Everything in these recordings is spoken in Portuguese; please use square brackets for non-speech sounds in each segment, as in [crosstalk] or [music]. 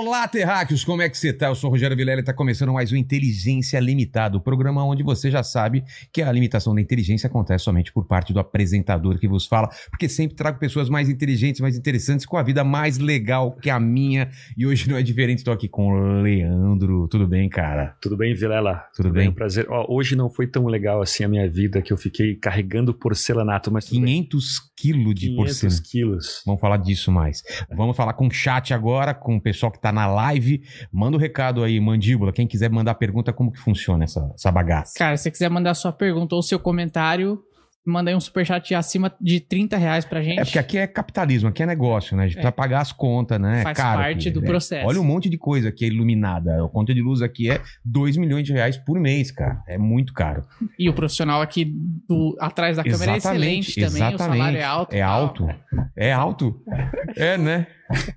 Olá, terráqueos, como é que você tá? Eu sou o Rogério Vilela e tá começando mais um Inteligência Limitada, o programa onde você já sabe que a limitação da inteligência acontece somente por parte do apresentador que vos fala, porque sempre trago pessoas mais inteligentes, mais interessantes, com a vida mais legal que a minha. E hoje não é diferente, tô aqui com o Leandro. Tudo bem, cara? Tudo bem, Vilela? Tudo bem? Um prazer. Ó, hoje não foi tão legal assim a minha vida que eu fiquei carregando porcelanato, mas tudo bem. 500 quilos de 500 porcelana. quilos. Vamos falar disso mais. Vamos falar com o chat agora, com o pessoal que tá na live. Manda o recado aí, mandíbula. Quem quiser mandar pergunta, como que funciona essa, essa bagaça? Cara, se você quiser mandar sua pergunta ou seu comentário, manda aí um superchat acima de 30 reais pra gente. É porque aqui é capitalismo, aqui é negócio, né? A gente precisa pagar as contas, né? É Faz caro parte aqui, do né? processo. Olha um monte de coisa aqui iluminada. A conta de luz aqui é 2 milhões de reais por mês, cara. É muito caro. E o profissional aqui do, atrás da câmera Exatamente, é excelente também. O salário é alto. É alto? É alto? É, né?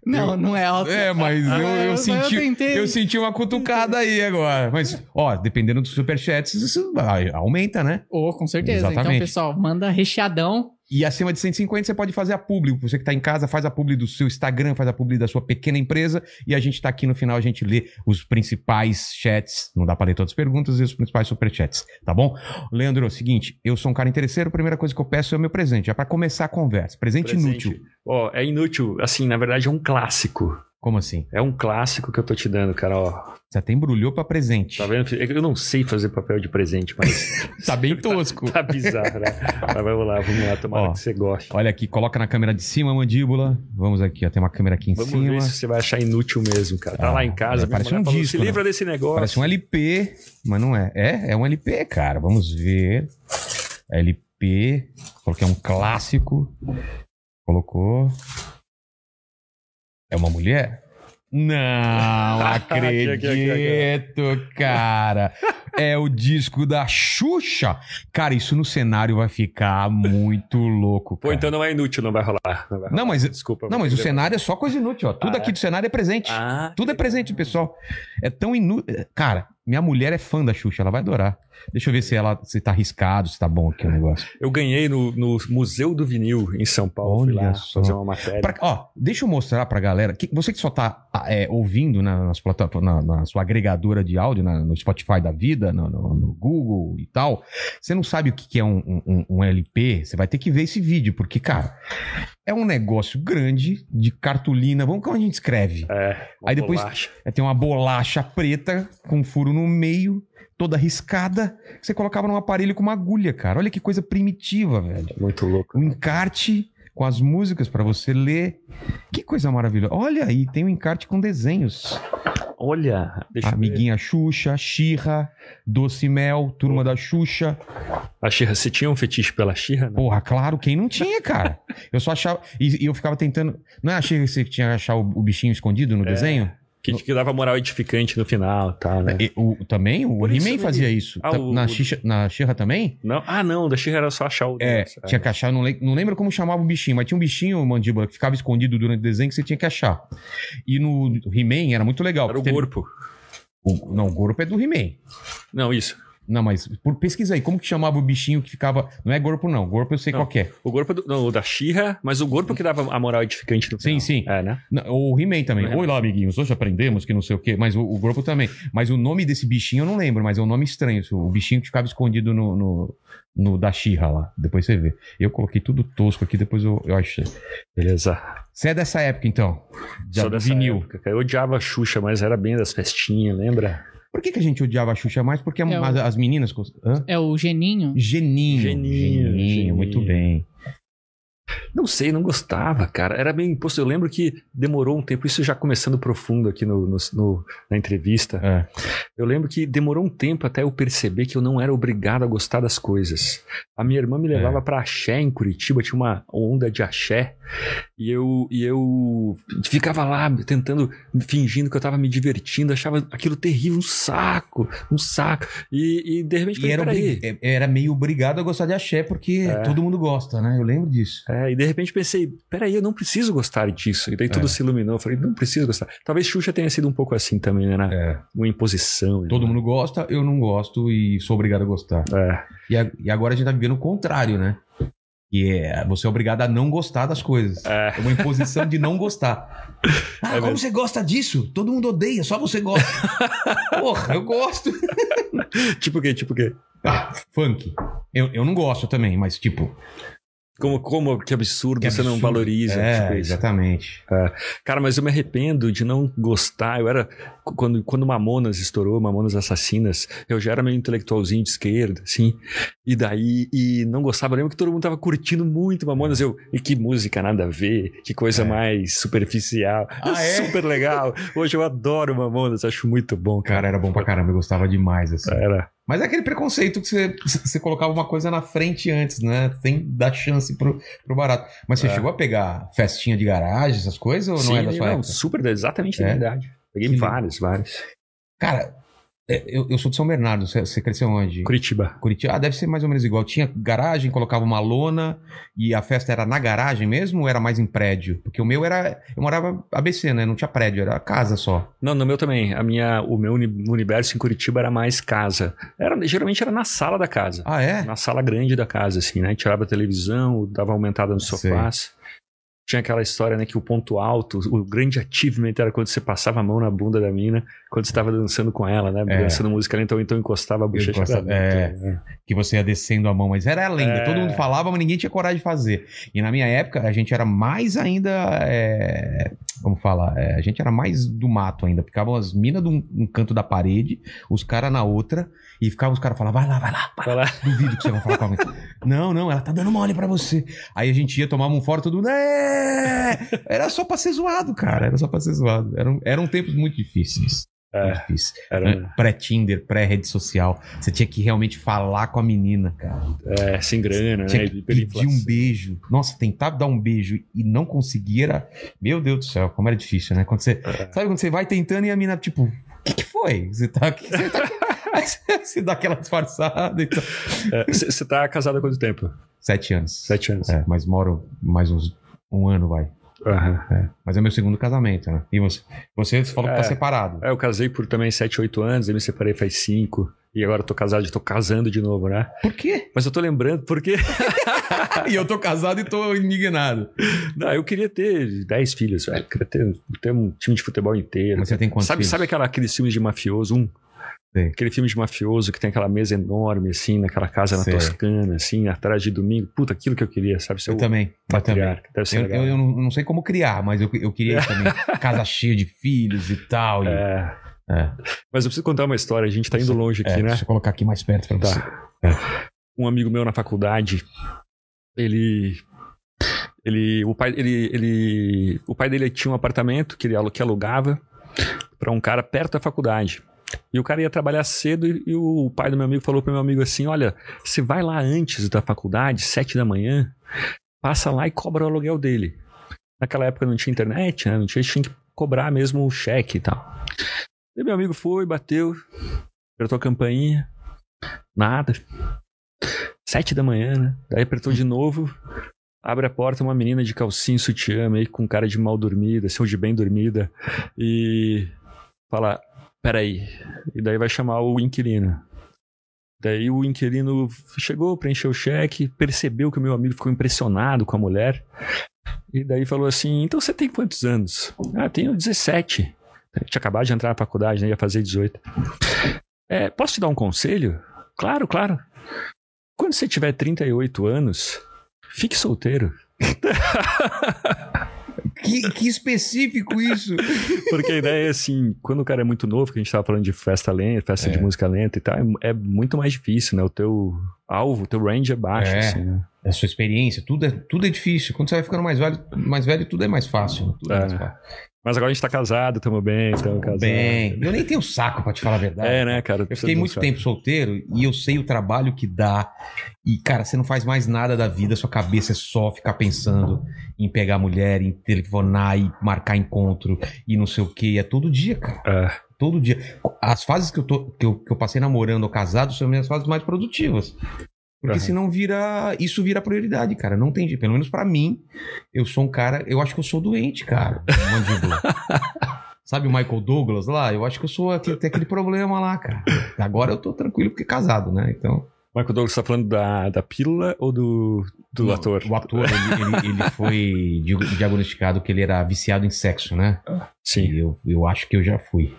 Não, não é alto. É, mas eu, eu, mas senti, eu, tentei. senti uma cutucada aí agora. Mas, ó, dependendo dos superchats, isso aumenta, né? Oh, com certeza. Exatamente. Então, pessoal, manda recheadão. E acima de 150 você pode fazer a publi. Você que tá em casa, faz a publi do seu Instagram, faz a publi da sua pequena empresa. E a gente tá aqui no final, a gente lê os principais chats. Não dá pra ler todas as perguntas e os principais superchats, tá bom? Leandro, é o seguinte, eu sou um cara interesseiro, a primeira coisa que eu peço é o meu presente. É pra começar a conversa. Presente, Presente. inútil. Ó, é inútil. Assim, na verdade é um clássico. Como assim? É um clássico que eu tô te dando, cara, ó. Você até embrulhou pra presente. Tá vendo? É Eu não sei fazer papel de presente, mas [laughs] Tá bem [laughs] tosco. tá bizarro, né? Mas vamos lá, vamos lá. Tomara Ó. que você goste. Olha aqui, coloca na câmera de cima, mandíbula. Vamos aqui, ó, tem uma câmera aqui em Vamos cima. ver se você vai achar inútil mesmo, cara. Tá Ah, lá em casa, parece um falou, disco, se livra desse negócio. Parece um LP, mas não é. É, é um LP, cara. Vamos ver. LP. Coloquei um clássico. Colocou. É uma mulher? Não [laughs] acredito, cara. É o disco da Xuxa. Cara, isso no cenário vai ficar muito louco, Pô, cara. então não é inútil, não vai rolar. Não, vai rolar. Não, mas- Desculpa. Não, mas o cenário é só coisa inútil, ó. Tudo Ah, aqui é? do cenário é presente. Ah, Tudo é presente, pessoal. É tão inútil. Cara, minha mulher é fã da Xuxa, ela vai adorar. Deixa eu ver se ela se tá arriscado, se tá bom aqui o negócio. Eu ganhei no, no Museu do Vinil em São Paulo. Fui Olha lá só. fazer uma matéria. Pra- ó, deixa eu mostrar pra galera. Que, você que só tá é, ouvindo na, nas na, na sua agregadora de áudio, na- no Spotify da vida, no, no- no Google e tal, você não sabe o que, que é um, um- um LP, você vai ter que ver esse vídeo, porque, cara, é um negócio grande de cartolina. Vamos como a gente escreve. É, Aí depois- bolacha. É, tem uma bolacha preta com um furo no meio, toda riscada, que você colocava num aparelho com uma agulha, cara. Olha que coisa primitiva, velho. Muito louco. Um encarte com as músicas pra você ler. Que coisa maravilhosa. Olha aí, tem um encarte com desenhos. Olha, deixa eu ver. Amiguinha Xuxa, Xirra, Doce Mel, Turma da Xuxa. A Xirra, você tinha um fetiche pela Xirra? Não? Porra, claro, quem não tinha, cara? [laughs] Eu só achava. E, e eu ficava tentando. Não é a Xirra que você tinha que achar o, o bichinho escondido no É. desenho? Que, que dava moral edificante no final e tal, né? E o, também? O He-Man fazia isso. Ah, o- na, o- Xixa, na Xirra também? Não? Ah, não, da Xirra era só achar o É, negócio. tinha que achar, não, não lembro como chamava o bichinho, mas tinha um bichinho, mandíbula, que ficava escondido durante o desenho que você tinha que achar. E no He-Man era muito legal. Era o ele- corpo. o- não, o corpo é do He-Man. Não, isso. Não, mas por, pesquisa aí, como que chamava o bichinho que ficava. Não é corpo, não. Corpo eu sei Não. qual que é. O corpo do, não, o da Xirra, mas o corpo que dava a moral edificante no Sim, final. sim. É, né? O He-Man também. É. Oi lá, amiguinhos. Hoje aprendemos que não sei o quê. Mas o, o corpo também. Mas o nome desse bichinho eu não lembro, mas é um nome estranho. O bichinho que ficava escondido no, no, no da Xirra lá. Depois você vê. Eu coloquei tudo tosco aqui, depois eu, eu achei. Beleza. Você é dessa época, então? Já Sou dessa vinil. época. Eu odiava a Xuxa, mas era bem das festinhas, lembra? Por que, que a gente odiava a Xuxa mais? Porque É o- as, as meninas. Hã? É o Geninho. Geninho. Geninho, Geninho. muito bem. Não sei, não gostava, cara. Era meio imposto. Eu lembro que demorou um tempo, isso já começando profundo aqui no, no- no- na entrevista. É. Eu lembro que demorou um tempo até eu perceber que eu não era obrigado a gostar das coisas. A minha irmã me levava É. pra axé em Curitiba, tinha uma onda de axé, e eu, e eu ficava lá tentando, fingindo que eu tava me divertindo, achava aquilo terrível, um saco, um saco. E, e de repente, E falei, era, obri- é- era meio obrigado a gostar de axé, porque É. todo mundo gosta, né? Eu lembro disso. É, É, e de repente pensei, peraí, eu não preciso gostar disso. E daí tudo É. se iluminou. Eu falei, não preciso gostar. Talvez Xuxa tenha sido um pouco assim também, né? É. Uma imposição. Todo né? mundo gosta, eu não gosto e sou obrigado a gostar. É. E, a- e agora a gente tá vivendo o contrário, né? Que é você é obrigado a não gostar das coisas. É. É uma imposição de não gostar. [laughs] Ah, como mesmo. você gosta disso? Todo mundo odeia, só você gosta. [laughs] Porra, eu gosto. Tipo o quê? Tipo o quê? Ah, funk. Eu, eu não gosto também, mas tipo. Como, como que absurdo que você não absurdo. valoriza. É, tipo exatamente. Cara, mas eu me arrependo de não gostar. Eu era. Quando, quando Mamonas estourou, Mamonas Assassinas, eu já era meio intelectualzinho de esquerda, assim. E daí. E não gostava. Eu lembro que todo mundo tava curtindo muito Mamonas. Eu. E que música nada a ver. Que coisa É. mais superficial. Ah, é? [laughs] Super legal. Hoje eu adoro Mamonas. Acho muito bom, cara. Cara, era bom pra caramba, eu gostava demais, assim. Era. Mas é aquele preconceito que você, [laughs] você colocava uma coisa na frente antes, né? Sem dar chance pro, pro barato. Mas você É. chegou a pegar festinha de garagem, essas coisas, ou não é da sua não, época? super, exatamente da É? minha idade. Peguei Que vários, vários. Cara, é, eu, eu sou de São Bernardo, você, você cresceu onde? Curitiba. Curitiba. Ah, deve ser mais ou menos igual. Tinha garagem, colocava uma lona e a festa era na garagem mesmo ou era mais em prédio? Porque o meu era. Eu morava ABC, né? Não tinha prédio, era casa só. Não, no meu também. A minha, o meu uni- universo em Curitiba era mais casa. Era, geralmente era na sala da casa. Ah, é? Na sala grande da casa, assim, né? Tirava a televisão, dava aumentada nos Sei. Tinha aquela história, né, que o ponto alto, o grande achievement era quando você passava a mão na bunda da mina, quando você tava dançando com ela, né? É. Dançando música lenta, ou então encostava a bochecha Encosta- pra é. dentro, né? Que você ia descendo a mão, mas era a lenda. É. Todo mundo falava, mas ninguém tinha coragem de fazer. E na minha época, a gente era mais ainda. É... Como fala? É, a gente era mais do mato ainda. Ficavam as minas num, num canto da parede, os caras na outra, e ficavam os caras falavam, vai lá, vai lá, vai lá. Duvido que você vai falar com a mãe. Não, não, ela tá dando mole pra você. Aí a gente ia, tomava um fora, todo mundo. Era só pra ser zoado, cara. Era só pra ser zoado. Eram, eram tempos muito difíceis. É, difíceis. era, Né? Pré-Tinder, pré-rede social. Você tinha que realmente falar com a menina, cara. é, sem grana, Tinha né? que pedir um beijo. Nossa, tentar dar um beijo e não conseguir era. Meu Deus do céu, como era difícil, né? Quando você. É. Sabe quando você vai tentando e a mina, tipo, o que, que foi? Você tá aqui. Você tá [laughs] você- você dá aquela disfarçada e tal. Você tá casado há quanto tempo? Sete anos. Sete anos. É, mas moro mais uns. Um ano, vai. Aham. Mas é meu segundo casamento, né? E você? Você falou que É. tá separado. É, eu casei por também 7, 8 anos, aí me separei faz 5. E agora eu tô casado, já tô casando de novo, né? Por quê? Mas eu tô lembrando, porque [laughs] e eu tô casado e tô indignado. não, eu queria ter 10 filhos, velho. Eu queria ter, ter um time de futebol inteiro. Mas você tem quantos sabe, filhos? sabe aquela, aqueles filmes de mafioso? Um? Sei. Aquele filme de mafioso que tem aquela mesa enorme, assim, naquela casa na Sei. Toscana, assim, atrás de domingo. Puta, aquilo que eu queria, sabe? Eu o também. Eu também. patriarca. Deve ser Eu, eu, eu não, não sei como criar, mas eu, eu queria também. [laughs] Casa cheia de filhos e tal. e- É. É. Mas eu preciso contar uma história, a gente tá indo longe aqui, É, né? Deixa eu colocar aqui mais perto pra você. Tá. Um amigo meu na faculdade, ele. Ele, o pai, ele, ele, o pai dele tinha um apartamento que ele que alugava para um cara perto da faculdade. E o cara ia trabalhar cedo e, e o pai do meu amigo falou pro meu amigo assim: Olha, você vai lá antes da faculdade, sete da manhã, passa lá e cobra o aluguel dele. Naquela época não tinha internet, né? Não tinha, tinha que cobrar mesmo o cheque e tal. E meu amigo foi, bateu, apertou a campainha, nada. Sete da manhã, né? Daí apertou de novo, abre a porta, uma menina de calcinha sutiã, meio com cara de mal dormida, assim, ou de bem dormida, e fala, peraí. E daí vai chamar o inquilino. Daí o inquilino chegou, preencheu o cheque, percebeu que o meu amigo ficou impressionado com a mulher, e daí falou assim, então você tem quantos anos? Ah, tenho 17. Tinha acabado de entrar na faculdade, né? Ia fazer 18. É, posso te dar um conselho? Claro, claro. Quando você tiver 38 anos, fique solteiro. [laughs] Que, que específico isso! [laughs] Porque a ideia é assim, quando o cara é muito novo, que a gente tava falando de festa lenta, festa É. de música lenta e tal, é, é muito mais difícil, né? O teu alvo, o teu range é baixo, É. assim, né? A sua experiência, tudo é, tudo é difícil. Quando você vai ficando mais velho, mais velho tudo é mais fácil. Tudo é, É. mais fácil. Mas agora a gente tá casado, tamo bem, tamo casado. Bem, eu nem tenho saco pra te falar a verdade. É, né, cara? Eu fiquei muito tempo solteiro e eu sei o trabalho que dá. E, cara, você não faz mais nada da vida, sua cabeça é só ficar pensando em pegar mulher, em telefonar e marcar encontro e não sei o que. É todo dia, cara. É, Todo dia. As fases que eu, tô, que eu, que eu passei namorando ou casado são as minhas fases mais produtivas. Porque Aham. senão vira. Isso vira prioridade, cara. Não tem jeito. Pelo menos pra mim, eu sou um cara. Eu acho que eu sou doente, cara. Mandíbula. [laughs] Sabe o Michael Douglas lá? Eu acho que eu sou. Tem tem aquele problema lá, cara. Agora eu tô tranquilo porque é casado, né? Então. Michael Douglas tá falando da, da pílula ou do, do Não, ator? O ator, ele, ele- ele foi di- diagnosticado que ele era viciado em sexo, né? Sim. E eu, eu acho que eu já fui.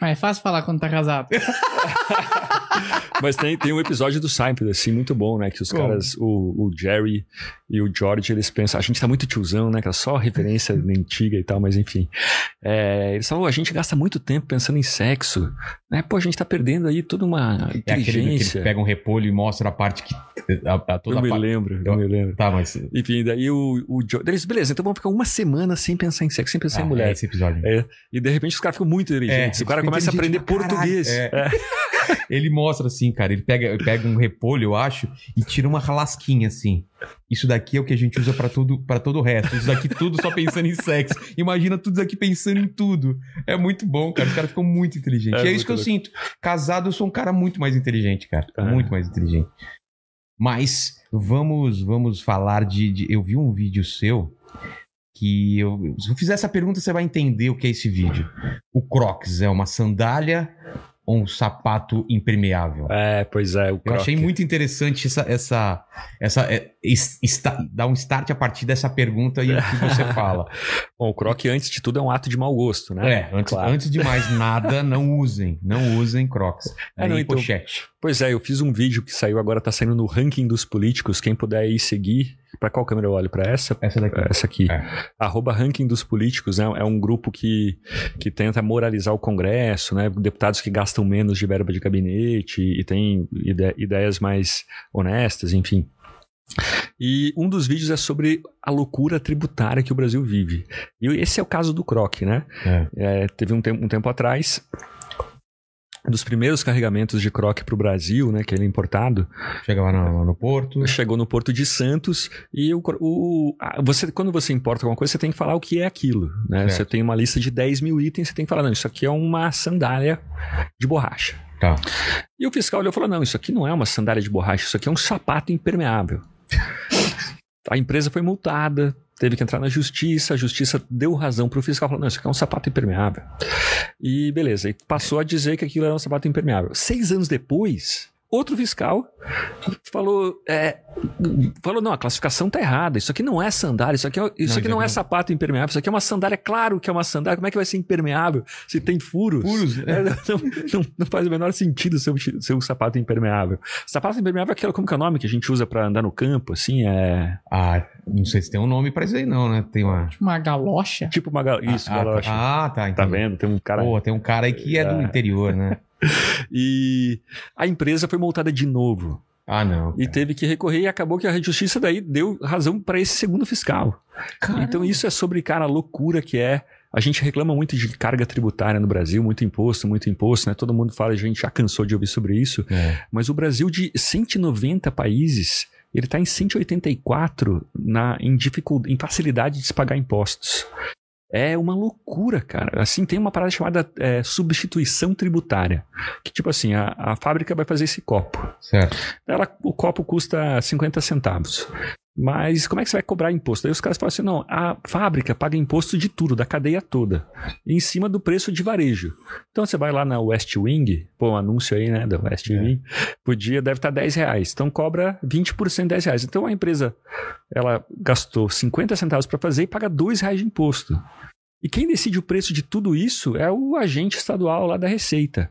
Mas é fácil falar quando tá casado. [laughs] [laughs] Mas tem, tem um episódio do Seinfeld, assim, muito bom, né? Que os caras, o, o Jerry e o George, eles pensam, a gente tá muito tiozão, né? Que é só referência antiga e tal, mas enfim. É, eles falam, "Ô, a gente gasta muito tempo pensando em sexo, né? Pô, a gente tá perdendo aí toda uma É aquele que ele inteligência. pega um repolho e mostra a parte que. A, a- toda a me pa- lembro, Eu- não me lembro. Tá, mas. Enfim, daí o, o George, eles, beleza, então vamos ficar uma semana sem pensar em sexo, sem pensar Ah, em mulher. é esse episódio. É, e de repente os caras ficam muito inteligentes. É, o cara começa a aprender português. caralho. É. Ele mostra assim, cara. Ele pega, pega um repolho, eu acho, e tira uma lasquinha assim. Isso daqui é o que a gente usa pra tudo, para todo o resto. Isso daqui tudo só pensando em sexo. Imagina tudo isso aqui pensando em tudo. É muito bom, cara. Os caras ficam muito inteligentes. É e é isso que eu louco. sinto. Casado, eu sou um cara muito mais inteligente, cara. É. Muito mais inteligente. Mas vamos, vamos falar de, de- Eu vi um vídeo seu que eu, se eu fizer essa pergunta, você vai entender o que é esse vídeo. O Crocs é uma sandália um sapato impermeável? É, pois é, o Eu achei muito interessante essa. essa, essa é, es- esta- dar um start a partir dessa pergunta e o que você [laughs] fala. Bom, o Croc, antes de tudo, é um ato de mau gosto, né? É, antes, Claro. antes de mais nada, não usem. Não usem Crocs. É, Nem não, então- pochete. Pois é, eu fiz um vídeo que saiu agora, tá saindo no ranking dos políticos. Quem puder aí seguir. Pra qual câmera eu olho? Pra essa? Essa daqui. Essa aqui. É. Arroba ranking dos políticos, né? É um grupo que, que tenta moralizar o Congresso, né? Deputados que gastam menos de verba de gabinete e, tem ide- ideias mais honestas, enfim. E um dos vídeos é sobre a loucura tributária que o Brasil vive. E esse é o caso do Croc, né? É. É, teve um tempo, um tempo atrás, dos primeiros carregamentos de croque para o Brasil, né, que ele é importado, Chegava no, no porto. chegou no Porto de Santos e o, o- a- você, quando você importa alguma coisa, você tem que falar o que é aquilo. Né? Certo. Você tem uma lista de 10 mil itens, você tem que falar, não, isso aqui é uma sandália de borracha. Tá. E o fiscal olhou e falou, não, isso aqui não é uma sandália de borracha, isso aqui é um sapato impermeável. A empresa foi multada, teve que entrar na justiça, a justiça deu razão pro fiscal, falou, não, isso aqui é um sapato impermeável. E beleza, e passou a dizer que aquilo era um sapato impermeável. Seis anos depois, outro fiscal falou, é, falou, não, a classificação tá errada, isso aqui não é sandália, isso aqui, é, isso Não, aqui não é sapato impermeável, isso aqui é uma sandália, claro que é uma sandália, como é que vai ser impermeável se tem furos? Furos, É, não, não- não faz o menor sentido ser um, ser um sapato impermeável. Sapato impermeável é aquele, como que é o nome que a gente usa pra andar no campo, assim, é Ah, não sei se tem um nome pra isso aí, não, né? Tem uma. Uma galocha? tipo uma gal... isso, ah, galocha. Ah, tá. Tá entendi. vendo? Tem um cara Pô, tem um cara aí que é do É. interior, né? E a empresa foi multada de novo. Ah, não. E teve que recorrer e acabou que a justiça daí deu razão para esse segundo fiscal. Então isso é sobre, cara, a loucura que é. A gente reclama muito de carga tributária no Brasil, muito imposto, muito imposto, né? Todo mundo fala, a gente já cansou de ouvir sobre isso. É. Mas o Brasil de 190 países, ele está em 184 na, em, dificuldade, em facilidade de se pagar impostos. É uma loucura, cara. Assim, tem uma parada chamada é, substituição tributária. Que tipo assim, a, a fábrica vai fazer esse copo. Certo. Ela, o copo custa 50 centavos. Mas como é que você vai cobrar imposto? Aí os caras falam assim: não, a fábrica paga imposto de tudo, da cadeia toda, em cima do preço de varejo. Então você vai lá na West Wing, pô, um anúncio aí, né, da West É. Wing, por dia deve estar 10 reais. Então cobra 20% de 10 reais. Então a empresa, ela gastou 50 centavos para fazer e paga 2 reais de imposto. E quem decide o preço de tudo isso é o agente estadual lá da Receita.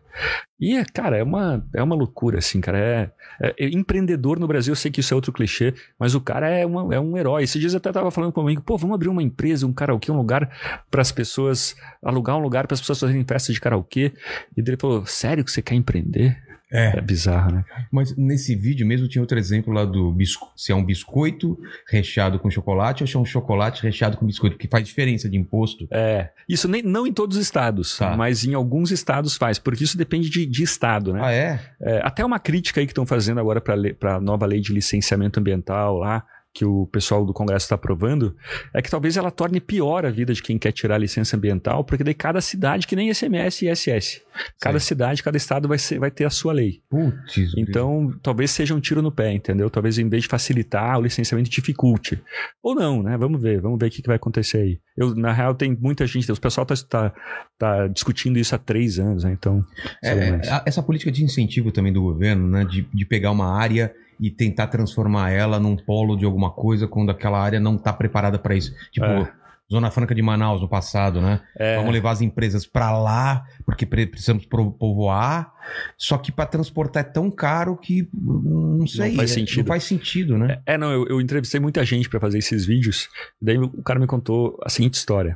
E, é, cara, é uma, é uma loucura, assim, cara. É, é- é empreendedor no Brasil, eu sei que isso é outro clichê, mas o cara é, uma- é um herói. Esses dias eu até tava falando com um amigo, pô, vamos abrir uma empresa, um karaokê, um lugar para as pessoas, alugar um lugar para as pessoas fazerem festa de karaokê. E ele falou, sério que você quer empreender? É. É bizarro, né? Mas nesse vídeo mesmo tinha outro exemplo lá do bisco... se é um biscoito recheado com chocolate ou se é um chocolate recheado com biscoito, que faz diferença de imposto. É. Isso nem, não em todos os estados, Tá. mas em alguns estados faz, porque isso depende de, de estado, né? Ah, é? É, até uma crítica aí que estão fazendo agora para a nova lei de licenciamento ambiental lá, que o pessoal do Congresso está aprovando, é que talvez ela torne pior a vida de quem quer tirar a licença ambiental, porque daí cada cidade, que nem SMS e ISS, cada cidade, cada estado vai, ser, vai ter a sua lei. Putz. Então, talvez seja um tiro no pé, entendeu? Talvez em vez de facilitar, o licenciamento dificulte. Ou não, né? Vamos ver, vamos ver o que, que vai acontecer aí. Eu, na real, tem muita gente, o pessoal está tá, tá discutindo isso há três anos, né? Então, é, essa política de incentivo também do governo, né? De, de pegar uma área e tentar transformar ela num polo de alguma coisa quando aquela área não está preparada para isso. Tipo, É. Zona Franca de Manaus no passado, né? É. Vamos levar as empresas para lá porque pre- precisamos povoar. Só que para transportar é tão caro que hum, não sei, faz é- sentido. não faz sentido, né? É, não, eu, eu entrevistei muita gente para fazer esses vídeos. Daí o cara me contou a seguinte história.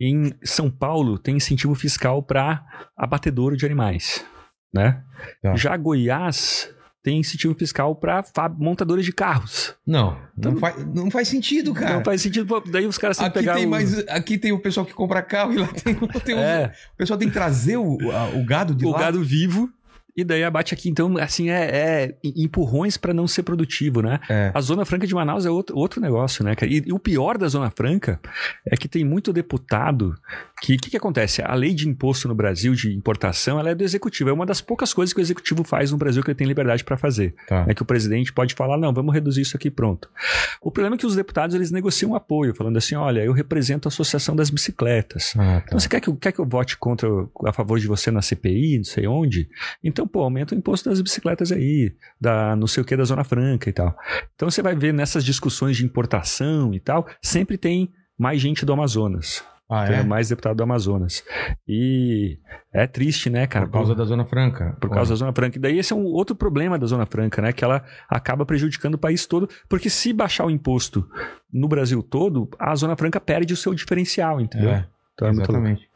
Em São Paulo tem incentivo fiscal para abatedouro de animais, né? Tá. Já Goiás tem incentivo fiscal para montadores de carros. Não, Então- não, faz, não faz sentido, cara. Não faz sentido. Daí os caras têm que Aqui pegar tem, o... mais, aqui tem o pessoal que compra carro e lá tem, tem o- É, o pessoal tem que trazer o, a- o gado de o lá. gado vivo. E daí abate aqui. Então, assim, é, é empurrões para não ser produtivo, né? É. A Zona Franca de Manaus é outro, outro negócio, né, cara? E, e o pior da Zona Franca é que tem muito deputado que... O que, que acontece? A lei de imposto no Brasil de importação, ela é do executivo. É uma das poucas coisas que o executivo faz no Brasil que ele tem liberdade para fazer. Tá. É que o presidente pode falar, não, vamos reduzir isso aqui, pronto. O problema é que os deputados, eles negociam apoio, falando assim, olha, eu represento a Associação das Bicicletas. Ah, tá. Então você quer que, eu- quer que eu vote contra, a favor de você na CPI, não sei onde? Então, pô, aumenta o imposto das bicicletas aí, da não sei o que da Zona Franca e tal. Então você vai ver nessas discussões de importação e tal, sempre tem mais gente do Amazonas. Ah, Tem é? mais deputado do Amazonas. E é triste, né, cara? Por causa da Zona Franca. Por causa da Zona Franca. E daí esse é um outro problema da Zona Franca, né? Que ela acaba prejudicando o país todo, porque se baixar o imposto no Brasil todo, a Zona Franca perde o seu diferencial, entendeu? É, Então é exatamente.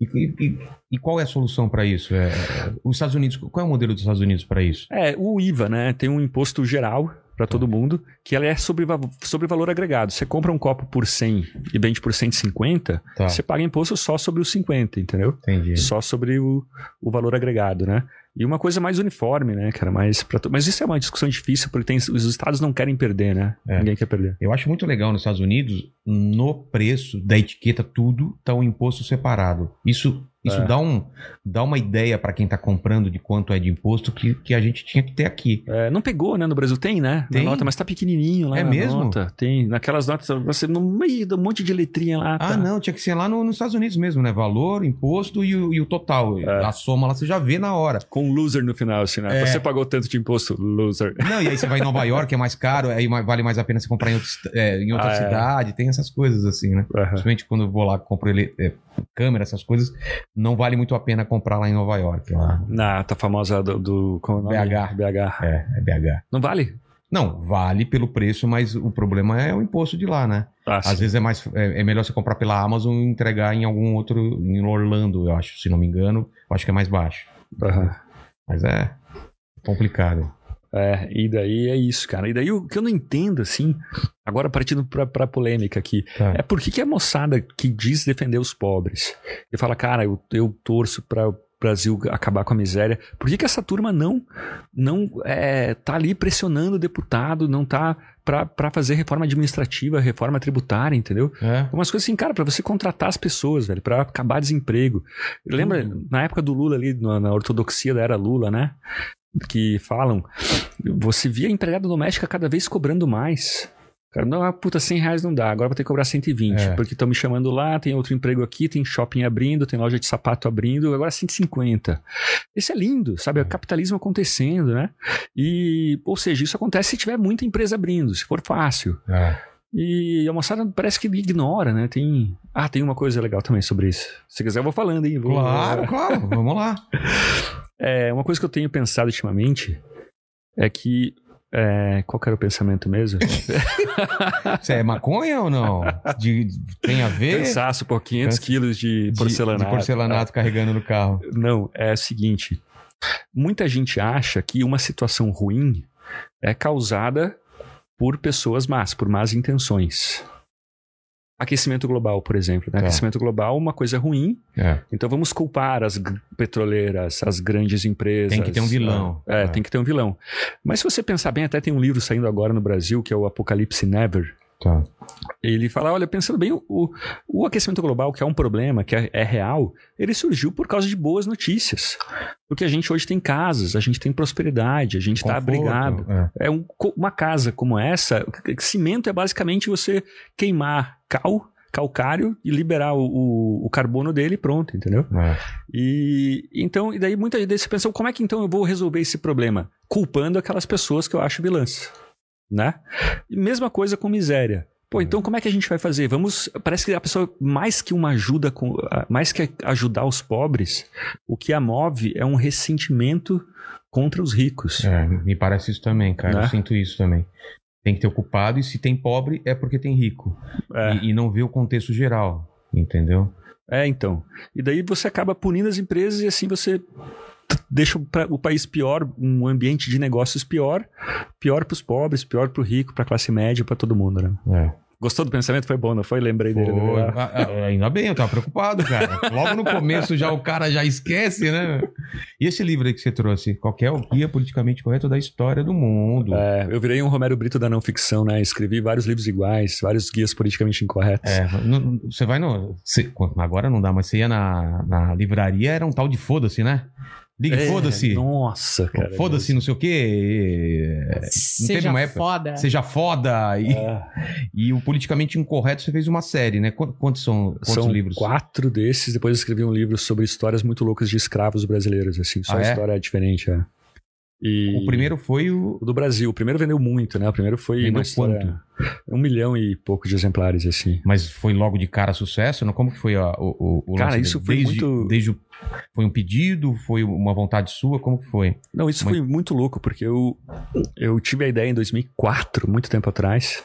E, e- e- e qual é a solução para isso? É, é, os Estados Unidos, qual é o modelo dos Estados Unidos para isso? É, o IVA, né? Tem um imposto geral para todo mundo, que ela é sobre, sobre valor agregado. Você compra um copo por 100 e vende por 150, Tá. você paga imposto só sobre os 50, entendeu? Entendi. Só sobre o, o valor agregado, né? E uma coisa mais uniforme, né, cara? Mais pra to- Mas isso é uma discussão difícil, porque tem, os estados não querem perder, né? É. Ninguém quer perder. Eu acho muito legal nos Estados Unidos, no preço da etiqueta, tudo tá um imposto separado. Isso, isso É. dá, um, dá uma ideia para quem tá comprando de quanto é de imposto que, que a gente tinha que ter aqui. É, não pegou, né? No Brasil tem, né? Tem? Na nota, mas tá pequenininho lá É na mesmo? nota. Tem. Naquelas notas, você no meio de um monte de letrinha lá. Ah, tá. não, tinha que ser lá no- nos Estados Unidos mesmo, né? Valor, imposto e o, e o total. É. A soma lá você já vê na hora. Com loser no final, assim, né? É. Você pagou tanto de imposto, loser. Não, e aí você vai em Nova York, é mais caro, aí vale mais a pena você comprar em, outro é, em outra Ah, é. cidade, tem essas coisas assim, né? Aham. Principalmente quando eu vou lá, compro ele, câmera, essas coisas, não vale muito a pena comprar lá em Nova York. Lá. Na, tá famosa do. do como é? BH. BH. É, é BH. Não vale? Não, vale pelo preço, mas o problema é o imposto de lá, né? Ah, Às vezes é mais é, é melhor você comprar pela Amazon e entregar em algum outro, em Orlando, eu acho, se não me engano, eu acho que é mais baixo. Aham. Mas é complicado. É, e daí é isso, cara. E daí o que eu não entendo, assim, agora partindo pra, pra polêmica aqui, Tá. é por que, que a moçada que diz defender os pobres e fala, cara, eu, eu torço pra o Brasil acabar com a miséria, por que, que essa turma não não é, tá ali pressionando o deputado, não tá pra fazer reforma administrativa, reforma tributária, entendeu? É. Umas coisas assim, cara, pra você contratar as pessoas, velho, pra acabar desemprego. Lembra, Uhum. na época do Lula ali, na, na ortodoxia da era Lula, né? Que falam, você via a empregada doméstica cada vez cobrando mais. Cara, não, ah, puta, 100 reais não dá, agora vou ter que cobrar 120, É. porque estão me chamando lá, tem outro emprego aqui, tem shopping abrindo, tem loja de sapato abrindo, agora 150. Isso é lindo, sabe? É o capitalismo acontecendo, né? E, ou seja, isso acontece se tiver muita empresa abrindo, se for fácil. É. E a moçada parece que ignora, né? Tem. Ah, tem uma coisa legal também sobre isso. Se quiser, eu vou falando, hein? Vou- Claro, claro, vamos lá. [laughs] É, uma coisa que eu tenho pensado ultimamente é que. É, qual era o pensamento mesmo? [laughs] Você é maconha ou não? De- de- tem a ver? Cansaço, pô, 500 Cansa- quilos de De- porcelanato. De porcelanato carregando no carro. Não, é o seguinte. Muita gente acha que uma situação ruim é causada por pessoas más, por más intenções. Aquecimento global, por exemplo. Né? Tá. Aquecimento global é uma coisa ruim, É. então vamos culpar as petroleiras, as grandes empresas. Tem que ter um vilão. É, É. tem que ter um vilão. Mas se você pensar bem, até tem um livro saindo agora no Brasil, que é o Apocalipse Never. Tá. Ele fala, olha, pensando bem, o, o aquecimento global, que é um problema, que é, é real, ele surgiu por causa de boas notícias. Porque a gente hoje tem casas, a gente tem prosperidade, a gente está abrigado. é. É um uma casa como essa, cimento é basicamente você queimar cal, calcário e liberar o, o- o carbono dele e pronto, entendeu? É. E então, e daí muitas vezes você pensa, como é que então eu vou resolver esse problema? Culpando aquelas pessoas que eu acho vilãs, né? Mesma coisa com miséria. Pô, então como é que a gente vai fazer? Vamos, parece que a pessoa mais que uma ajuda com, mais que ajudar os pobres, o que a move é um ressentimento contra os ricos. É, me parece isso também, cara. Né? Eu sinto isso também. Tem que ter o culpado, e se tem pobre, é porque tem rico. É. E, e não vê o contexto geral, entendeu? É, então. E daí você acaba punindo as empresas e assim você deixa o, país pior, um ambiente de negócios pior, pior para os pobres, pior para o rico, para a classe média, para todo mundo, né? É. Gostou do pensamento? Foi bom, não foi? Lembrei dele. né? Ah, ah, ainda bem, eu tava preocupado, cara. Logo no começo já o cara já esquece, né? E esse livro aí que você trouxe? Qual que é o guia politicamente correto da história do mundo? É, eu virei um Romero Brito da não ficção, né? Escrevi vários livros iguais, vários guias politicamente incorretos. É, no- você vai no. você- agora não dá, mas você ia na, na livraria, era um tal de foda-se, né? Liga, É, foda-se. Nossa, cara. Foda-se, não sei o quê. é, teve Seja uma época- foda. Seja foda. E, É, e o politicamente incorreto você fez uma série, né? Qu- Quantos são quantos são livros? quatro desses. Depois eu escrevi um livro sobre histórias muito loucas de escravos brasileiros, assim. Só Ah, é? história diferente, é. E... O primeiro foi o. O do Brasil. O primeiro vendeu muito, né? O primeiro foi Vendeu uma história... Um milhão e pouco de exemplares, assim. Mas foi logo de cara sucesso? Não? Como que foi a- o, o, o Cara, lance isso dele? foi desde, muito- Desde o- foi um pedido? Foi uma vontade sua? Como que foi? Não, isso Mas- foi muito louco, porque eu, eu tive a ideia em 2004, muito tempo atrás.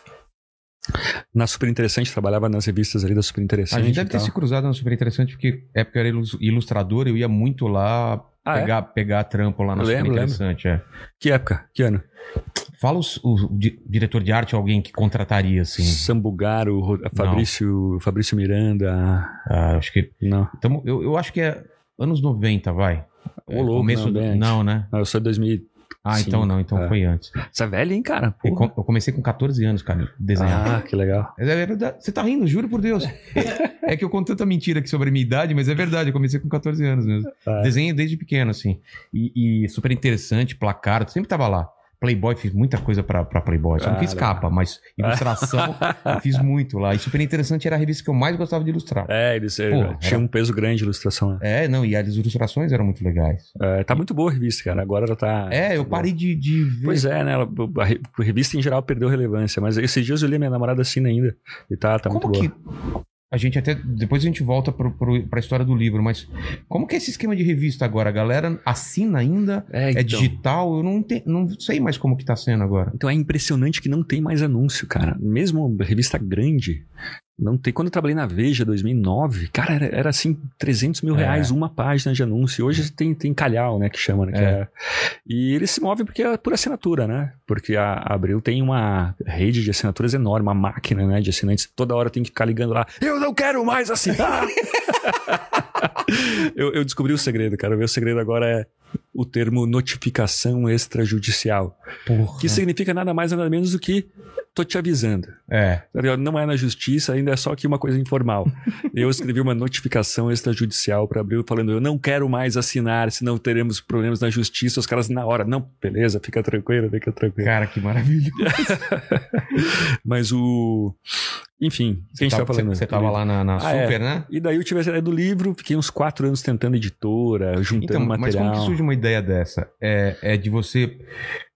Na Super Interessante, trabalhava nas revistas ali da Super A Interessante. gente deve ter se cruzado na super interessante, porque época eu era ilus- ilustrador, eu ia muito lá Ah, é? pegar, pegar trampo lá na Eu super lembro, interessante. É. Que época? Que ano? Fala os- o, di- diretor de arte, alguém que contrataria, assim. Sambucaro, Ro- Fabrício, Fabrício Miranda. Ah, acho que. Não. Então, eu, eu acho que é anos 90, vai. Ô, louco, começo não, do-. Não, né? Não, eu sou de 2000. Ah, Sim, então não, então é. foi antes. Você é velho, hein, cara? Eu, eu comecei com 14 anos, cara, desenhar. Ah, que legal. Mas É verdade. Você tá rindo, juro por Deus. É que eu conto tanta mentira aqui sobre a minha idade, mas é verdade. Eu comecei com 14 anos mesmo. Ah. Desenho desde pequeno, assim. E, e super interessante, placar, sempre tava lá. Playboy, fiz muita coisa pra, pra Playboy. Só não fiz capa, mas [laughs] ilustração eu fiz muito lá. E super interessante era a revista que eu mais gostava de ilustrar. É, eles Porra, tinha era- um peso grande de ilustração. né? É, não, e as ilustrações eram muito legais. É, tá muito boa a revista, cara. Agora ela tá. É, eu parei de, de ver. Pois é, né? ela- A re- a revista em geral perdeu relevância, mas esses dias eu li minha namorada assina ainda. E tá, tá muito como boa. que. A gente até. Depois a gente volta pro, pra história do livro, mas como que é esse esquema de revista agora? A galera assina ainda? É, É então. digital? Eu não, te, não sei mais como que tá sendo agora. Então é impressionante que não tem mais anúncio, cara. Mesmo revista grande, não tem. Quando eu trabalhei na Veja 2009, cara, era, era assim 300 mil É. reais uma página de anúncio. Hoje tem tem calhau, né, que chama, né? que É. é- E eles se movem porque é por assinatura, né? Porque a a Abril tem uma rede de assinaturas enorme, uma máquina, né, de assinantes. Toda hora tem que ficar ligando lá. Eu não quero mais assinar. [laughs] eu, eu descobri o segredo, cara. O meu segredo agora é o termo notificação extrajudicial. Porra. Que significa nada mais nada menos do que tô te avisando. É. Tá? Não é na justiça, ainda é só aqui uma coisa informal. [laughs] eu escrevi uma notificação extrajudicial para Abril falando: eu não quero mais assinar, senão teremos problemas na justiça. Os caras na hora, não, beleza, fica tranquilo, fica tranquilo. Cara, que maravilha. [laughs] Mas o. Enfim, a Você tá tava- falando? Você tava lá na, na Ah, Super, é. né? E daí eu tive a ideia do livro, fiquei uns quatro anos tentando editora, juntando Então, mas material. como que surge uma ideia dessa? É, é de você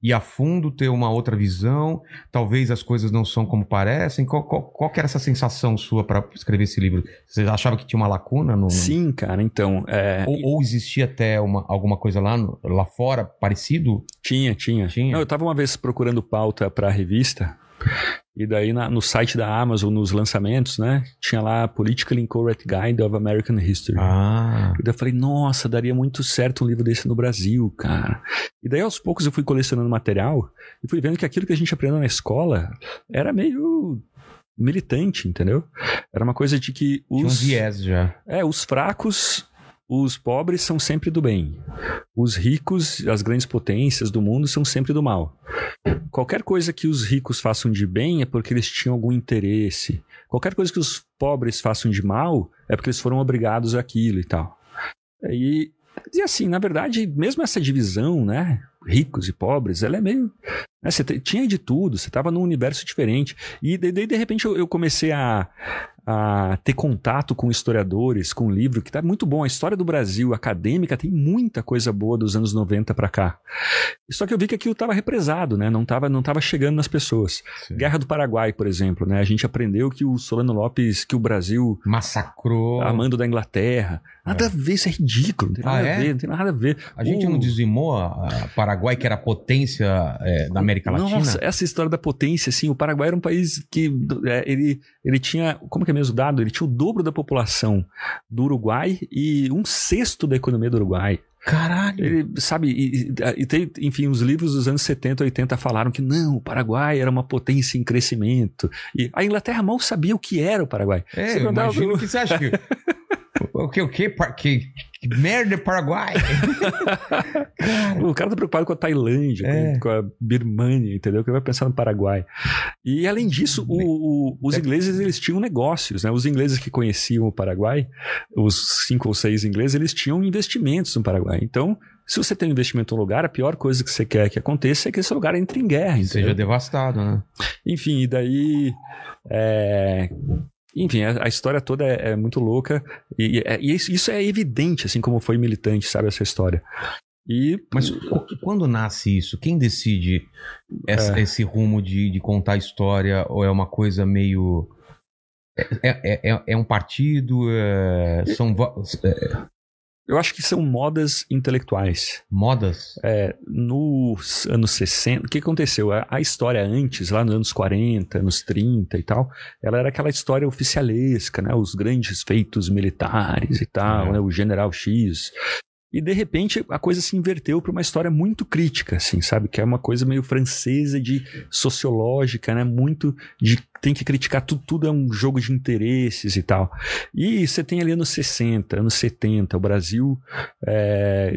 ir a fundo, ter uma outra visão, talvez as coisas não são como parecem. Qual, qual, qual que era essa sensação sua para escrever esse livro? Você achava que tinha uma lacuna? No, Sim, cara, então. é, Ou, ou existia até uma, alguma coisa lá, no- lá fora parecido? Tinha, tinha. Tinha? Não, eu tava uma vez procurando pauta pra revista, e daí na- no site da Amazon, nos lançamentos, né, tinha lá Politically Incorrect Guide of American History. Ah, E daí eu falei, nossa, daria muito certo um livro desse no Brasil, cara. E daí aos poucos eu fui colecionando material e fui vendo que aquilo que a gente aprendeu na escola era meio militante, entendeu? Era uma coisa de que Tinha um os, viés já. é, os fracos, os pobres são sempre do bem. Os ricos, as grandes potências do mundo são sempre do mal. Qualquer coisa que os ricos façam de bem é porque eles tinham algum interesse. Qualquer coisa que os pobres façam de mal é porque eles foram obrigados àquilo e tal. E, e assim, na verdade, mesmo essa divisão, né? Ricos e pobres, ela é meio. né, você tinha de tudo, você estava num universo diferente. E daí, de repente, eu, eu comecei a, a ter contato com historiadores, com livro, que tá muito bom. A história do Brasil acadêmica tem muita coisa boa dos anos 90 para cá. Só que eu vi que aquilo estava represado, né? Não estava não tava chegando nas pessoas. Guerra do Paraguai, por exemplo, né? A gente aprendeu que o Solano Lopes, que o Brasil Massacrou. amando da Inglaterra. Nada a ver, isso é ridículo. Não tem Ah, nada é? a ver, não tem nada a ver. A gente O- não dizimou a a Paraguai, que era a potência é, da América Latina? Nossa, essa história da potência, assim, o Paraguai era um país que é, ele, ele tinha, como que é mesmo dado? Ele tinha o dobro da população do Uruguai e um sexto da economia do Uruguai. Caralho. Ele, sabe, e, e- tem, enfim, os livros dos anos 70, 80 falaram que não, o Paraguai era uma potência em crescimento. E a Inglaterra mal sabia o que era o Paraguai. É, Você imagino o que você acha que... [laughs] o que, o que, que, que merda é Paraguai? [laughs] O cara tá preocupado com a Tailândia, É. com, a Birmania, entendeu? Que vai pensar no Paraguai. E além disso, o- o- os ingleses eles tinham negócios, né? Os ingleses que conheciam o Paraguai, os cinco ou seis ingleses, eles tinham investimentos no Paraguai. Então, se você tem um investimento em um lugar, a pior coisa que você quer que aconteça é que esse lugar entre em guerra, entendeu? Seja devastado, né? Enfim, e daí. é, Enfim, a, a história toda é, é muito louca. E, e- e isso, é evidente, assim como foi militante, sabe, essa história. E. Mas qu- quando nasce isso, quem decide essa- É. esse rumo de, de contar a história? Ou é uma coisa meio. É, é, é, é um partido? é- são é, Eu acho que são modas intelectuais. modas? É, nos anos 60, o que aconteceu? A, a história antes, lá nos anos 40, anos 30 e tal, ela era aquela história oficialesca, né? Os grandes feitos militares e tal, É. né? O general X. E de repente a coisa se inverteu para uma história muito crítica, assim, sabe? Que é uma coisa meio francesa de sociológica, né? Muito de tem que criticar tudo, tudo é um jogo de interesses e tal. E você tem ali anos 60, anos 70, o Brasil é,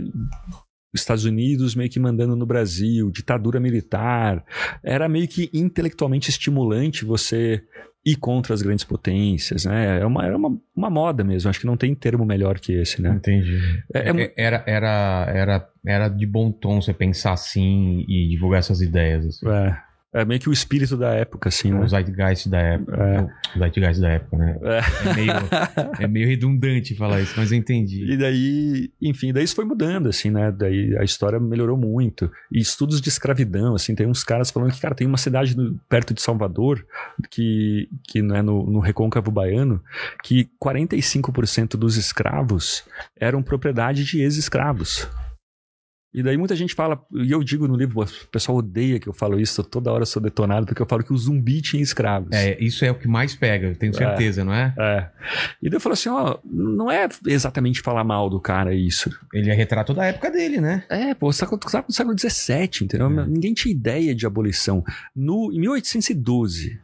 os Estados Unidos meio que mandando no Brasil, ditadura militar. Era meio que intelectualmente estimulante você ir contra as grandes potências, né? Era uma, era uma, uma moda mesmo, acho que não tem termo melhor que esse, né? Entendi. É- é É- era, era, era, era de bom tom você pensar assim e divulgar essas ideias. assim. É, é meio que o espírito da época, assim, O né? Zeitgeist da época. É. O Zeitgeist da época, né? É meio, é meio redundante falar isso, mas eu entendi. E daí, enfim, daí isso foi mudando, assim, né? Daí a história melhorou muito. E estudos de escravidão, assim, tem uns caras falando que, cara, tem uma cidade no- perto de Salvador, que, que né, no, no recôncavo baiano, que 45% dos escravos eram propriedade de ex-escravos. E daí muita gente fala, e eu digo no livro, o pessoal odeia que eu falo isso, toda hora eu sou detonado, porque eu falo que o zumbi tinha escravos. É, isso é o que mais pega, eu tenho certeza, não é? É. E daí eu falo assim, ó, não é exatamente falar mal do cara isso. Ele é retrato da época dele, né? É, pô, você tá com- tá no século XVII, entendeu? É. Ninguém tinha ideia de abolição. No, em 1812,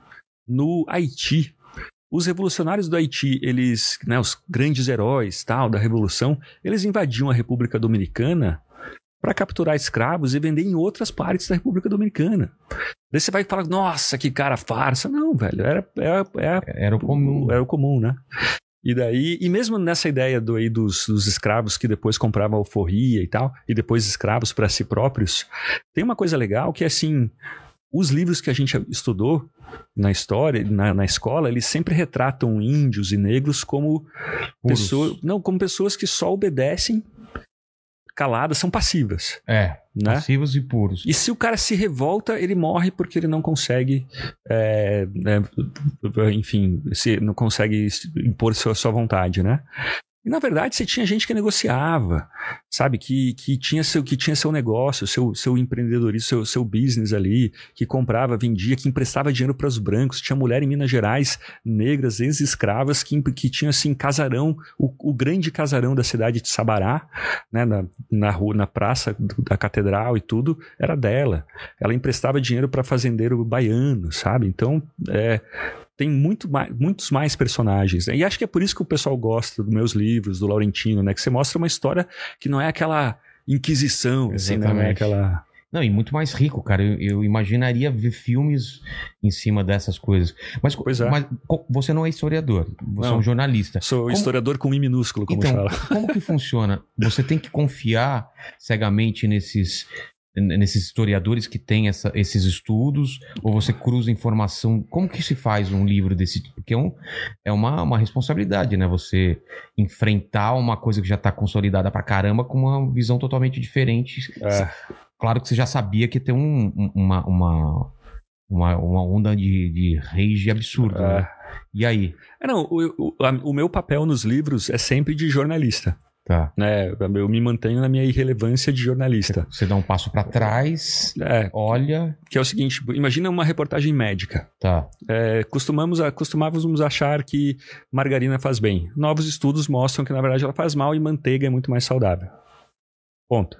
no Haiti, os revolucionários do Haiti, eles, né, os grandes heróis tal da revolução, eles invadiam a República Dominicana para capturar escravos e vender em outras partes da República Dominicana. Daí você vai falar, nossa, que cara farsa. Não, velho, era, era, era Era o comum. era o comum, né? E daí, e mesmo nessa ideia do, aí dos, dos escravos que depois compravam alforria e tal, e depois escravos para si próprios, tem uma coisa legal que é assim, os livros que a gente estudou na história, na, na escola, eles sempre retratam índios e negros como pessoas, não, como pessoas que só obedecem caladas, são passivas, É, né? passivos e puros. E se o cara se revolta, ele morre porque ele não consegue, é, né, enfim, se não consegue impor sua, sua vontade, né? E na verdade você tinha gente que negociava, sabe? Que, que, tinha, seu, que tinha seu negócio, seu, seu empreendedorismo, seu, seu business ali, que comprava, vendia, que emprestava dinheiro para os brancos. Tinha mulher em Minas Gerais, negras, ex-escravas, que, que tinha assim casarão, o, o grande casarão da cidade de Sabará, né? Na, na rua, na praça da catedral e tudo, era dela. Ela emprestava dinheiro para fazendeiro baiano, sabe? Então, é, tem muito mais, muitos mais personagens. Né? E acho que é por isso que o pessoal gosta dos meus livros, do Laurentino, né? Que você mostra uma história que não é aquela inquisição, assim, né? não é aquela... Não, e muito mais rico, cara. Eu, eu, imaginaria ver filmes em cima dessas coisas. Mas, é. mas você não é historiador, você não, é um jornalista. Sou como... historiador com I minúsculo, como então, fala. Como que funciona? Você tem que confiar cegamente nesses nesses historiadores que têm essa, esses estudos, ou você cruza informação? Como que se faz um livro desse tipo? Porque é, um, é uma, uma responsabilidade, né? Você enfrentar uma coisa que já está consolidada pra caramba com uma visão totalmente diferente. É. Claro que você já sabia que tem um, uma, uma, uma, uma onda de, de rage absurda. É. Né? E aí? É, não, o, o, a, o meu papel nos livros é sempre de jornalista. Tá. Né? Eu me mantenho na minha irrelevância de jornalista. Você dá um passo para trás, é, olha. Que é o seguinte: imagina uma reportagem médica. Tá. É, costumamos, costumávamos achar que margarina faz bem. Novos estudos mostram que, na verdade, ela faz mal e manteiga é muito mais saudável. Ponto.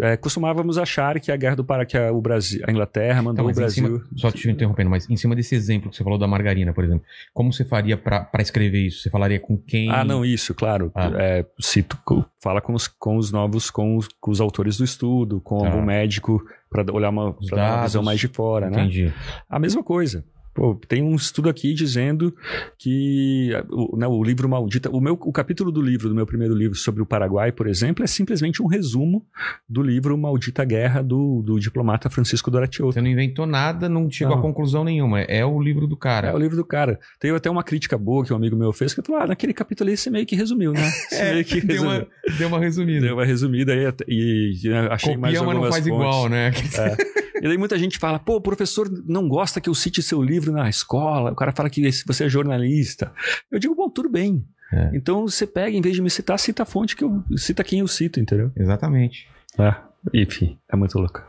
É, costumávamos achar que a guerra do Pará, que a, o Brasil, a Inglaterra mandou o Brasil. Cima, só te interrompendo, mas em cima desse exemplo que você falou da margarina, por exemplo, como você faria para escrever isso? Você falaria com quem? Ah, não, isso, claro. Ah. É, cito, fala com os, com os novos, com os, com os autores do estudo, com tá. algum médico, para olhar uma, uma visão mais de fora, né? Entendi. A mesma coisa. Pô, tem um estudo aqui dizendo que o, né, o livro Maldita, o, meu, o capítulo do livro, do meu primeiro livro sobre o Paraguai, por exemplo, é simplesmente um resumo do livro Maldita Guerra do, do diplomata Francisco Doratioto. Você não inventou nada, não chegou a conclusão nenhuma. É o livro do cara. É o livro do cara. Teve até uma crítica boa que um amigo meu fez, que falou: ah, naquele capítulo ali você meio que resumiu, né? [laughs] Você é, meio que resumiu. Deu, uma, deu uma resumida. Deu uma resumida aí e, e achei Copia, mais algumas mas não faz fontes. igual, né? É. [laughs] E daí muita gente fala, pô, o professor não gosta que eu cite seu livro na escola. O cara fala que você é jornalista. Eu digo, bom, tudo bem. É. Então você pega, em vez de me citar, cita a fonte que eu cita quem eu cito, entendeu? Exatamente. É. Enfim, é muito louco.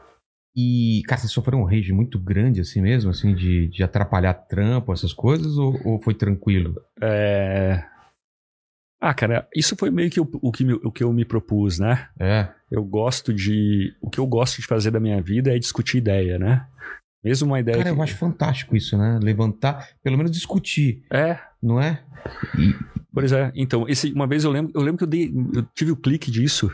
E, cara, você sofreu um rage muito grande assim mesmo, assim, de, de atrapalhar trampo, essas coisas, ou, ou foi tranquilo? É. Ah, cara, isso foi meio que o, o, que, o que eu me propus, né? É. Eu gosto de. O que eu gosto de fazer da minha vida é discutir ideia, né? Mesmo uma ideia. Cara, que... eu acho fantástico isso, né? Levantar, pelo menos discutir. É. Não é? Pois é. Então, esse, uma vez eu lembro, eu lembro que eu, dei, eu tive o clique disso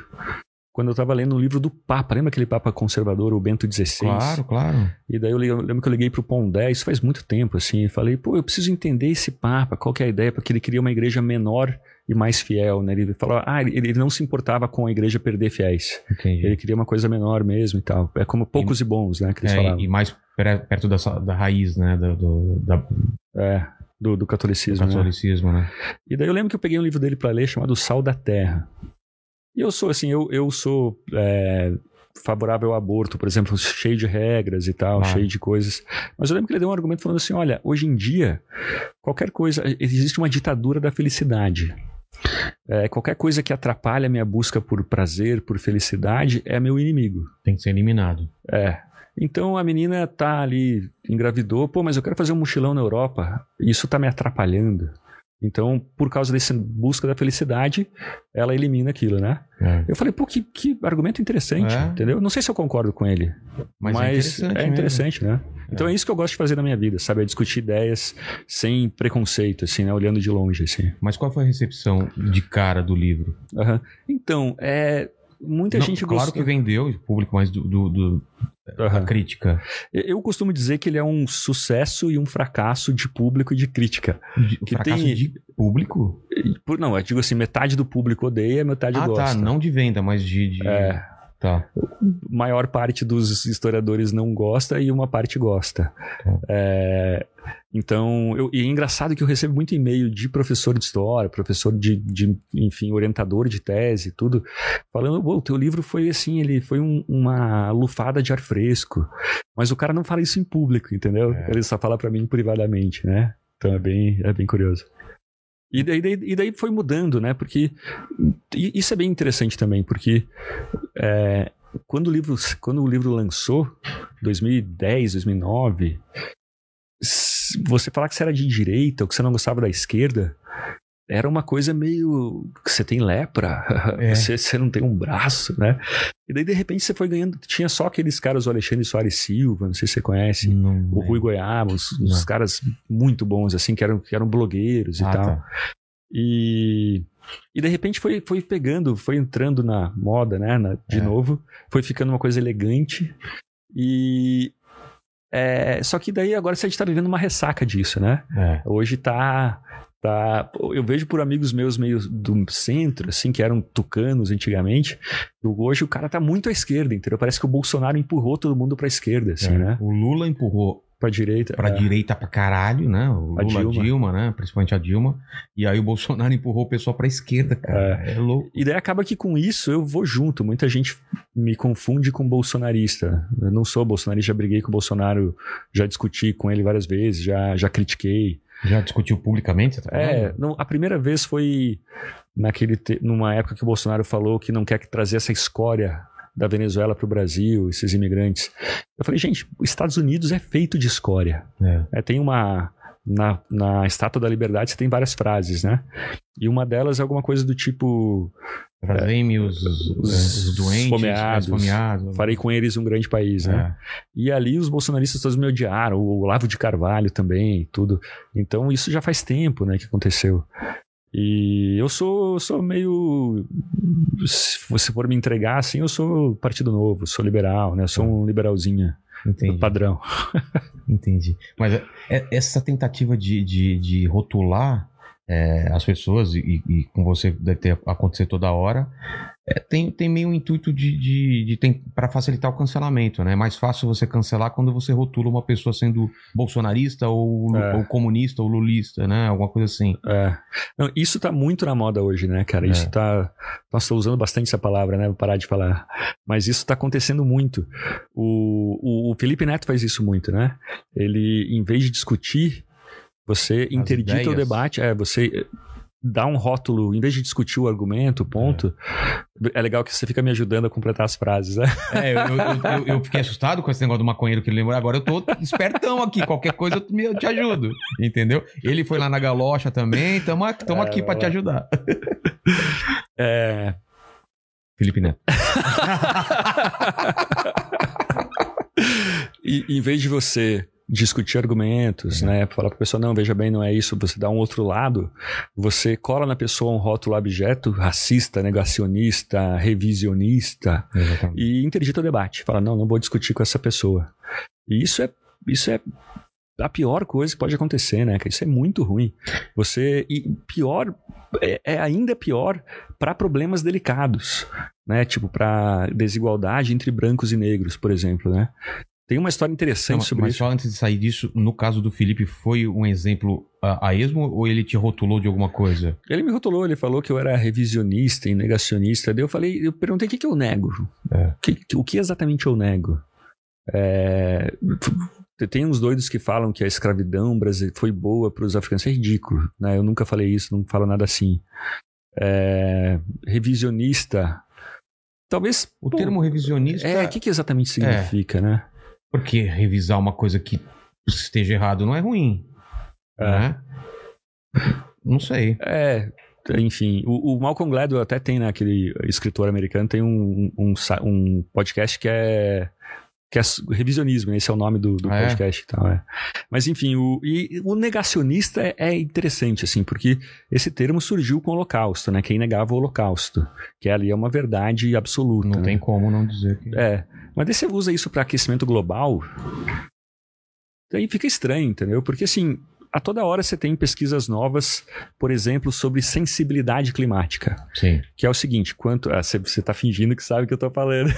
quando eu estava lendo um livro do Papa. Lembra aquele Papa conservador, o Bento XVI? Claro, claro. E daí eu, lembro que eu liguei pro Pondé, isso faz muito tempo, assim, e falei, pô, eu preciso entender esse Papa, qual que é a ideia, porque ele queria uma igreja menor e mais fiel, né? Ele falou, ah, ele, ele não se importava com a igreja perder fiéis. Entendi. Ele queria uma coisa menor mesmo e tal. É como poucos e, e bons, né? Que eles é, falavam. E mais perto da, da raiz, né? Do, do da... É, do, do catolicismo. Do catolicismo, né? né? E daí eu lembro que eu peguei um livro dele para ler chamado Sal da Terra. E eu sou assim, eu, eu sou é, favorável ao aborto, por exemplo, cheio de regras e tal, ah. cheio de coisas. Mas eu lembro que ele deu um argumento falando assim: olha, hoje em dia, qualquer coisa, existe uma ditadura da felicidade. É, qualquer coisa que atrapalha a minha busca por prazer, por felicidade, é meu inimigo. Tem que ser eliminado. É. Então a menina tá ali, engravidou, pô, mas eu quero fazer um mochilão na Europa, isso tá me atrapalhando. Então, por causa dessa busca da felicidade, ela elimina aquilo, né? É. Eu falei, pô, que, que argumento interessante, é. entendeu? Não sei se eu concordo com ele, mas, é mas é interessante, é interessante né? Então é. é isso que eu gosto de fazer na minha vida, sabe? É discutir ideias sem preconceito, assim, né? Olhando de longe, assim. Mas qual foi a recepção de cara do livro? Uhum. Então, é muita Não, gente claro gostou. que vendeu o público mais do, do, do uhum. crítica. Eu costumo dizer que ele é um sucesso e um fracasso de público e de crítica. De, que fracasso tem... de público? Não, eu digo assim, metade do público odeia, metade ah, gosta. Ah, tá, não de venda, mas de... de... É. Tá. Maior parte dos historiadores não gosta e uma parte gosta. Tá. É, então, eu, e é engraçado que eu recebo muito e-mail de professor de história, professor de, de enfim, orientador de tese, tudo, falando, o teu livro foi assim, ele foi um, uma lufada de ar fresco. Mas o cara não fala isso em público, entendeu? É. Ele só fala para mim privadamente, né? Então é bem, é bem curioso. E daí, e daí foi mudando, né? Porque isso é bem interessante também, porque é, quando, o livro, quando o livro lançou, 2010, 2009, você falar que você era de direita ou que você não gostava da esquerda, era uma coisa meio. Você tem lepra, [laughs] É. você, você não tem um braço, né? E daí, de repente, você foi ganhando. Tinha só aqueles caras, o Alexandre Soares Silva, não sei se você conhece, Não, o Rui Goiaba, os Não. caras muito bons, assim, que eram, que eram blogueiros e Ah, tal. tá. E, e de repente foi, foi pegando, foi entrando na moda, né? na- de É. novo, foi ficando uma coisa elegante. E. é, só que daí agora a gente tá vivendo uma ressaca disso, né? É. Hoje tá. tá eu vejo por amigos meus meio do centro, assim, que eram tucanos antigamente. Hoje o cara tá muito à esquerda, entendeu? Parece que o Bolsonaro empurrou todo mundo pra esquerda, assim, É. né? O Lula empurrou Pra direita. pra é. direita pra caralho, né? O A Lula, a Dilma. Dilma. né? Principalmente a Dilma. E aí o Bolsonaro [laughs] empurrou o pessoal pra esquerda, cara. É, louco. E daí acaba que com isso eu vou junto. Muita gente me confunde com bolsonarista. Eu não sou bolsonarista, já briguei com o Bolsonaro, já discuti com ele várias vezes, já, já critiquei. Já discutiu publicamente, tá? É, não, a primeira vez foi naquele te- numa época que o Bolsonaro falou que não quer que trazer essa escória da Venezuela para o Brasil, esses imigrantes. Eu falei, gente, os Estados Unidos é feito de escória. É. É, tem uma. Na, na Estátua da Liberdade você tem várias frases, né? E uma delas é alguma coisa do tipo: Trazem-me os, os, os doentes, esfomeados. os esfomeados. farei com eles um grande país, né? É. E ali os bolsonaristas todos me odiaram, o Olavo de Carvalho também, tudo. Então isso já faz tempo, né, que aconteceu. E eu sou, sou meio. Se você for me entregar assim, eu sou Partido Novo, sou liberal, né? Sou um liberalzinho Entendi. padrão. [laughs] Entendi. Mas é- é- essa tentativa de, de, de rotular é, as pessoas, e, e com você deve ter acontecer toda hora, é, tem, tem meio um intuito de, de, de para facilitar o cancelamento, né? É mais fácil você cancelar quando você rotula uma pessoa sendo bolsonarista ou, É. ou comunista ou lulista, né? Alguma coisa assim. É. Não, isso tá muito na moda hoje, né, cara? Isso É. tá. Nossa, tô usando bastante essa palavra, né? Vou parar de falar. Mas isso tá acontecendo muito. O, o, o Felipe Neto faz isso muito, né? Ele, em vez de discutir, você interdita o ideias. debate. É, você dá um rótulo, em vez de discutir o argumento, o ponto. É. legal que você fica me ajudando a completar as frases, né? É, eu, eu, eu- eu fiquei assustado com esse negócio do maconheiro que ele lembrou. Agora eu tô espertão aqui. Qualquer coisa eu te, ajudo. Entendeu? Ele foi lá na galocha também. Tamo, aqui- tamo aqui pra te ajudar. É. Felipe Neto. [laughs] E em vez de você discutir argumentos, né, falar para a pessoa não, veja bem, não é isso, você dá um outro lado, você cola na pessoa um rótulo abjeto, racista, negacionista, revisionista Exatamente. e interdita o debate. Fala não, não vou discutir com essa pessoa. E isso é isso é a pior coisa que pode acontecer, né? Isso é muito ruim. Você e pior é, é ainda pior para problemas delicados, né? Tipo para desigualdade entre brancos e negros, por exemplo, né? Tem uma história interessante Não, sobre mas isso. só antes de sair disso, no caso do Felipe, foi um exemplo a, a esmo ou ele te rotulou de alguma coisa? Ele me rotulou, ele falou que eu era revisionista e negacionista. Daí eu falei, eu perguntei o que, que eu nego. É. Que- o que exatamente eu nego? É, tem uns doidos que falam que a escravidão brasileira foi boa para os africanos. Isso é ridículo, né? Eu nunca falei isso, não falo nada assim. É, revisionista. Talvez. O bom, termo revisionista. É, o que, que exatamente significa, né? Porque revisar uma coisa que esteja errado não é ruim. Né? Não sei. É, enfim, o, o Malcolm Gladwell até tem, né, aquele escritor americano, tem um, um, um podcast que é que é revisionismo, né? esse é o nome do, do Ah, é? podcast e tal, é. Mas enfim, o, e o negacionista é, é interessante, assim, porque esse termo surgiu com o holocausto, né? Quem negava o holocausto, que ali é uma verdade absoluta. Não né? tem como não dizer que. É, mas daí você usa isso para aquecimento global, daí fica estranho, entendeu? Porque assim, a toda hora você tem pesquisas novas, por exemplo, sobre sensibilidade climática, Sim. que é o seguinte, quanto ah, você, você tá fingindo que sabe o que eu tô falando.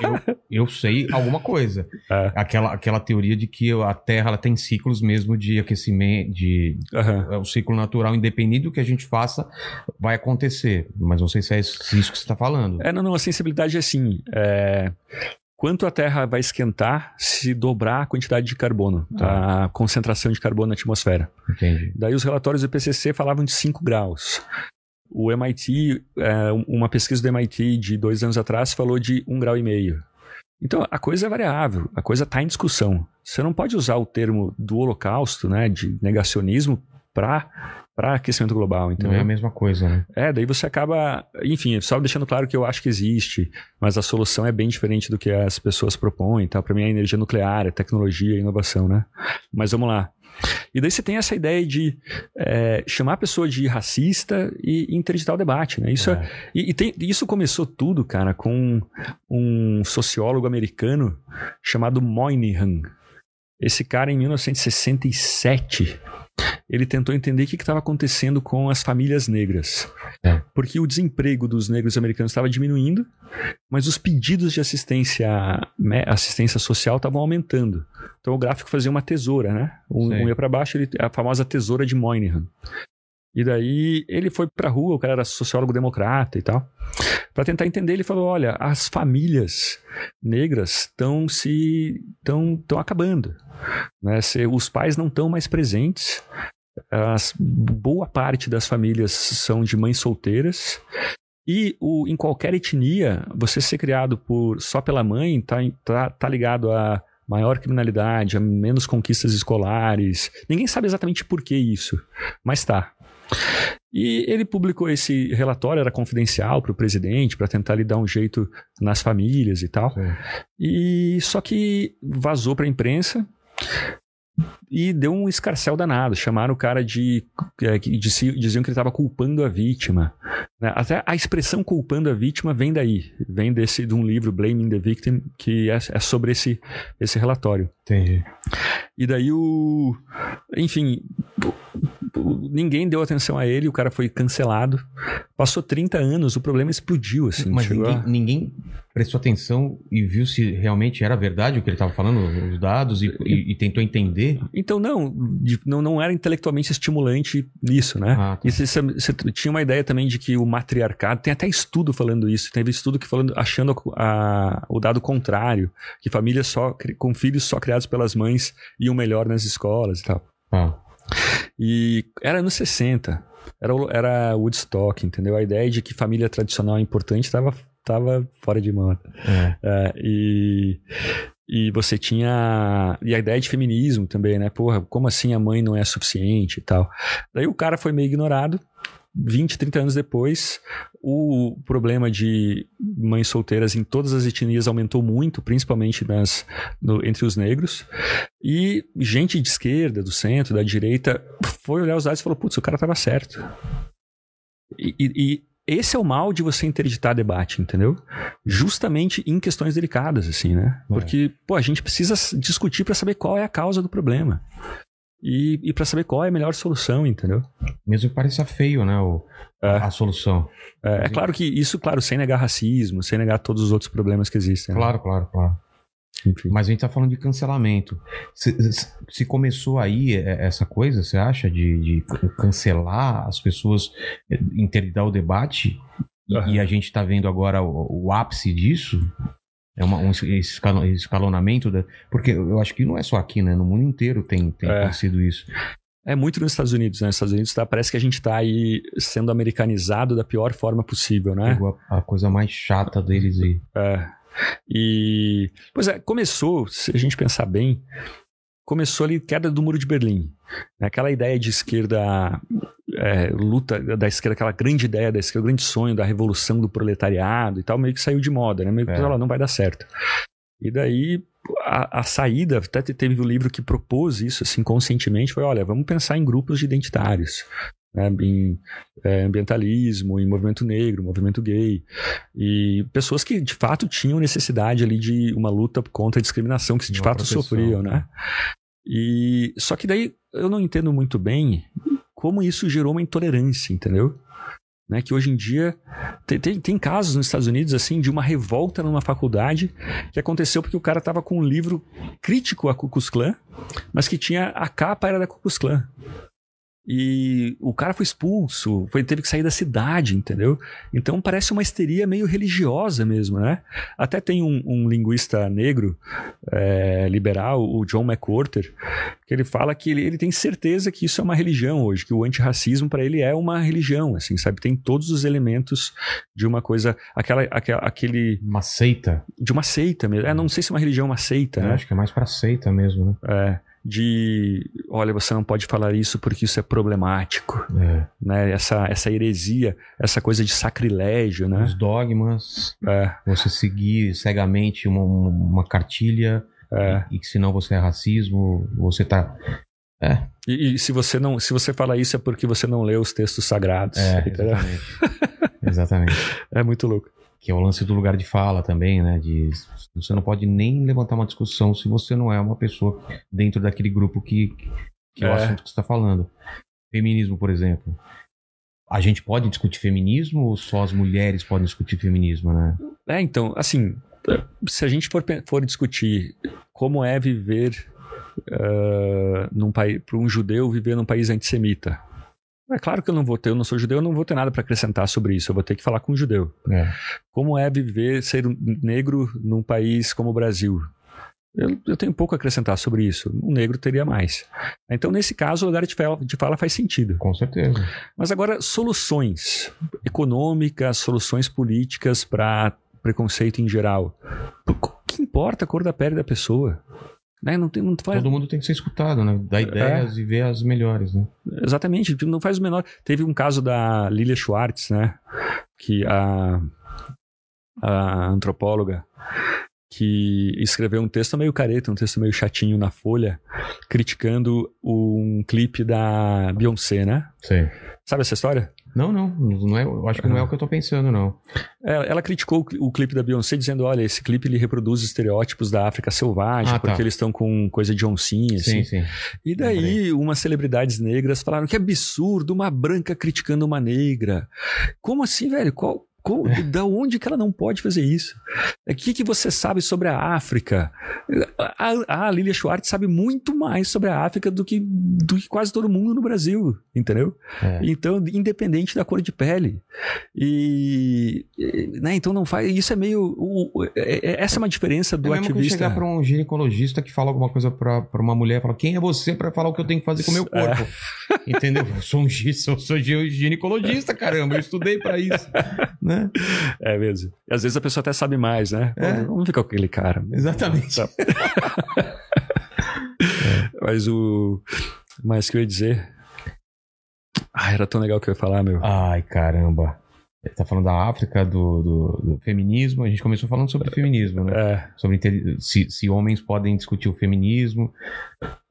Eu, eu sei alguma coisa. [laughs] É. Aquela, aquela teoria de que a Terra ela tem ciclos mesmo de aquecimento, de Aham. é o ciclo natural, independente do que a gente faça, vai acontecer. Mas não sei se é isso isso que você está falando. É, não, não, a sensibilidade é assim, é, quanto a Terra vai esquentar se dobrar a quantidade de carbono, a concentração de carbono na atmosfera. Entendi. Daí os relatórios do IPCC falavam de 5 graus. O MIT, é, uma pesquisa do MIT de dois anos atrás falou de 1,5 grau. e meio. Então a coisa é variável, a coisa está em discussão. Você não pode usar o termo do holocausto, né, de negacionismo, para para aquecimento global, entendeu? Não é a mesma coisa, né? É, daí você acaba, enfim, só deixando claro que eu acho que existe, mas a solução é bem diferente do que as pessoas propõem, tá? Para mim é energia nuclear, é tecnologia, é inovação, né? Mas vamos lá. E daí você tem essa ideia de é, chamar a pessoa de racista e interditar o debate, né? Isso, é. e, e tem, isso começou tudo, cara, com um sociólogo americano chamado Moynihan. Esse cara, em 1967, ele tentou entender o que estava acontecendo com as famílias negras. É. Porque o desemprego dos negros americanos estava diminuindo, mas os pedidos de assistência, assistência social estavam aumentando. Então o gráfico fazia uma tesoura, né? Um, um ia para baixo, ele, a famosa tesoura de Moynihan. E daí ele foi pra rua, o cara era sociólogo democrata e tal. Para tentar entender, ele falou: olha, as famílias negras estão se estão tão acabando. Né? Se, os pais não estão mais presentes, as, boa parte das famílias são de mães solteiras. E o, em qualquer etnia, você ser criado por só pela mãe tá, tá, tá ligado a maior criminalidade, a menos conquistas escolares. Ninguém sabe exatamente por que isso, mas tá. E ele publicou esse relatório, era confidencial para o presidente, para tentar lhe dar um jeito nas famílias e tal. Sim. E só que vazou para a imprensa e deu um escarcel danado. Chamaram o cara de. É, diziam que ele estava culpando a vítima. Né? Até a expressão culpando a vítima vem daí. Vem desse, de um livro, Blaming the Victim, que é, é sobre esse, esse relatório. Entendi. E daí o. Enfim ninguém deu atenção a ele, o cara foi cancelado. Passou 30 anos, o problema explodiu, assim. Mas ninguém, a... ninguém, prestou atenção e viu se realmente era verdade o que ele estava falando, os dados, e, e, e, tentou entender? Então, não, não, não era intelectualmente estimulante isso, né? Ah, tá. E você, tinha uma ideia também de que o matriarcado, tem até estudo falando isso, teve estudo que falando, achando a, a, o dado contrário, que famílias só, com filhos só criados pelas mães iam melhor nas escolas e tal. Ah. E era anos 60. Era, era Woodstock, entendeu? A ideia de que família tradicional é importante estava tava fora de mão. É. É, e, e você tinha. E a ideia de feminismo também, né? Porra, como assim a mãe não é suficiente e tal? Daí o cara foi meio ignorado. 20, 30 anos depois, o problema de mães solteiras em todas as etnias aumentou muito, principalmente nas, no, entre os negros. E gente de esquerda, do centro, da direita, foi olhar os dados e falou: putz, o cara estava certo. E, e, esse é o mal de você interditar debate, entendeu? Justamente em questões delicadas, assim, né? É. Porque, pô, a gente precisa discutir para saber qual é a causa do problema e, e para saber qual é a melhor solução, entendeu? Mesmo que pareça feio, né, o, é. a solução. É, é, claro que isso, claro, sem negar racismo, sem negar todos os outros problemas que existem. Claro, né? claro, claro. Enfim. Mas a gente tá falando de cancelamento. Se, se, começou aí é, essa coisa, você acha, de, de cancelar as pessoas, é, interditar o debate, uhum. e a gente tá vendo agora o, o ápice disso? É uma, um escalonamento, da, porque eu acho que não é só aqui, né? No mundo inteiro tem, tem é. sido isso. É muito nos Estados Unidos, né? Nos Estados Unidos tá, parece que a gente está aí sendo americanizado da pior forma possível, né? A coisa mais chata deles aí. É. E. Pois é, começou, se a gente pensar bem, começou ali queda do muro de Berlim. Né? Aquela ideia de esquerda é, luta da esquerda, aquela grande ideia da esquerda, o grande sonho da revolução do proletariado e tal, meio que saiu de moda, né? Meio que é. não vai dar certo. E daí a, a, saída, até teve o um livro que propôs isso assim conscientemente, foi, olha, vamos pensar em grupos de identitários. Né, em é, ambientalismo, em movimento negro, movimento gay, e pessoas que de fato tinham necessidade ali de uma luta contra a discriminação, que de fato proteção. sofriam, né? E só que daí eu não entendo muito bem como isso gerou uma intolerância, entendeu? Né, que hoje em dia tem, tem, tem, casos nos Estados Unidos assim de uma revolta numa faculdade que aconteceu porque o cara estava com um livro crítico a Ku Klux Klan, mas que tinha a capa era da Ku Klux Klan. E o cara foi expulso, foi, teve que sair da cidade, entendeu? Então parece uma histeria meio religiosa mesmo, né? Até tem um, um linguista negro é, liberal, o John McWhorter, que ele fala que ele, ele, tem certeza que isso é uma religião hoje, que o antirracismo para ele é uma religião, assim, sabe? Tem todos os elementos de uma coisa, aquela, aquela aquele... Uma seita. De uma seita mesmo. É, não sei se é uma religião, uma seita, é, né? Acho que é mais para seita mesmo, né? É. de, olha, você não pode falar isso porque isso é problemático, É. né? Essa, essa heresia, essa coisa de sacrilégio, né? Os dogmas, É, você seguir cegamente uma, uma cartilha, é. e que senão você é racismo, você tá. É, E, e se você não, se você fala isso é porque você não lê os textos sagrados, é, exatamente. exatamente. [laughs] É muito louco. Que é o lance do lugar de fala também, né? De você não pode nem levantar uma discussão se você não é uma pessoa dentro daquele grupo que, que é o É. assunto que você está falando. Feminismo, por exemplo. A gente pode discutir feminismo ou só as mulheres podem discutir feminismo, né? É, então, assim, se a gente for, for discutir como é viver ah, num país, para um judeu viver num país antissemita. É claro que eu não vou ter, eu não sou judeu, eu não vou ter nada para acrescentar sobre isso. Eu vou ter que falar com um judeu. É. Como é viver, ser um negro num país como o Brasil? Eu, eu tenho pouco a acrescentar sobre isso. Um negro teria mais. Então, nesse caso, o lugar de fala, de fala faz sentido. Com certeza. Mas agora, soluções econômicas, soluções políticas para preconceito em geral. O que importa a cor da pele da pessoa? Né? Não, tem, não faz, Todo mundo tem que ser escutado, né? Dar ideias e ver as melhores, né? Exatamente, tipo, não faz o menor. Teve um caso da Lilia Schwartz, né? Que a, a antropóloga que escreveu um texto meio careta, um texto meio chatinho na Folha, criticando um clipe da Beyoncé, né? Sei. Sabe essa história? Não, não. não é, acho que não é o que eu tô pensando, não. Ela, ela criticou o cli- o clipe da Beyoncé dizendo, olha, esse clipe ele reproduz estereótipos da África selvagem, Ah, tá. porque eles estão com coisa de oncinha, assim. Sim, sim. E daí, umas celebridades negras falaram que absurdo uma branca criticando uma negra. Como assim, velho? Qual, qual- da onde que ela não pode fazer isso? O que, que você sabe sobre a África? A, a Lilia Schwartz sabe muito mais sobre a África do que, do que quase todo mundo no Brasil, entendeu? É. Então, independente da cor de pele. E, né, então não faz. Isso é meio. o- é- é- essa é uma diferença do é mesmo que ativista. chegar pra um ginecologista que fala alguma coisa pra uma mulher, fala, quem é você pra falar o que eu tenho que fazer com o meu É. corpo? Entendeu? Eu [laughs] sou um gi- sou, sou gi- ginecologista, caramba, eu estudei pra isso. [laughs] né? É mesmo. E às vezes a pessoa até sabe mais, né? É. Vamos ficar com aquele cara. Exatamente. Tá. [laughs] Mas o. Mas que eu ia dizer. Ah, era tão legal que eu ia falar, meu. Ai, caramba. Ele tá falando da África, do, do- do feminismo. A gente começou falando sobre feminismo, né? É, Sobre se, se homens podem discutir o feminismo.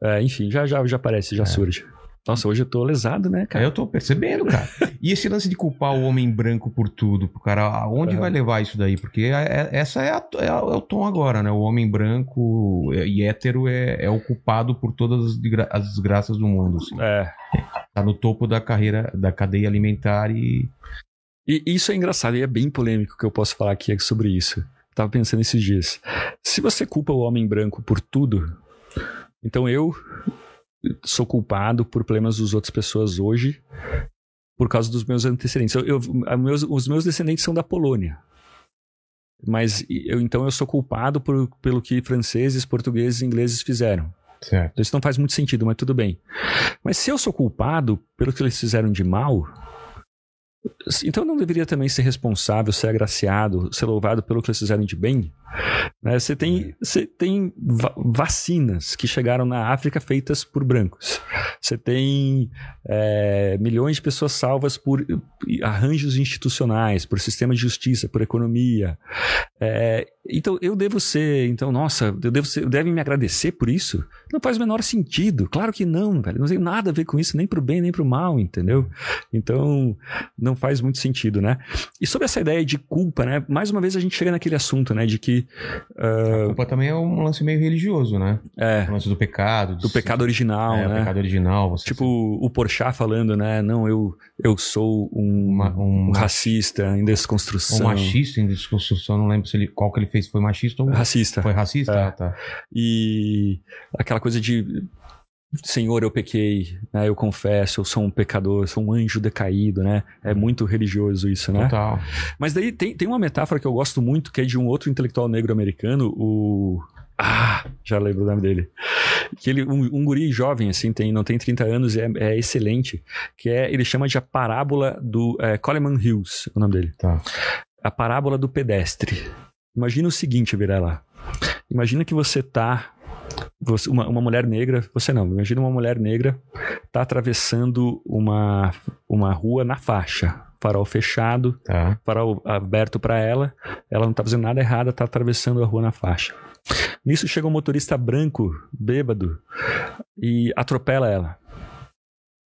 é, enfim, já, já, já aparece, já surge. Nossa, hoje eu tô lesado, né, cara? eu tô percebendo, cara. [laughs] E esse lance de culpar o homem branco por tudo, cara, aonde Aham. vai levar isso daí? Porque é- é- essa é, a- é a- é o tom agora, né? O homem branco e hétero é, é o culpado por todas as desgraças do mundo. assim. É. Tá no topo da carreira, da cadeia alimentar e. E isso é engraçado e é bem polêmico que eu posso falar aqui sobre isso. Tava pensando esses dias. Se você culpa o homem branco por tudo, então eu sou culpado por problemas das outras pessoas hoje por causa dos meus antecedentes. Eu, eu- meus- os meus descendentes são da Polônia. Mas eu, então eu sou culpado por, pelo que franceses, portugueses e ingleses fizeram. Certo. Isso não faz muito sentido, mas tudo bem. Mas se eu sou culpado pelo que eles fizeram de mal, então não deveria também ser responsável, ser agraciado, ser louvado pelo que eles fizeram de bem? Né? Você tem, você tem va- vacinas que chegaram na África feitas por brancos. Você tem é, milhões de pessoas salvas por arranjos institucionais, por sistema de justiça, por economia. É, então eu devo ser, então, nossa, eu devo ser, devem me agradecer por isso? Não faz o menor sentido. Claro que não, velho. Não tem nada a ver com isso, nem pro bem, nem pro mal, entendeu? Então, não faz muito sentido, né? E sobre essa ideia de culpa, né? Mais uma vez a gente chega naquele assunto, né? De que. A culpa também é um lance meio religioso, né? É, O lance do pecado. do pecado original, é, o né? pecado original. Você Tipo o Porchat falando, né? Não, eu, eu sou um, Uma- um um racista em um desconstrução. machista em desconstrução, não lembro se ele, qual que ele fez, foi machista ou Racista. foi racista? É. Ah, tá. E aquela coisa de Senhor, eu pequei, né? Eu confesso, eu sou um pecador, eu sou um anjo decaído, né? É muito religioso isso, né? Total. Mas daí tem, tem uma metáfora que eu gosto muito, que é de um outro intelectual negro americano, o. Ah, já lembro o nome dele. Que ele, um, um guri jovem, assim, tem, não tem 30 anos, é, é excelente. Que é, ele chama de a parábola do. É, Coleman é o nome dele. Tá. A parábola do pedestre. Imagina o seguinte, Virela. Imagina que você tá você- uma, uma mulher negra, você não, imagina uma mulher negra tá atravessando uma, uma rua na faixa, farol fechado, Tá. farol aberto para ela, ela não tá fazendo nada errado, tá atravessando a rua na faixa. Nisso chega um motorista branco, bêbado, e atropela ela.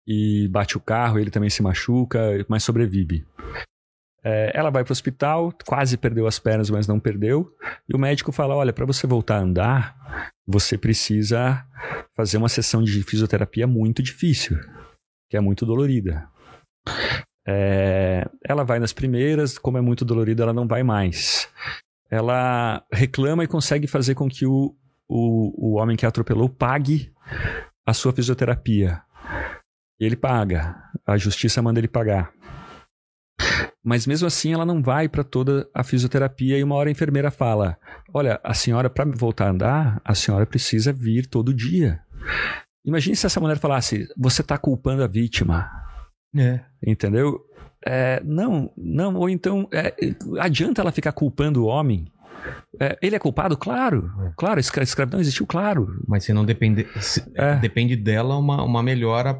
E bate o carro, ele também se machuca, mas sobrevive. É, ela vai para o hospital, quase perdeu as pernas, mas não perdeu. E o médico fala: Olha, para você voltar a andar, você precisa fazer uma sessão de fisioterapia muito difícil, que é muito dolorida. É, ela vai nas primeiras, como é muito dolorida, ela não vai mais. Ela reclama e consegue fazer com que o, o, o homem que a atropelou pague a sua fisioterapia. Ele paga. A justiça manda ele pagar. Mas mesmo assim ela não vai para toda a fisioterapia e uma hora a enfermeira fala: "Olha, a senhora para voltar a andar, a senhora precisa vir todo dia". Imagine se essa mulher falasse: "Você está culpando a vítima". É. Entendeu? É, não, não, ou então é, adianta ela ficar culpando o homem. É, ele é culpado? Claro, É. claro, a escra- escravidão existiu, claro. Mas se não depende. se- É. Depende dela uma, uma melhora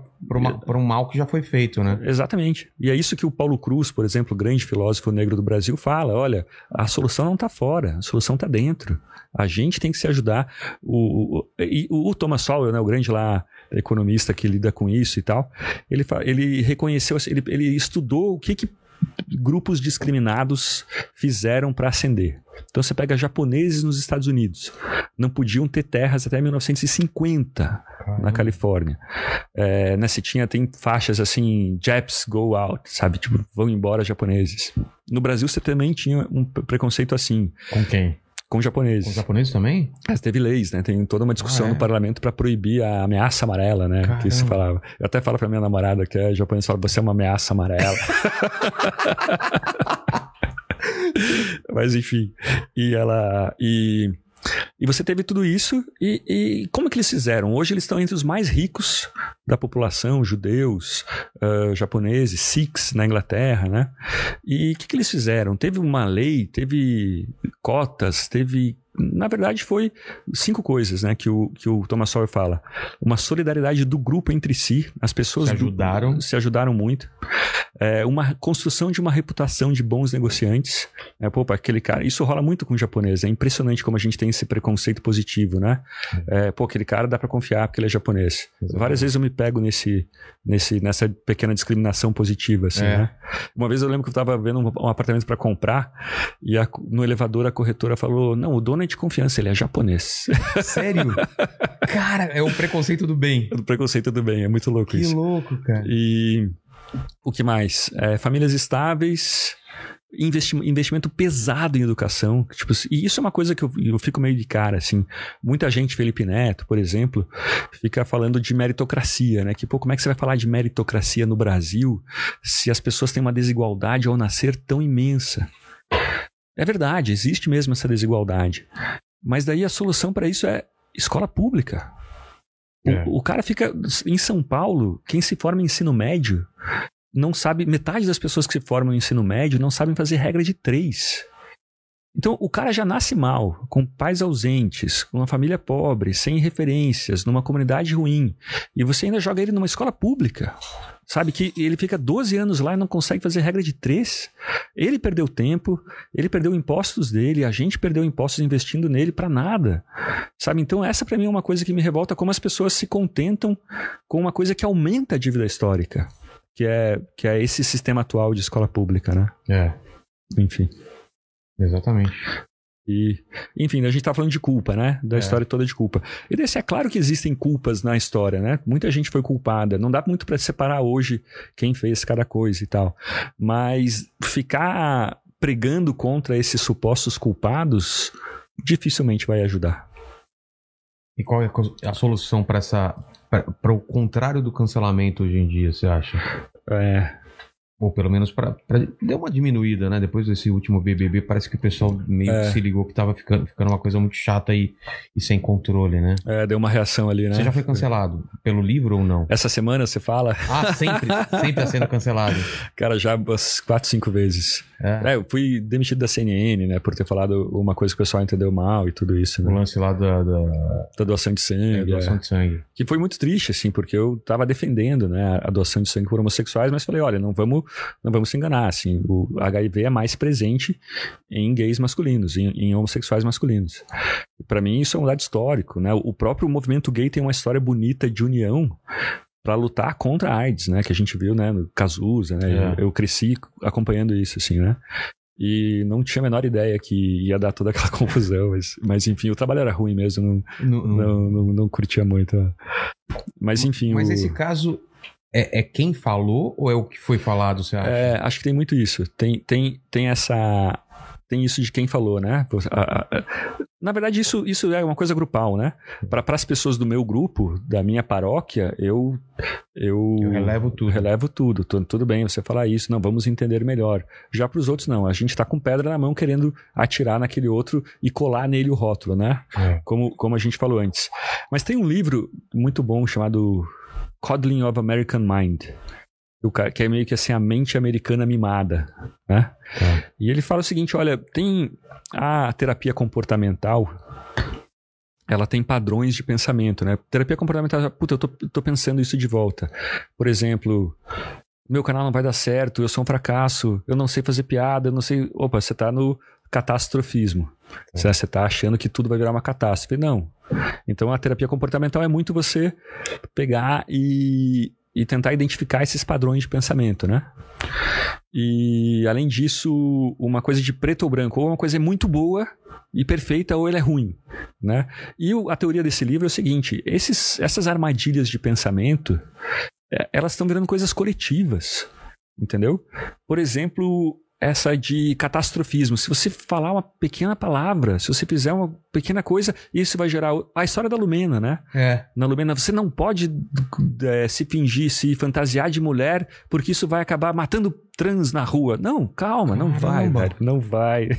para um mal que já foi feito, né? Exatamente. E é isso que o Paulo Cruz, por exemplo, o grande filósofo negro do Brasil, fala: olha, a solução não está fora, a solução está dentro. A gente tem que se ajudar. O, o, e o Thomas Sowell, né, o grande lá economista que lida com isso e tal, ele, ele reconheceu, ele, ele estudou o que, que grupos discriminados fizeram para ascender. Então você pega japoneses nos Estados Unidos, não podiam ter terras até 1950 na Califórnia. É, né, se tinha, tem faixas assim, Japs go out, sabe? Tipo, vão embora japoneses. No Brasil você também tinha um pre- preconceito assim, Com quem? Com Com os japoneses. japoneses também? Mas teve leis, né? Tem toda uma discussão Ah, é? no parlamento para proibir a ameaça amarela, né? Que se Caramba. falava. Eu até falo pra minha namorada que é japonesa, fala, você é uma ameaça amarela. [laughs] Mas enfim. E ela. E, e você teve tudo isso. E, e como que eles fizeram? Hoje eles estão entre os mais ricos da população, judeus, ah, japoneses, Sikhs na Inglaterra, né? E o que, que eles fizeram? Teve uma lei, teve cotas, teve. Na verdade, foi cinco coisas né, que, o, que o Thomas Sowell fala. Uma solidariedade do grupo entre si, as pessoas Se do- ajudaram. se ajudaram muito. É, uma construção de uma reputação de bons negociantes. É, pô, aquele cara, isso rola muito com o japonês. É impressionante como a gente tem esse preconceito positivo, né? É, pô, aquele cara dá pra confiar porque ele é japonês. Exatamente. Várias vezes eu me pego nesse, nesse, nessa pequena discriminação positiva, assim, É. né? Uma vez eu lembro que eu tava vendo um, um apartamento pra comprar e a- no elevador a corretora falou: Não, o dono é de confiança, ele é japonês. [laughs] Sério? cara, é o preconceito do bem. do preconceito do bem, é muito louco Que isso. louco, cara. E o que mais? É, famílias estáveis, investi- investimento pesado em educação. Tipo, e isso é uma coisa que eu, eu fico meio de cara, assim. Muita gente, Felipe Neto, por exemplo, fica falando de meritocracia, né? Que, pô, como é que você vai falar de meritocracia no Brasil se as pessoas têm uma desigualdade ao nascer tão imensa? É verdade, existe mesmo essa desigualdade. Mas daí a solução para isso é escola pública. O- É. O, cara fica em São Paulo, quem se forma em ensino médio, não sabe, metade das pessoas que se formam em ensino médio não sabem fazer regra de três. Então o cara já nasce mal, com pais ausentes, com uma família pobre, sem referências, numa comunidade ruim. E você ainda joga ele numa escola pública. Sabe que ele fica 12 anos lá e não consegue fazer regra de três. Ele perdeu tempo, ele perdeu impostos dele, a gente perdeu impostos investindo nele pra nada. Sabe? Então essa pra mim é uma coisa que me revolta como as pessoas se contentam com uma coisa que aumenta a dívida histórica, que é que é esse sistema atual de escola pública, né? É, Enfim. exatamente. E, enfim, a gente tá falando de culpa, né? Da É. história toda de culpa. E desse, é claro que existem culpas na história, né? Muita gente foi culpada. Não dá muito pra separar hoje quem fez cada coisa e tal. Mas ficar pregando contra esses supostos culpados dificilmente vai ajudar. E qual é a solução para essa. para o contrário do cancelamento hoje em dia, você acha? É, Ou pelo menos pra deu uma diminuída, né? Depois desse último BBB, parece que o pessoal meio É. que se ligou que tava ficando, ficando uma coisa muito chata e, e sem controle, né? É, deu uma reação ali, né? Você já foi cancelado pelo livro ou não? Essa semana você fala, Ah, sempre, [laughs] sempre tá sendo cancelado. cara, já umas quatro, cinco vezes. É. É, eu fui demitido da CNN, né? Por ter falado uma coisa que o pessoal entendeu mal e tudo isso, O né? lance lá da, da, Da doação de sangue. é, doação é. de sangue. Que foi muito triste, assim, porque eu tava defendendo, né, a doação de sangue por homossexuais, mas falei, olha, não vamos, não vamos se enganar, assim, o HIV é mais presente em gays masculinos, em, em homossexuais masculinos. Para mim isso é um dado histórico, né? O próprio movimento gay tem uma história bonita de união para lutar contra a AIDS, né, que a gente viu, né, no Cazuza, né? É. Eu, eu cresci acompanhando isso, assim, né? E não tinha a menor ideia que ia dar toda aquela [laughs] confusão, mas, mas enfim, o trabalho era ruim mesmo, não, não, não, não curtia muito. né? Mas enfim. Mas esse caso é, é quem falou ou é o que foi falado, você acha? é, acho que tem muito isso. Tem, tem, tem essa. Tem isso de quem falou, né? Na verdade, isso, isso é uma coisa grupal, né? Para as pessoas do meu grupo, da minha paróquia, eu. Eu, Eu relevo tudo. Relevo tudo. Tu- Tudo bem você falar isso, não, vamos entender melhor. Já para os outros, não. A gente tá com pedra na mão querendo atirar naquele outro e colar nele o rótulo, né? É. como, como a gente falou antes. Mas tem um livro muito bom chamado Coddling of American Mind, que é meio que assim a mente americana mimada, né? Tá. E ele fala o seguinte, olha, tem a terapia comportamental, ela tem padrões de pensamento, né? Terapia comportamental, puta, eu tô, tô pensando isso de volta. Por exemplo, meu canal não vai dar certo, eu sou um fracasso, eu não sei fazer piada, eu não sei... Opa, você tá no catastrofismo. Você você tá achando que tudo vai virar uma catástrofe. Não. Então a terapia comportamental é muito você pegar e, e tentar identificar esses padrões de pensamento, né? E além disso, uma coisa de preto ou branco, ou uma coisa é muito boa e perfeita, ou ela é ruim, né? E o- a teoria desse livro é o seguinte: esses, essas armadilhas de pensamento, é, elas estão virando coisas coletivas, entendeu? Por exemplo, essa de catastrofismo. Se você falar uma pequena palavra, se você fizer uma pequena coisa, isso vai gerar a história da Lumena, né? É. Na Lumena, você não pode é, se fingir, se fantasiar de mulher, porque isso vai acabar matando trans na rua. Não, calma, não vai, Caramba. velho, não vai.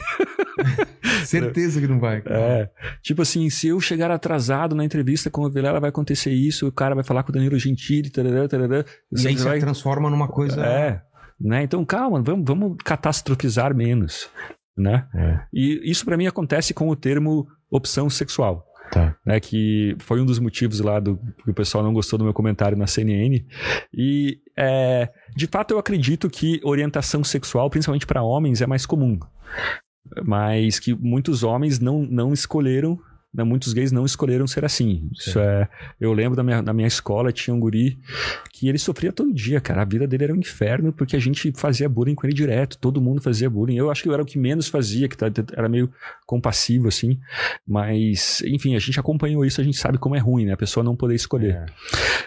[laughs] Certeza que não vai. É, tipo assim, se eu chegar atrasado na entrevista com o Vilela, vai acontecer isso, o cara vai falar com o Danilo Gentili, tarará, tarará, E aí vai... transforma numa coisa. É, né? Então, calma, vamos, vamos catastrofizar menos, né? É. E isso pra mim acontece com o termo opção sexual Tá. né, que foi um dos motivos lá do que o pessoal não gostou do meu comentário na CNN. E, é, de fato, eu acredito que orientação sexual, principalmente para homens, é mais comum. Mas que muitos homens não, não escolheram, né, muitos gays não escolheram ser assim. Isso é, eu lembro da minha, da minha escola, tinha um guri que ele sofria todo dia, cara. A vida dele era um inferno porque a gente fazia bullying com ele direto. Todo mundo fazia bullying. Eu acho que eu era o que menos fazia, que tá- era meio compassivo, assim. Mas, enfim, a gente acompanhou isso, a gente sabe como é ruim, né? A pessoa não poder escolher. É.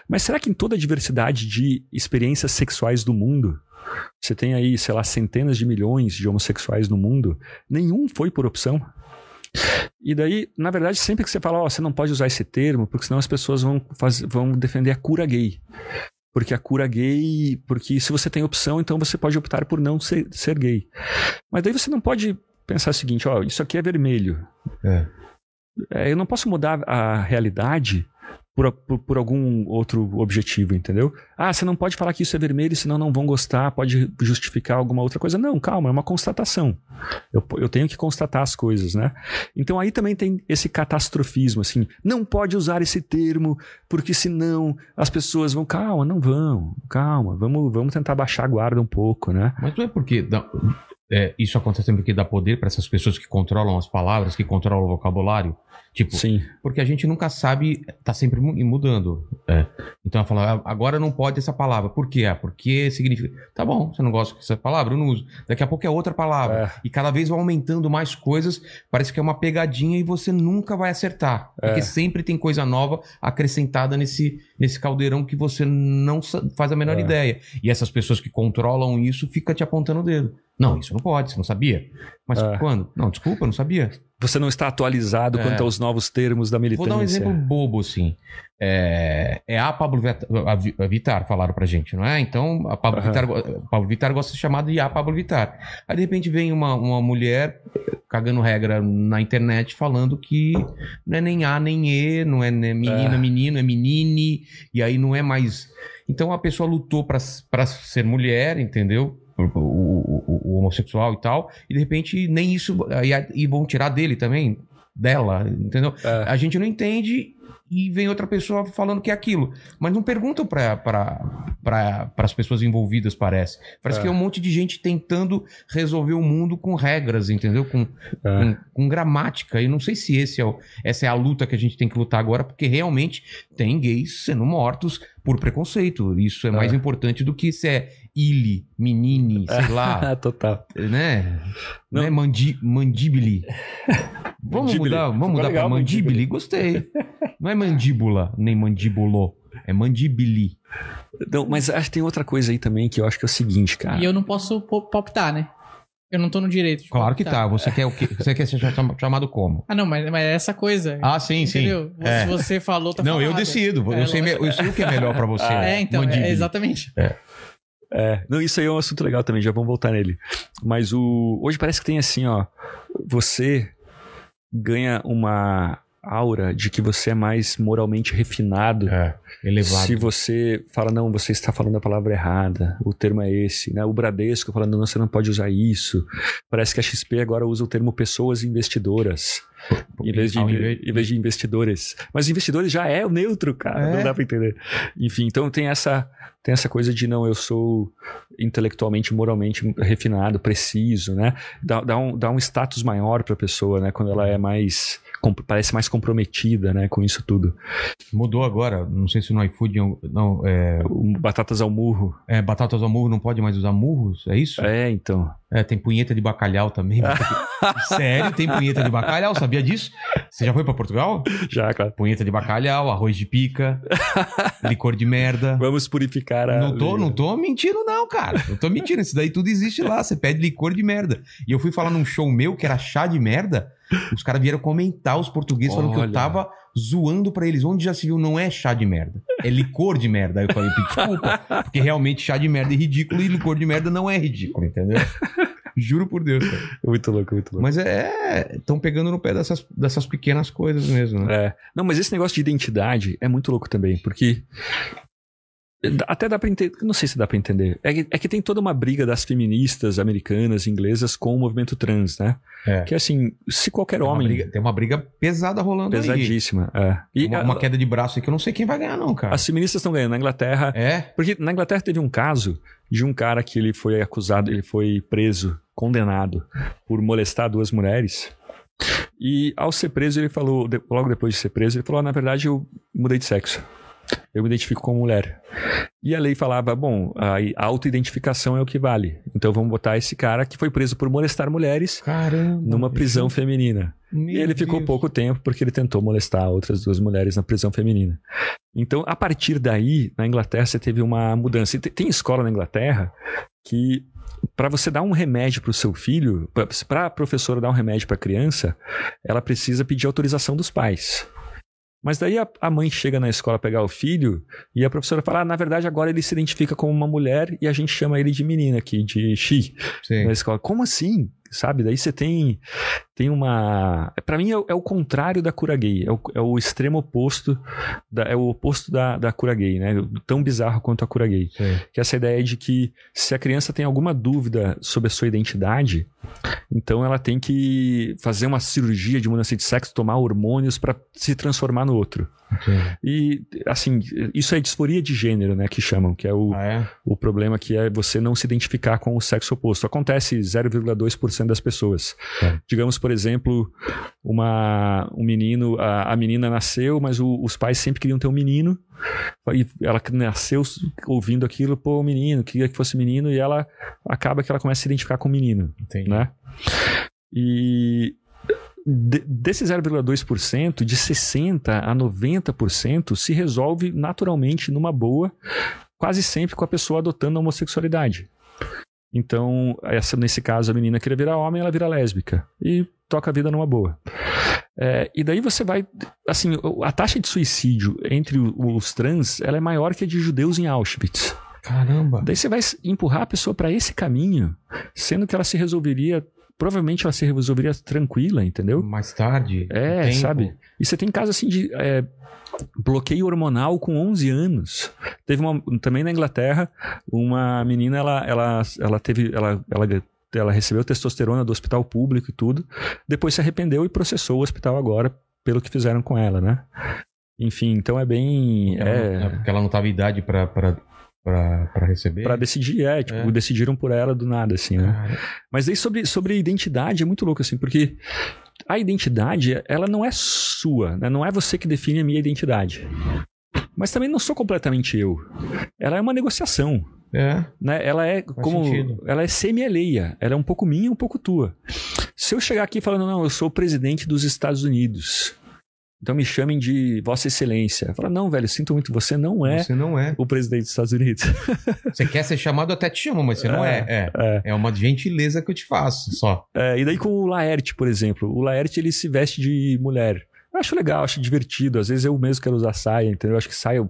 Mas será que em toda a diversidade de experiências sexuais do mundo, você tem aí, sei lá, centenas de milhões de homossexuais no mundo, nenhum foi por opção? E daí, na verdade, sempre que você fala, ó, você não pode usar esse termo, porque senão as pessoas vão, faz- vão defender a cura gay. Porque a cura gay, porque se você tem opção, então você pode optar por não ser, ser gay. Mas daí você não pode pensar o seguinte, ó, isso aqui é vermelho. É. É, eu não posso mudar a realidade por, por, por algum outro objetivo, entendeu? Ah, você não pode falar que isso é vermelho, senão não vão gostar, pode justificar alguma outra coisa. Não, calma, é uma constatação. Eu, eu tenho que constatar as coisas, né? Então aí também tem esse catastrofismo, assim, não pode usar esse termo, porque senão as pessoas vão, calma, não vão, calma, vamos, vamos tentar baixar a guarda um pouco, né? Mas não é porque dá- é, isso acontece porque dá poder para essas pessoas que controlam as palavras, que controlam o vocabulário? Tipo, Sim, porque a gente nunca sabe, tá sempre mu- mudando. É. Então ela fala, "Ah, agora não pode essa palavra. Por quê? Ah, porque significa. Tá bom, você não gosta dessa palavra, eu não uso. Daqui a pouco é outra palavra. É. E cada vez vai aumentando mais coisas, parece que é uma pegadinha e você nunca vai acertar. Porque É. sempre tem coisa nova acrescentada nesse, nesse caldeirão que você não faz a menor É. ideia. E essas pessoas que controlam isso ficam te apontando o dedo. Não, isso não pode, você não sabia. Mas É. quando? Não, desculpa, não sabia. Você não está atualizado É. quanto aos novos termos da Vou militância. dar um exemplo bobo, assim. É, é a Pablo Vit- a Vi- a Vittar, falaram pra gente, não é? Então, a Pablo, Aham. Vittar, Pablo Vittar gosta de ser chamado de a Pablo Vittar. Aí, de repente, vem uma, uma mulher cagando regra na internet falando que não é nem A nem E, não é nem menina, É. menino, é menine, e aí não é mais. Então, a pessoa lutou pra ser mulher, entendeu? O, o- o- o homossexual e tal, e de repente nem isso. aí- E vão tirar dele também, dela, entendeu? É. A gente não entende e vem outra pessoa falando que é aquilo. Mas não perguntam para as pessoas envolvidas, parece. Parece É. que é um monte de gente tentando resolver o mundo com regras, entendeu? Com, É. com, com gramática. E não sei se esse é o- essa é a luta que a gente tem que lutar agora, porque realmente tem gays sendo mortos por preconceito. Isso é mais É. importante do que se é ili, menine, sei lá, [laughs] Total. né? Não. É mandi mandibili. [laughs] Vamos Mandíbili. mudar, vamos Ficou mudar legal, pra mandibili? Gostei. [laughs] Não é mandíbula, nem mandíbulo. É mandibili. Não, mas acho que tem outra coisa aí também que eu acho que é o seguinte, cara. E eu não posso po- palpitar, né? Eu não tô no direito. de Claro que palpitar. tá. Você quer o quê? Você quer ser chama- chamado como? Ah, não, mas, mas é essa coisa. Ah, sim, entendeu? sim. É. Se você falou, tá Não, eu falado. decido. É, Eu sei, eu sei o que é melhor pra você. Ah, É, então, é, exatamente. É, não, isso aí é um assunto legal também, já vamos voltar nele. Mas o hoje parece que tem assim, ó, você ganha uma aura de que você é mais moralmente refinado. É, elevado. Se você fala, não, você está falando a palavra errada, o termo é esse, né? O Bradesco falando, não, você não pode usar isso. Parece que a XP agora usa o termo pessoas investidoras, em vez de, em vez de investidores. Mas investidores já é o neutro, cara, É. não dá pra entender. Enfim, então tem essa, tem essa coisa de, não, eu sou intelectualmente, moralmente refinado, preciso, né? Dá, dá, um, dá um status maior pra pessoa, né? Quando ela é mais, parece mais comprometida, né? Com isso tudo. Mudou agora. Não sei se no iFood. Não, é, Batatas ao murro. é, batatas ao murro não pode mais usar murros? É isso? É, então. É, tem punheta de bacalhau também. [laughs] Sério, tem punheta de bacalhau? Sabia disso? Você já foi pra Portugal? Já, claro. Punheta de bacalhau, arroz de pica, [laughs] licor de merda. Vamos purificar a. Não tô, não tô mentindo, não, cara. Não tô mentindo. Isso daí tudo existe lá. Você pede licor de merda. E eu fui falar num show meu que era chá de merda. Os caras vieram comentar, os portugueses, falando que eu tava zoando pra eles. Onde já se viu, não é chá de merda. É licor de merda. Aí eu falei, desculpa. Porque realmente chá de merda é ridículo e licor de merda não é ridículo, entendeu? Juro por Deus, cara. Muito louco, muito louco. Mas é. Estão pegando no pé dessas, dessas pequenas coisas mesmo, né? É. Não, mas esse negócio de identidade é muito louco também, porque. Até dá pra entender. Não sei se dá pra entender. É que, é que tem toda uma briga das feministas americanas, inglesas, com o movimento trans, né? É. Que assim, se qualquer Tem homem. briga, tem uma briga pesada rolando aí. pesadíssima. É. E Uma, a- uma queda de braço aí que eu não sei quem vai ganhar, não, cara. as feministas estão ganhando. Na Inglaterra, É? Porque na Inglaterra teve um caso de um cara que ele foi acusado, ele foi preso, condenado por molestar duas mulheres. E ao ser preso, ele falou, logo depois de ser preso, ele falou: "Ah, na verdade, eu mudei de sexo. Eu me identifico como mulher. E a lei falava: bom, a autoidentificação é o que vale. Então vamos botar esse cara que foi preso por molestar mulheres Caramba. numa prisão feminina. Meu E ele ficou Deus. pouco tempo porque ele tentou molestar outras duas mulheres na prisão feminina. Então, a partir daí, na Inglaterra, você teve uma mudança. E te- tem escola na Inglaterra que, para você dar um remédio para o seu filho, para a professora dar um remédio para a criança, ela precisa pedir autorização dos pais. Mas daí a, a mãe chega na escola pegar o filho e a professora fala: ah, na verdade, agora ele se identifica como uma mulher e a gente chama ele de menina aqui, de she Sim. na escola. Como assim? Sabe? Daí você tem, tem uma. Pra mim é, o- é o contrário da cura gay. É o, é o extremo oposto. Da, é o oposto da, da cura gay, né? Tão bizarro quanto a cura gay. Sim. Que é essa ideia de que se a criança tem alguma dúvida sobre a sua identidade, então ela tem que fazer uma cirurgia de mudança de sexo, tomar hormônios para se transformar no outro. Sim. E, assim, isso é disforia de gênero, né? Que chamam, que é o, Ah, é? o problema que é você não se identificar com o sexo oposto. Acontece 0,2% das pessoas. É. Digamos, por exemplo, uma, um menino, a, a menina nasceu, mas o- os pais sempre queriam ter um menino. E ela nasceu ouvindo aquilo, pô, menino, queria que fosse menino, e ela acaba que ela começa a se identificar com o menino, Entendi. né? E de- desse 0,2%, de 60% a 90% se resolve naturalmente numa boa, quase sempre com a pessoa adotando a homossexualidade. Então, essa, nesse caso, a menina queria virar homem, ela vira lésbica. E toca a vida numa boa. É, e daí você vai. Assim, a taxa de suicídio entre os trans ela é maior que a de judeus em Auschwitz. Caramba. Daí você vai empurrar a pessoa para esse caminho, sendo que ela se resolveria. Provavelmente ela se resolveria tranquila, entendeu? Mais tarde. É, sabe? E você tem casos assim de é, bloqueio hormonal com 11 anos. Teve uma, também na Inglaterra, uma menina, ela, ela, ela teve, ela, ela, ela recebeu testosterona do hospital público e tudo, depois se arrependeu e processou o hospital agora pelo que fizeram com ela, né? Enfim, então é bem... Ela é, é porque ela não tava idade pra, pra receber. Pra decidir, é, tipo, É. decidiram por ela do nada, assim, né? Mas aí sobre, sobre identidade é muito louco, assim, porque a identidade, ela não é sua, né? Não é você que define a minha identidade. Mas também não sou completamente eu. Ela é uma negociação, É. né? Ela é como sentido. ela é semi-alheia, ela é um pouco minha, um pouco tua. Se eu chegar aqui falando, não, eu sou o presidente dos Estados Unidos. Então me chamem de Vossa Excelência. Fala, não, velho, sinto muito, você não é Você não é. o presidente dos Estados Unidos. [laughs] Você quer ser chamado, até te chamo, mas você não é. É. É. É uma gentileza que eu te faço, só. É, e daí com o Laerte, por exemplo. O Laerte, ele se veste de mulher. Eu acho legal, acho divertido. Às vezes eu mesmo quero usar saia, entendeu? Eu acho que saia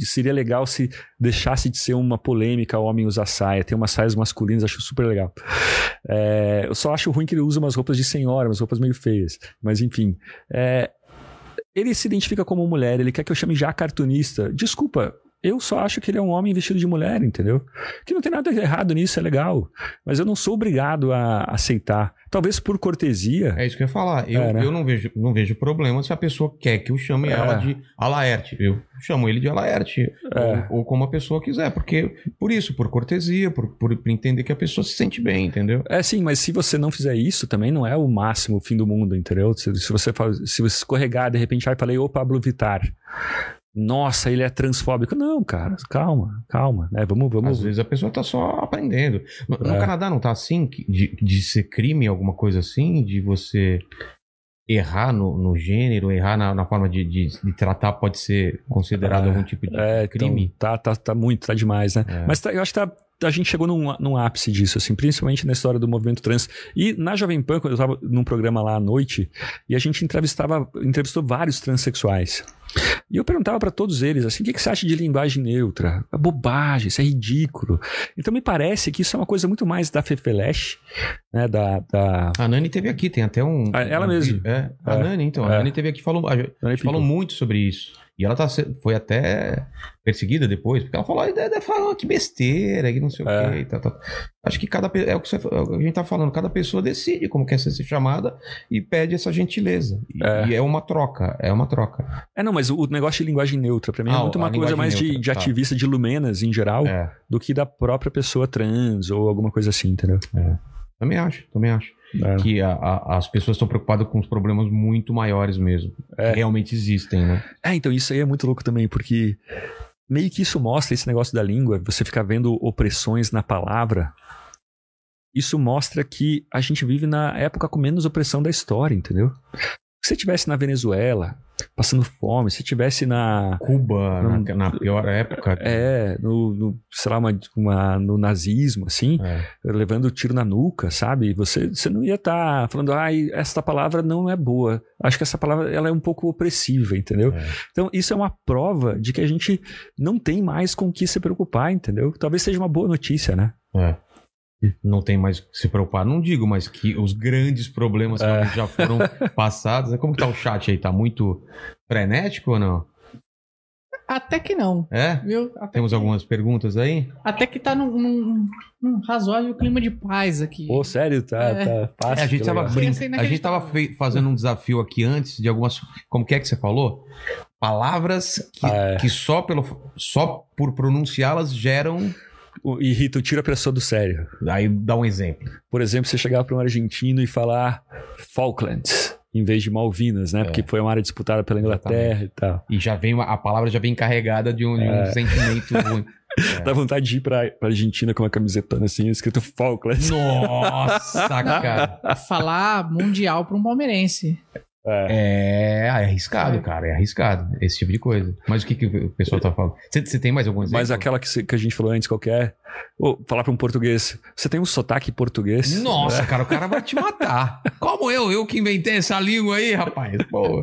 seria legal se deixasse de ser uma polêmica o homem usar saia. Tem umas saias masculinas, acho super legal. É, eu só acho ruim que ele usa umas roupas de senhora, umas roupas meio feias. Mas enfim. É, ele se identifica como mulher, ele quer que eu chame já cartunista. Desculpa, eu só acho que ele é um homem vestido de mulher, entendeu? Que não tem nada errado nisso, é legal. Mas eu não sou obrigado a aceitar. Talvez por cortesia. É isso que eu ia falar. Eu, É, né? eu não, vejo, não vejo problema se a pessoa quer que eu chame É. ela de Alaerte. Eu chamo ele de Alaerte. É. Ou, ou como a pessoa quiser. Porque, por isso, por cortesia, por, por, por entender que a pessoa se sente bem, entendeu? É sim, mas se você não fizer isso, também não é o máximo o fim do mundo, entendeu? Se, se você faz, se você escorregar, de repente, ai, falei, ô Pablo Vittar. Nossa, ele é transfóbico. Não, cara, calma, calma, né? Vamos, Às vamos. vezes a pessoa tá só aprendendo. No, no É. Canadá não tá assim? De, de ser crime, alguma coisa assim? De você errar no, no gênero, errar na, na forma de, de, de tratar, pode ser considerado É. algum tipo de É, crime? então, tá, tá, tá muito, tá demais, né? É. Mas tá- eu acho que tá- a gente chegou num, num ápice disso, assim, principalmente na história do movimento trans. E na Jovem Pan, quando eu estava num programa lá à noite, e a gente entrevistava, entrevistou vários transexuais. E eu perguntava para todos eles, assim, o que, que você acha de linguagem neutra? É bobagem, isso é ridículo. Então me parece que isso é uma coisa muito mais da Fefeleche, né, da... da... A Nani teve aqui, tem até um. Ela um mesmo. É, a É. Nani, então. A É. Nani teve aqui e falou. A gente Nani falou Pico. muito sobre isso. E ela tá, foi até perseguida depois, porque ela falou, "Ai, deve falar que besteira, que não sei o É. quê. E tal, tal. Acho que cada é o que você- é o que a gente tá falando, cada pessoa decide como quer ser chamada e pede essa gentileza. E É. e é uma troca, é uma troca. É, não, mas o negócio de linguagem neutra, pra mim, é Ah, muito a uma coisa mais de, neutra, de tá. ativista de lumenas em geral É. do que da própria pessoa trans ou alguma coisa assim, entendeu? Também acho, também acho. É. Que a- a- as pessoas estão preocupadas com os problemas muito maiores mesmo. É. Que realmente existem, né? É, então isso aí é muito louco também, porque meio que isso mostra esse negócio da língua, você ficar vendo opressões na palavra. Isso mostra que a gente vive na época com menos opressão da história, entendeu? Se você estivesse na Venezuela, passando fome, se estivesse na. Cuba, Hum. na, na pior época. É, no, no, sei lá, uma, uma- no nazismo, assim, É. levando tiro na nuca, sabe? Você, você não ia estar falando, ai, essa palavra não é boa. Acho que essa palavra ela é um pouco opressiva, entendeu? É. Então, isso é uma prova de que a gente não tem mais com o que se preocupar, entendeu? Talvez seja uma boa notícia, né? É. Não tem mais o que se preocupar. Não digo, mas que os grandes problemas É. já foram [laughs] passados. Como que tá o chat aí? Tá muito frenético ou não? Até que não, É? viu? Até Temos que, algumas perguntas aí? Até que tá num, num- num razoável clima de paz aqui. Pô, sério, tá, É. tá fácil. É, a gente que tava, a gente tava fe- fazendo um desafio aqui antes de algumas. Como que é que você falou? Palavras que, Ah, é. que só, pelo... só por pronunciá-las geram. E Rito, tira a pessoa do sério. Aí dá um exemplo. Por exemplo, você chegar para um argentino e falar Falklands, em vez de Malvinas, né? É. Porque foi uma área disputada pela Inglaterra e tal. E já vem uma- a palavra já vem carregada de um, de um É. sentimento [laughs] ruim. É. Dá vontade de ir pra, pra Argentina com uma camisetona assim, escrito Falklands. Nossa, [laughs] cara. Falar mundial pra um palmeirense. É, é arriscado, cara. É arriscado. Esse tipo de coisa. Mas o que, que o pessoal tá falando? Você, tem mais algum exemplo? Mas aquela que, cê- que a gente falou antes, qualquer. Ou falar pra um português. Você tem um sotaque português? Nossa, cara, o cara vai te matar. [laughs] Como eu? Eu que inventei essa língua aí, rapaz. Pô,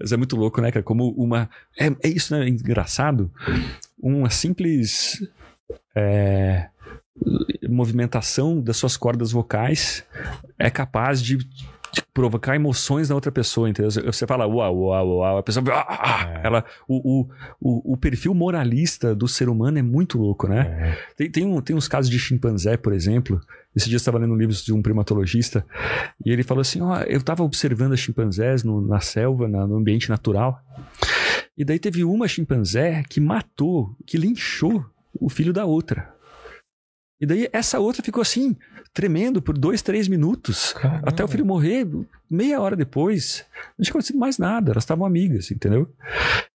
Mas é muito louco, né, cara? Como uma. É, é isso, né? É engraçado. Uma simples. é, movimentação das suas cordas vocais é capaz de provocar emoções na outra pessoa, entendeu? Você fala uau, uau, uau, a pessoa. Ah, ah, É. ela, o, o, o, o perfil moralista do ser humano é muito louco, né? é. Tem, tem, um, tem uns casos de chimpanzé, por exemplo. Esse dia eu estava lendo um livro de um primatologista e ele falou assim: ó, eu estava observando as chimpanzés no- na selva, na- no ambiente natural. E daí teve uma chimpanzé que matou, que linchou o filho da outra. E daí essa outra ficou assim, tremendo por dois, três minutos. Caramba. Até o filho morrer, meia hora depois, não tinha acontecido mais nada, elas estavam amigas, entendeu?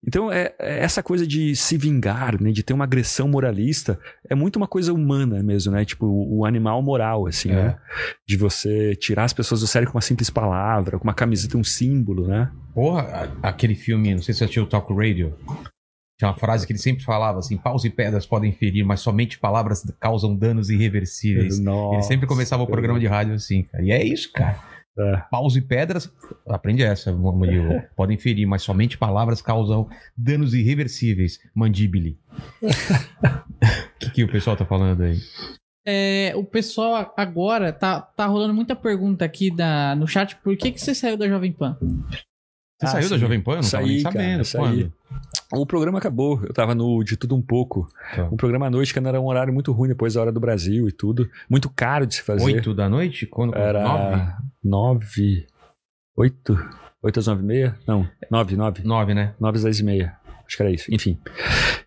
Então, é, é essa coisa de se vingar, né, de ter uma agressão moralista, é muito uma coisa humana mesmo, né? Tipo, o, o animal moral, assim, É. né? De você tirar as pessoas do sério com uma simples palavra, com uma camiseta, um símbolo, né? Porra, aquele filme, não sei se você assistiu o Talk Radio. Tinha uma frase que ele sempre falava assim: paus e pedras podem ferir, mas somente palavras causam danos irreversíveis. [laughs] Nossa, Ele sempre começava o programa de rádio assim, cara. E é isso, cara. É. Paus e pedras, aprende essa, Murilo. [laughs] Podem ferir, mas somente palavras causam danos irreversíveis. Mandíbile. O [laughs] que, que o pessoal tá falando aí? É, o pessoal agora tá, tá rolando muita pergunta aqui da, no chat. Por que, que você saiu da Jovem Pan? Você Ah, saiu da sim. Jovem Pan? Eu não tava nem Saí, cara, sabendo. saí. O programa acabou, eu tava no De Tudo Um Pouco. Tá. Um programa à noite que era um horário muito ruim depois da hora do Brasil e tudo. Muito caro de se fazer. Oito da noite? Quando? Nove? Era nove. Oito? Oito às nove e meia? Não, nove, nove. Nove, né? Nove às dez e meia. Acho que era isso. Enfim.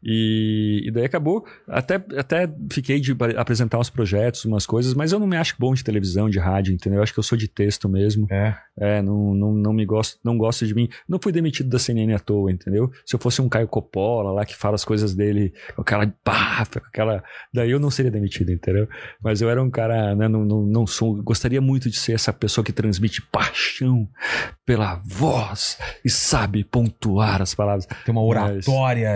E, e daí acabou. Até, até fiquei de apresentar uns projetos, umas coisas, mas eu não me acho bom de televisão, de rádio, entendeu? Eu acho que eu sou de texto mesmo. É. É, não, não, não me gosto, não gosto de mim. Não fui demitido da CNN à toa, entendeu? Se eu fosse um Caio Coppola lá que fala as coisas dele com aquela pá, aquela. Daí eu não seria demitido, entendeu? Mas eu era um cara, né? Não, não, não sou. Gostaria muito de ser essa pessoa que transmite paixão pela voz e sabe pontuar as palavras. Tem uma oratória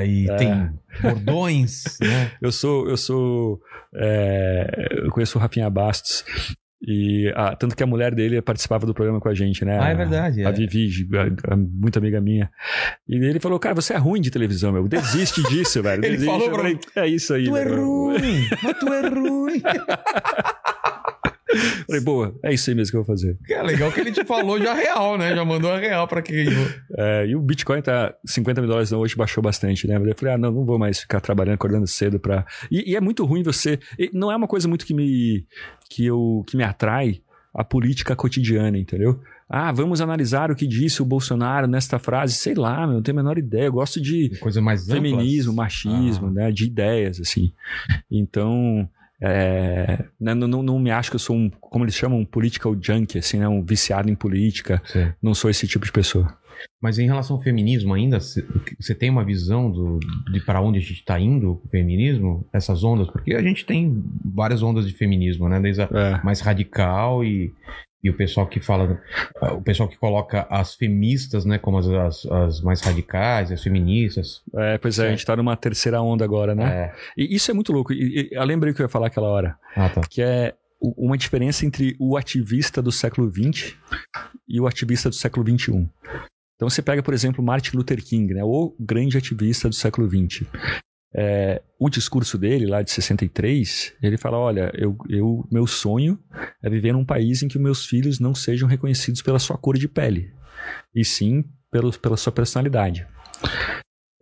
e É. tem bordões, [laughs] né? Eu sou, eu sou, é, eu conheço o Rafinha Bastos e ah, tanto que a mulher dele participava do programa com a gente, né? Ah, é verdade, A é. Vivi, a- a- muito amiga minha. E ele falou, cara, você é ruim de televisão, meu. Desiste disso, velho. [laughs] Ele Desiste. falou pra- é isso aí. Tu é velho. ruim, mas tu é ruim. [laughs] Falei, boa, é isso aí mesmo que eu vou fazer. É legal que ele te falou já real, né? Já mandou a real pra quem. É, e o Bitcoin tá 50 mil dólares hoje, baixou bastante, né? Eu falei, ah, não, não vou mais ficar trabalhando, acordando cedo pra. E, e é muito ruim você. e Não é uma coisa muito que me. que, eu, que me atrai a política cotidiana, entendeu? Ah, vamos analisar o que disse o Bolsonaro nesta frase. Sei lá, meu, não tenho a menor ideia. Eu gosto de Coisa mais feminismo, machismo, Ah. né? De ideias, assim. Então. É, né, não, não, me acho que eu sou um, como eles chamam, um political junkie, assim, né? Um viciado em política. Sim. Não sou esse tipo de pessoa. Mas em relação ao feminismo ainda, você tem uma visão do, de para onde a gente está indo o feminismo? Essas ondas? Porque a gente tem várias ondas de feminismo, né? Desde a É. mais radical e, e o pessoal que fala... O pessoal que coloca as feministas, né? Como as, as, as mais radicais, as feministas. É, pois é, a Certo. gente tá numa terceira onda agora, né? É. E isso é muito louco. E, e, eu lembrei o que eu ia falar aquela hora, Ah, tá. que é uma diferença entre o ativista do século XX e o ativista do século XXI. Então você pega, por exemplo, Martin Luther King, né? O grande ativista do século XX. É, o discurso dele, lá de 63, ele fala: Olha, eu, eu, meu sonho é viver num país em que meus filhos não sejam reconhecidos pela sua cor de pele, e sim pelo, pela sua personalidade.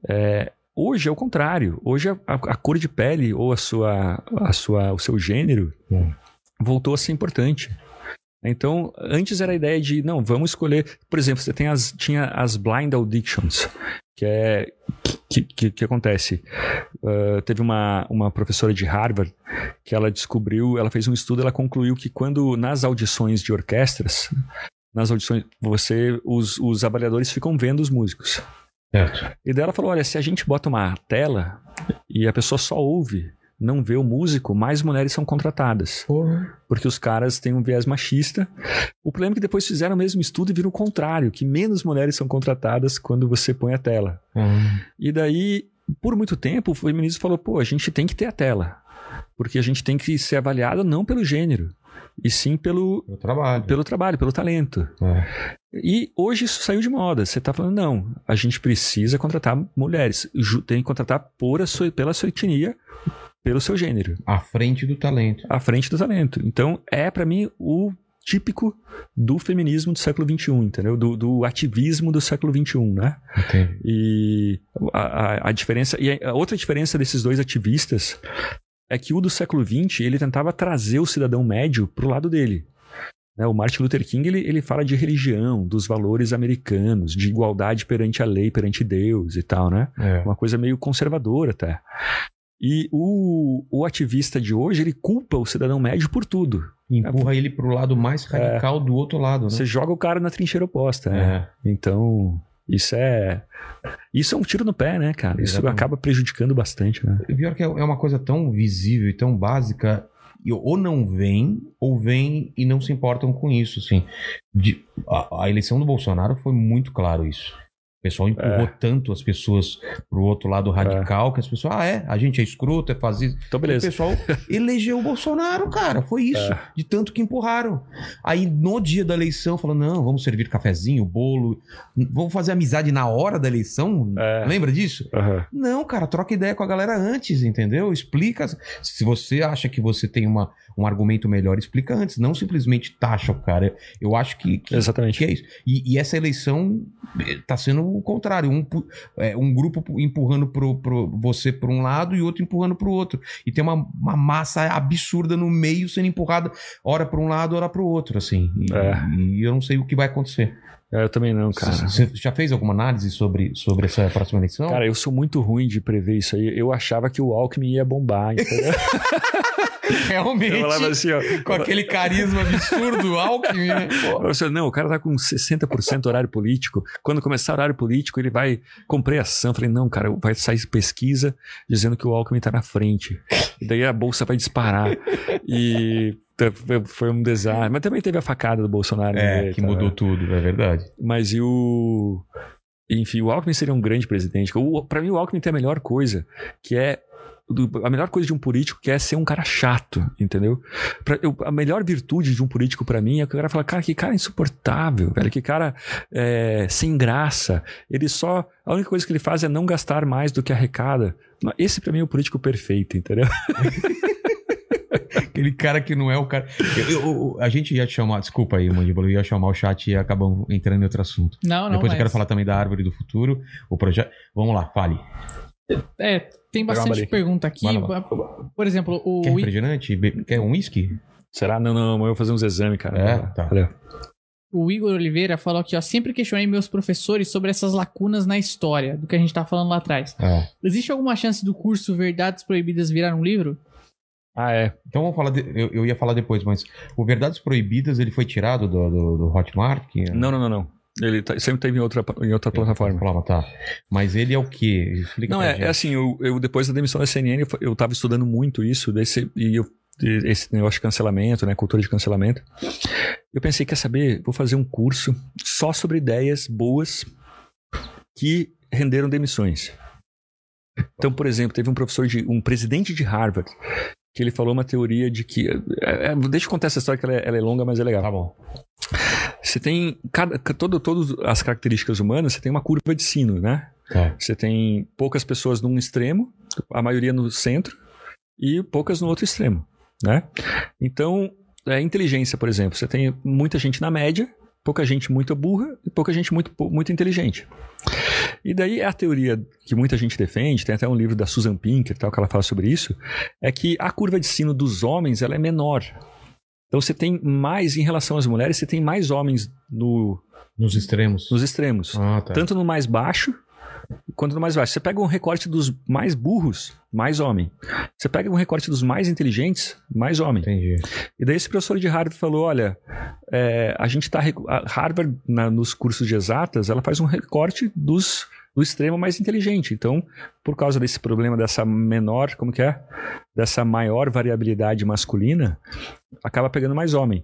É, hoje é o contrário. Hoje a, a cor de pele ou a sua, a sua, o seu gênero Hum. voltou a ser importante. Então, antes era a ideia de, não, vamos escolher. Por exemplo, você tem as, tinha as blind auditions, que é. que, que, que acontece? Uh, teve uma, uma professora de Harvard que ela descobriu, ela fez um estudo, ela concluiu que quando nas audições de orquestras, nas audições, você, os, os avaliadores ficam vendo os músicos. Certo. E daí ela falou: olha, se a gente bota uma tela e a pessoa só ouve, não vê o músico, mais mulheres são contratadas. Porra. Porque os caras têm um viés machista. O problema é que depois fizeram o mesmo estudo e viram o contrário, que menos mulheres são contratadas quando você põe a tela. Hum. E daí, por muito tempo, o feminismo falou: pô, a gente tem que ter a tela. Porque a gente tem que ser avaliado não pelo gênero, e sim pelo, Eu trabalho. pelo trabalho, pelo talento. É. E hoje isso saiu de moda. Você tá falando, não, a gente precisa contratar mulheres. Tem que contratar por a sua, pela sua etnia, pelo seu gênero, À frente do talento. à frente do talento. Então, é pra mim o típico do feminismo do século XXI, entendeu? Do, do ativismo do século XXI, né? Entendi. E a, a- a diferença. E a outra diferença desses dois ativistas é que o do século XX ele tentava trazer o cidadão médio pro lado dele. Né, o Martin Luther King ele, ele fala de religião, dos valores americanos, de igualdade perante a lei, perante Deus e tal, né? É. Uma coisa meio conservadora até. E o, o ativista de hoje ele culpa o cidadão médio por tudo. Empurra ele pro lado mais radical do outro lado, né? Você joga o cara na trincheira oposta, né? É. Então, isso é. Isso é um tiro no pé, né, cara? Isso Exatamente. acaba prejudicando bastante, né? Pior que é é uma coisa tão visível e tão básica, e ou não vem, ou vem e não se importam com isso, assim. De- a, a eleição do Bolsonaro foi muito claro isso. O pessoal empurrou tanto as pessoas pro outro lado radical que as pessoas, ah, é, a gente é escroto, é fazer isso. Então, O beleza. pessoal elegeu o Bolsonaro, cara. Foi isso. É. De tanto que empurraram. Aí, no dia da eleição, falou: não, vamos servir cafezinho, bolo. Vamos fazer amizade na hora da eleição. É. Lembra disso? Aham. Não, cara, troca ideia com a galera antes, entendeu? Explica. Se você acha que você tem uma, um argumento melhor, explica antes. Não simplesmente taxa o cara. Eu acho que, que, Exatamente. que é isso. E, e essa eleição eh, tá sendo o contrário. Um, é, um grupo pu- empurrando pro, pro você por um lado e outro empurrando pro outro. E tem uma, uma massa absurda no meio sendo empurrada, ora para um lado, ora pro outro, assim. E, É. e eu não sei o que vai acontecer. É, eu também não, cara. Você já fez alguma análise sobre, sobre essa próxima eleição? Cara, eu sou muito ruim de prever isso aí. Eu achava que o Alckmin ia bombar, entendeu? [laughs] realmente. Eu falava assim, ó. com aquele carisma absurdo, Alckmin, né? Eu falei, não, o cara tá com 60% horário político. Quando começar o horário político, ele vai comprar ação. Eu falei, não, cara, vai sair pesquisa dizendo que o Alckmin tá na frente. E daí a bolsa vai disparar. E foi um desastre. Mas também teve a facada do Bolsonaro. É, meio, que mudou né? tudo, é verdade. Mas e o. Enfim, o Alckmin seria um grande presidente. O, pra mim, o Alckmin tem a melhor coisa, que é. A melhor coisa de um político que é ser um cara chato, entendeu? Pra- eu- a melhor virtude de um político pra mim é que o cara fala, cara, que cara insuportável, velho, que cara é, sem graça. Ele só. A única coisa que ele faz é não gastar mais do que arrecada. Esse pra mim é o político perfeito, entendeu? [laughs] Aquele cara que não é o cara. Eu- eu- eu- a gente ia chamar, desculpa aí, Mandíbula, eu ia chamar o chat e acabamos entrando em outro assunto. Não, não. Depois eu mas- quero falar também da árvore do futuro, o projeto. Vamos lá, fale. É, tem bastante pergunta aqui. Vai. Por exemplo, o. Quer refrigerante? Quer um whisky? Será? Não, não, não, eu vou fazer uns exames, cara. É? Tá. Valeu. O Igor Oliveira falou aqui, ó, sempre questionei meus professores sobre essas lacunas na história, do que a gente tava falando lá atrás. É. Existe alguma chance do curso Verdades Proibidas virar um livro? Ah, é. Então vamos falar. de- eu, eu ia falar depois, mas o Verdades Proibidas ele foi tirado do, do, do Hotmart? Que... Não, não, não, não. Ele tá- sempre teve em outra, em outra plataforma. Plataforma, tá. Mas ele é o quê? Explica Não, é, é assim, eu, eu depois da demissão da CNN, eu, eu tava estudando muito isso, desse, e eu, esse negócio de cancelamento, né, cultura de cancelamento. Eu pensei, quer saber, vou fazer um curso só sobre ideias boas que renderam demissões. Então, por exemplo, teve um professor de, um presidente de Harvard, que ele falou uma teoria de que, é, é, deixa eu contar essa história que ela é, ela é longa, mas é legal. Tá bom. Você tem, cada, todo, todas as características humanas, você tem uma curva de sino, né? Tá. Você tem poucas pessoas num extremo, a maioria no centro e poucas no outro extremo, né? Então, é, inteligência, por exemplo, você tem muita gente na média, pouca gente muito burra e pouca gente muito, muito inteligente. E daí a teoria que muita gente defende, tem até um livro da Susan Pinker, tal, que ela fala sobre isso, é que a curva de sino dos homens ela é menor. Então você tem mais, em relação às mulheres, você tem mais homens no, Nos extremos. nos extremos. Ah, tá. Tanto no mais baixo quanto mais baixo. Você pega um recorte dos mais burros, mais homem. Você pega um recorte dos mais inteligentes, mais homem. Entendi. E daí esse professor de Harvard falou, olha, é, a gente está... Harvard, na- nos cursos de exatas, ela faz um recorte dos do extremo mais inteligente. Então, por causa desse problema dessa menor, como que é? Dessa maior variabilidade masculina, acaba pegando mais homem.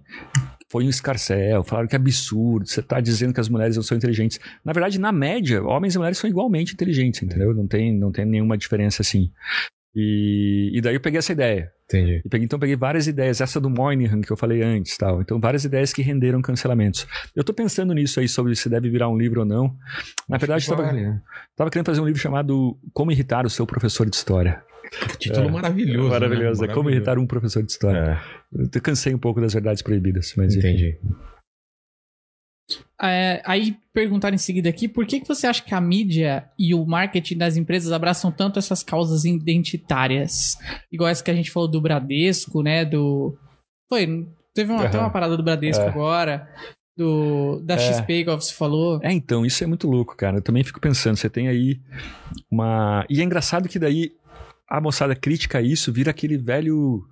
Foi um escarcel, falaram que é absurdo, você está dizendo que as mulheres não são inteligentes. Na verdade, na média, homens e mulheres são igualmente inteligentes, entendeu? Não tem, não tem nenhuma diferença assim. E, e daí eu peguei essa ideia. Entendi. E peguei, então peguei várias ideias, essa do Moynihan que eu falei antes, tal. Então várias ideias que renderam cancelamentos. Eu tô pensando nisso aí sobre se deve virar um livro ou não. Na verdade, Acho que estava vale, né? tava querendo fazer um livro chamado Como irritar o seu professor de história. Título É. maravilhoso. Maravilhoso, né? é Como irritar um professor de história. É, Eu cansei um pouco das verdades proibidas, mas entendi. É, aí perguntaram em seguida aqui, por que, que você acha que a mídia e o marketing das empresas abraçam tanto essas causas identitárias? Igual essa que a gente falou do Bradesco, né? Do. Foi. Teve uma, Aham. tem uma parada do Bradesco É. agora. Do, da É. XP, igual você falou. É, então, isso é muito louco, cara. Eu também fico pensando, você tem aí uma. E é engraçado que daí a moçada critica isso, vira aquele velho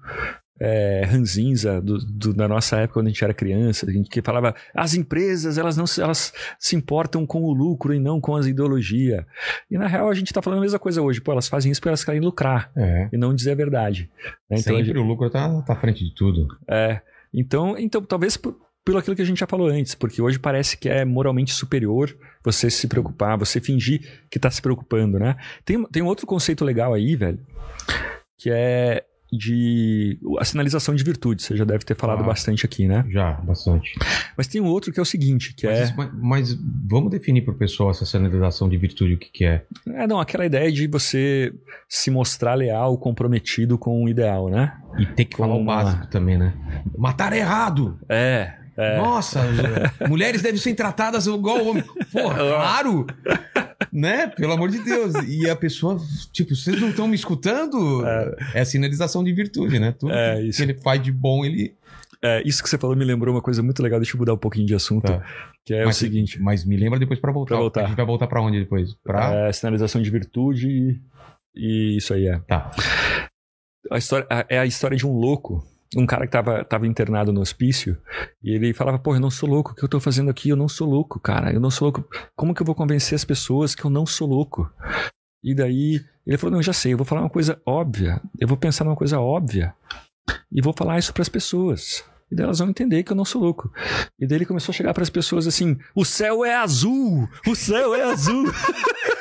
é, ranzinza do, do- da nossa época quando a gente era criança, a gente que falava as empresas elas não se, elas se importam com o lucro e não com as ideologia. E na real a gente tá falando a mesma coisa hoje, pô, elas fazem isso porque elas querem lucrar É. e não dizer a verdade. né? Então, Sempre gente- o lucro tá, tá à frente de tudo. é, então, então, talvez por- pelo aquilo que a gente já falou antes, porque hoje parece que é moralmente superior você se preocupar, você fingir que tá se preocupando, né? Tem, tem outro conceito legal aí, velho, que é de a sinalização de virtude. Você já deve ter falado Ah. bastante aqui, né? Já, bastante. Mas tem um outro que é o seguinte, que Mas, é, isso- mas- mas vamos definir pro pessoal essa sinalização de virtude, o que, que é. é não, aquela ideia de você se mostrar leal, comprometido com o ideal, né? E ter que falar o básico também, né? Matar errado! É, é. Nossa, mulheres devem ser tratadas igual homem. Porra, claro! né? Pelo amor de Deus. E a pessoa, tipo, vocês não estão me escutando? É. a sinalização de virtude, né? Tudo É, isso. que ele faz de bom, ele. É, isso que você falou me lembrou uma coisa muito legal, deixa eu mudar um pouquinho de assunto, Tá. que é mas, o seguinte. Mas me lembra depois pra voltar. Pra voltar. A gente vai voltar pra onde depois? Pra. É, sinalização de virtude e, e isso aí é. Tá. A história, é a história de um louco, um cara que tava, tava internado no hospício, e ele falava, pô, eu não sou louco, o que eu tô fazendo aqui? Eu não sou louco, cara, eu não sou louco. Como que eu vou convencer as pessoas que eu não sou louco? E daí ele falou, não, já sei, eu vou falar uma coisa óbvia, eu vou pensar numa coisa óbvia, e vou falar isso pras pessoas. E daí elas vão entender que eu não sou louco. E daí ele começou a chegar pras pessoas assim: o céu é azul! O céu é azul! [laughs]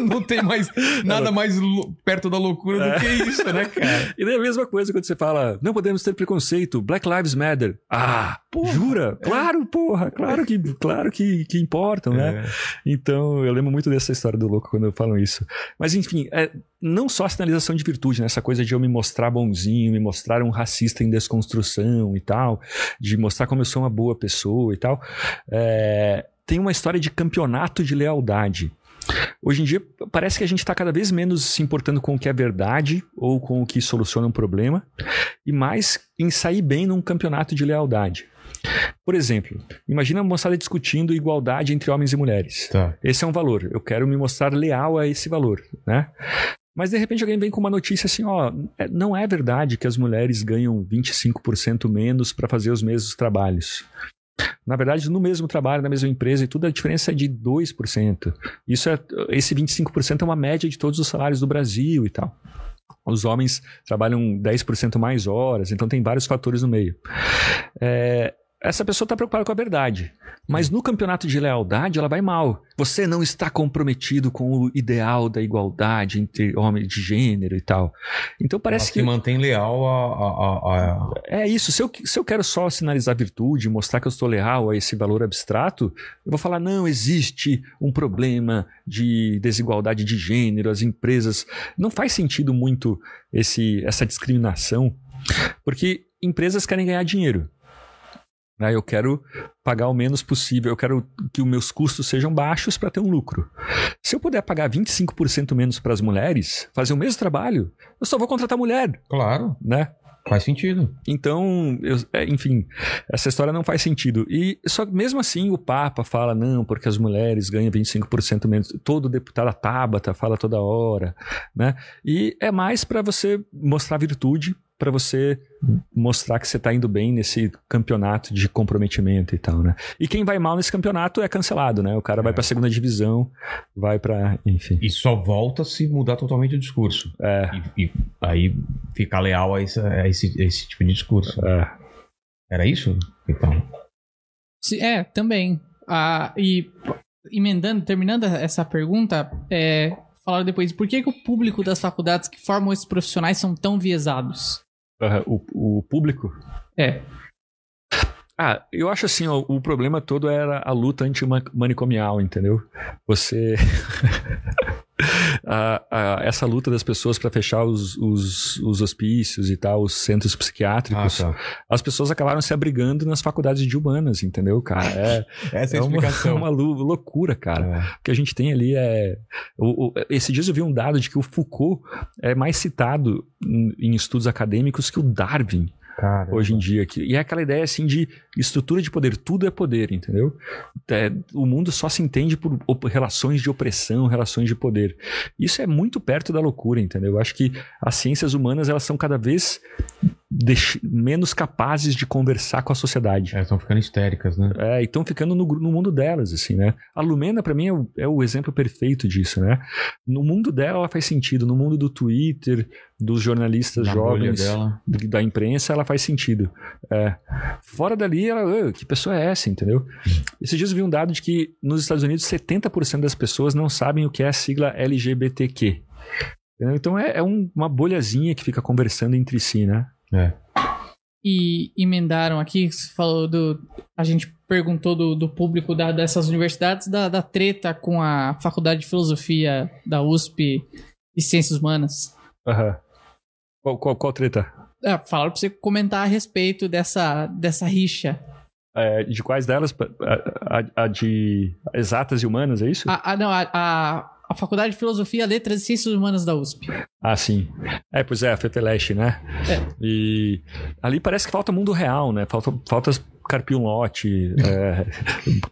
[laughs] Não tem mais nada mais lou- perto da loucura do que isso, né, cara? [laughs] E daí a mesma coisa quando você fala, não podemos ter preconceito, Black Lives Matter. Ah, jura? Claro, porra, claro que, claro que, que importam, né? É. Então, eu lembro muito dessa história do louco quando eu falo isso. Mas enfim, é, não só a sinalização de virtude, né? Essa coisa de eu me mostrar bonzinho, me mostrar um racista em desconstrução e tal, de mostrar como eu sou uma boa pessoa e tal. É, tem uma história de campeonato de lealdade. Hoje em dia, parece que a gente está cada vez menos se importando com o que é verdade ou com o que soluciona um problema, e mais em sair bem num campeonato de lealdade. Por exemplo, imagina a moçada discutindo igualdade entre homens e mulheres. Tá. Esse é um valor. Eu quero me mostrar leal a esse valor, né? Mas de repente alguém vem com uma notícia assim, ó, é- não é verdade que as mulheres ganham 25% menos para fazer os mesmos trabalhos. Na verdade, no mesmo trabalho, na mesma empresa e tudo, a diferença é de 2%. Isso é, esse 25% é uma média de todos os salários do Brasil e tal. Os homens trabalham 10% mais horas, então tem vários fatores no meio. É, essa pessoa está preocupada com a verdade. Mas no campeonato de lealdade, ela vai mal. Você não está comprometido com o ideal da igualdade entre homem de gênero e tal. Então parece Ela que. se mantém leal a. a- a- É isso. Se eu, se eu quero só sinalizar virtude, mostrar que eu estou leal a esse valor abstrato, eu vou falar: não, existe um problema de desigualdade de gênero, as empresas. Não faz sentido muito esse, essa discriminação, porque empresas querem ganhar dinheiro. Né? Eu quero pagar o menos possível, eu quero que os meus custos sejam baixos para ter um lucro. Se eu puder pagar 25% menos para as mulheres, fazer o mesmo trabalho, eu só vou contratar mulher Claro. né? Faz sentido. Então, eu- é, enfim, essa história não faz sentido. E só mesmo assim o Papa fala, não, porque as mulheres ganham 25% menos. Todo deputado, a Tabata, fala toda hora, né? E é mais para você mostrar virtude, para você mostrar que você tá indo bem nesse campeonato de comprometimento e tal, né? E quem vai mal nesse campeonato é cancelado, né? O cara vai É. pra segunda divisão, vai pra, enfim. E só volta se mudar totalmente o discurso. É, E, e aí ficar leal a, essa- a esse, a esse tipo de discurso. é. Era isso? Então. Se- É, também. Ah, e emendando, terminando essa pergunta, é, falaram depois, por que, que o público das faculdades que formam esses profissionais são tão viesados? O, o público É, Ah, eu acho assim, ó, o problema todo era a luta antimanicomial, entendeu? Você. [laughs] A- a- essa luta das pessoas para fechar os, os, os hospícios e tal, os centros Ah, psiquiátricos, tá. as pessoas acabaram se abrigando nas faculdades de humanas, entendeu, cara? É, [laughs] Essa é é a uma, explicação. [laughs] uma lu- loucura, cara. É. O que a gente tem ali é. O, o, esse dias eu vi um dado de que o Foucault é mais citado em, em estudos acadêmicos que o Darwin Hoje em dia. Que, e é aquela ideia assim de estrutura de poder, tudo é poder, entendeu? É, o mundo só se entende por relações de opressão, relações de poder. Isso é muito perto da loucura, entendeu? Eu acho que as ciências humanas elas são cada vez menos capazes de conversar com a sociedade. É, estão ficando histéricas, né? É, e estão ficando no, no mundo delas, assim, né? A Lumena, pra mim, é o, é o exemplo perfeito disso, né? No mundo dela, ela faz sentido. No mundo do Twitter, dos jornalistas jovens, da imprensa, ela faz sentido. É. Fora dali, ela, "Ah, que pessoa é essa, entendeu? Esses dias eu vi um dado de que nos Estados Unidos 70% das pessoas não sabem o que é a sigla LGBTQ. Então é, é um- uma bolhazinha que fica conversando entre si, né? É. e emendaram aqui, você falou do. A gente perguntou do, do público da- dessas universidades, da, da treta com a Faculdade de Filosofia da USP e Ciências Humanas. Aham. Qual, qual, qual treta? É, falaram pra você comentar a respeito dessa, dessa rixa. É, de quais delas? A, a- a de exatas e humanas, é isso? A, a- não, a, a, a Faculdade de Filosofia, Letras e Ciências Humanas da USP. Ah, sim. É, pois é, a FEPELESH, né? E ali parece que falta mundo real, né? Falta, falta carpir um lote, [laughs] é,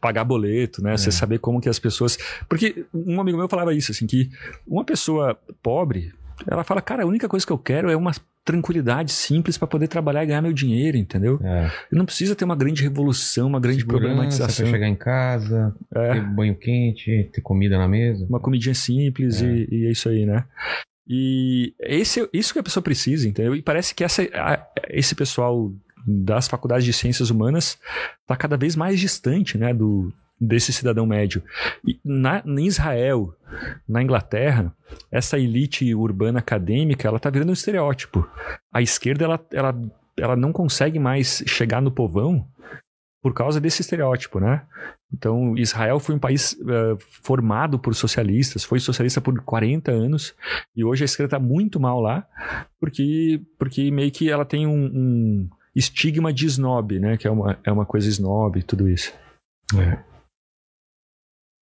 pagar boleto, né? Você saber como que as pessoas... Porque um amigo meu falava isso, assim, que uma pessoa pobre, ela fala, cara, a única coisa que eu quero é uma tranquilidade simples para poder trabalhar e ganhar meu dinheiro, entendeu? É. Não precisa ter uma grande revolução, uma grande Segurança problematização. pra chegar em casa, É. ter banho quente, ter comida na mesa. uma comidinha simples É. E, e é isso aí, né? E esse, isso que a pessoa precisa, entendeu? E parece que essa, esse pessoal das faculdades de ciências humanas está cada vez mais distante, né, do desse cidadão médio. E na, em Israel, na Inglaterra, essa elite urbana acadêmica, ela tá virando um estereótipo. A esquerda, ela, ela, ela não consegue mais chegar no povão por causa desse estereótipo, né? Então, Israel foi um país eh, formado por socialistas, foi socialista por 40 anos, e hoje a esquerda está muito mal lá, porque, porque meio que ela tem um, um estigma de snob, né? Que é uma, é uma coisa snob e tudo isso. É.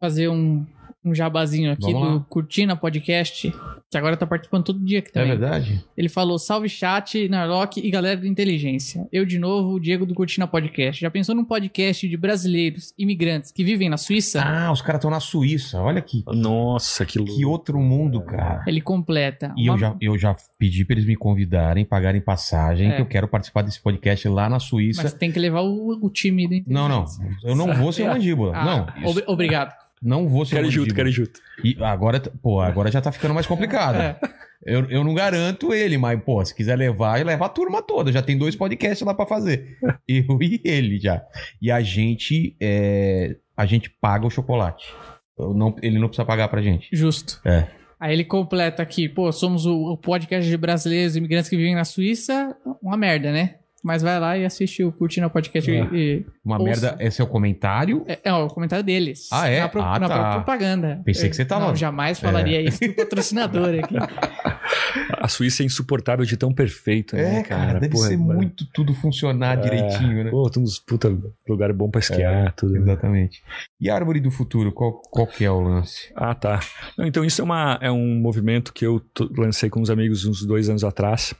Fazer um, um jabazinho aqui Vamos do lá. Curtina Podcast, que agora tá participando todo dia aqui É também. verdade? Ele falou: salve chat, Narlock e galera do Inteligência. Eu de novo, o Diego do Curtina Podcast. Já pensou num podcast de brasileiros, imigrantes que vivem na Suíça? Ah, os caras estão na Suíça. Olha que, Nossa, que louco. que outro mundo, cara. Ele completa. E eu Uma- já, eu já pedi pra eles me convidarem, pagarem passagem, É. que eu quero participar desse podcast lá na Suíça. Mas tem que levar o, o time do Não, não. Inteligência. Eu não vou ser o [laughs] mandíbula. Ah, não. isso- ob- obrigado. Não vou ser o Quero junto, quero junto. E agora, pô, agora já tá ficando mais complicado. É. Eu, eu não garanto ele, mas, pô, se quiser levar, leva a turma toda. Já tem dois podcasts lá pra fazer. [laughs] Eu e ele já. E a gente, é, a gente paga o chocolate. Eu não, ele não precisa pagar pra gente. Justo. É. Aí ele completa aqui, pô, somos o, o podcast de brasileiros imigrantes que vivem na Suíça, uma merda, né? Mas vai lá e assiste o Curtindo o Podcast É. e... Uma Ouça. merda, esse é o comentário. É, é o comentário deles. Ah, é? Na, pro- Ah, na tá. propaganda. Pensei que você tava- Não, jamais falaria isso pro patrocinador aqui. [laughs] A Suíça é insuportável de tão perfeito, né, É, cara, deve Porra, ser mano. muito tudo funcionar É. direitinho, né? Pô, tem uns puta lugar bom pra esquiar, tudo. né? Exatamente. E a árvore do futuro, qual, qual que é o lance? Ah, tá. Não, então isso é, uma, é um movimento que eu lancei com uns amigos uns dois anos atrás,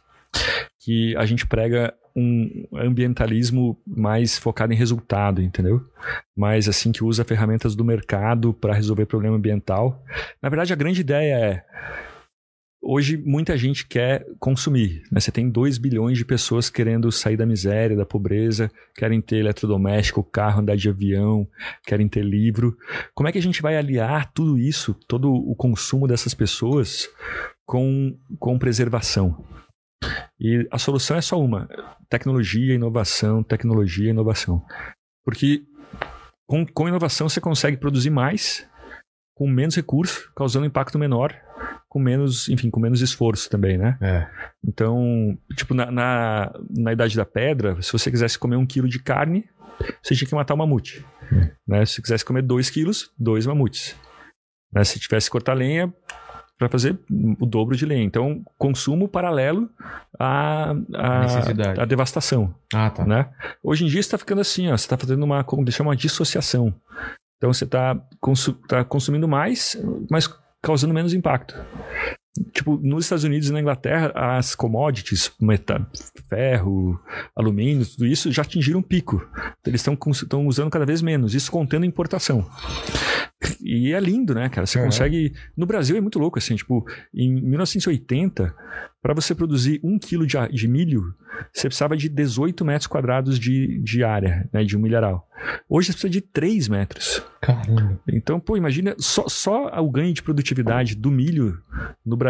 que a gente prega um ambientalismo mais focado em resultado, entendeu? Mais assim que usa ferramentas do mercado para resolver problema ambiental. Na verdade, a grande ideia é hoje muita gente quer consumir. Né? Você tem 2 bilhões de pessoas querendo sair da miséria, da pobreza, querem ter eletrodoméstico, carro, andar de avião, querem ter livro. Como é que a gente vai aliar tudo isso, todo o consumo dessas pessoas, com, com preservação? E a solução é só uma: tecnologia, inovação, tecnologia, inovação. Porque com, com inovação você consegue produzir mais, com menos recurso, causando impacto menor, com menos, enfim, com menos esforço também, né? É. Então, tipo, na, na, na Idade da Pedra, se você quisesse comer um quilo de carne, você tinha que matar um mamute. Né? Se você quisesse comer dois quilos, dois mamutes. Né? Se tivesse que cortar lenha, para fazer o dobro de lenha. Então, consumo paralelo à, à, à devastação. Ah, tá. Né? Hoje em dia está ficando assim, ó, você está fazendo uma, como chama, uma dissociação. Então você está consu tá consumindo mais, mas causando menos impacto. Tipo, nos Estados Unidos e na Inglaterra, as commodities, meta, ferro, alumínio, tudo isso já atingiram um pico. Eles estão usando cada vez menos, isso contendo importação. E é lindo, né, cara? Você É. consegue. No Brasil é muito louco, assim, tipo, em 1980, para você produzir um quilo de, a- de milho, você precisava de 18 metros quadrados de, de área, né, de um milharal. Hoje você precisa de 3 metros. Caramba. Então, pô, imagina só, só o ganho de produtividade do milho no Brasil,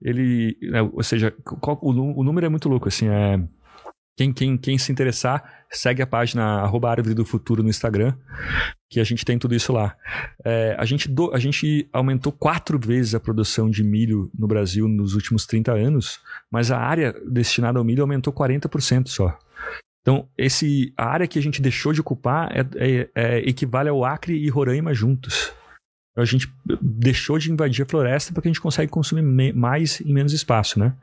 ele, né, ou seja, o número é muito louco, assim, é quem, quem, quem se interessar, segue a página arroba Árvore do Futuro no Instagram, que a gente tem tudo isso lá. É, a, gente do- a gente aumentou quatro vezes a produção de milho no Brasil nos últimos 30 anos, mas a área destinada ao milho aumentou 40% só. Então, esse, a área que a gente deixou de ocupar é, é- é- equivale ao Acre e Roraima juntos. A gente deixou de invadir a floresta porque a gente consegue consumir mais em menos espaço, né?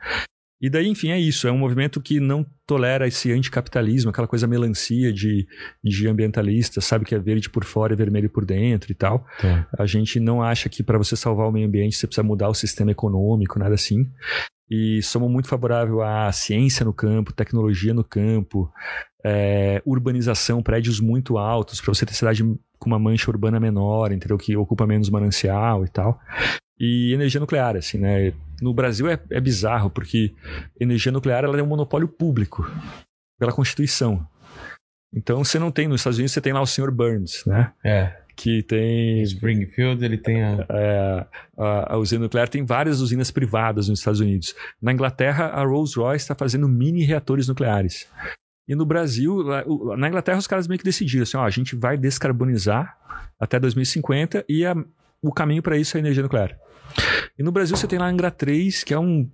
E daí, enfim, é isso. É um movimento que não tolera esse anticapitalismo, aquela coisa melancia de, de ambientalista, sabe que é verde por fora e vermelho por dentro e tal. Tá. A gente não acha que para você salvar o meio ambiente você precisa mudar o sistema econômico, nada assim. E somos muito favoráveis à ciência no campo, tecnologia no campo, é, urbanização, prédios muito altos, para você ter cidade com uma mancha urbana menor, entendeu? Que ocupa menos manancial e tal. E energia nuclear, assim, né? No Brasil é, é bizarro, porque energia nuclear ela é um monopólio público pela Constituição. Então você não tem, nos Estados Unidos você tem lá o Sr. Burns, né? É. Que tem Springfield, ele tem a. é, a, a usina nuclear tem várias usinas privadas nos Estados Unidos. Na Inglaterra, a Rolls-Royce está fazendo mini reatores nucleares. E no Brasil, lá- na Inglaterra, os caras meio que decidiram assim: ó, a gente vai descarbonizar até 2050 e a- o caminho para isso é a energia nuclear. E no Brasil, você tem lá a Angra 3, que é um,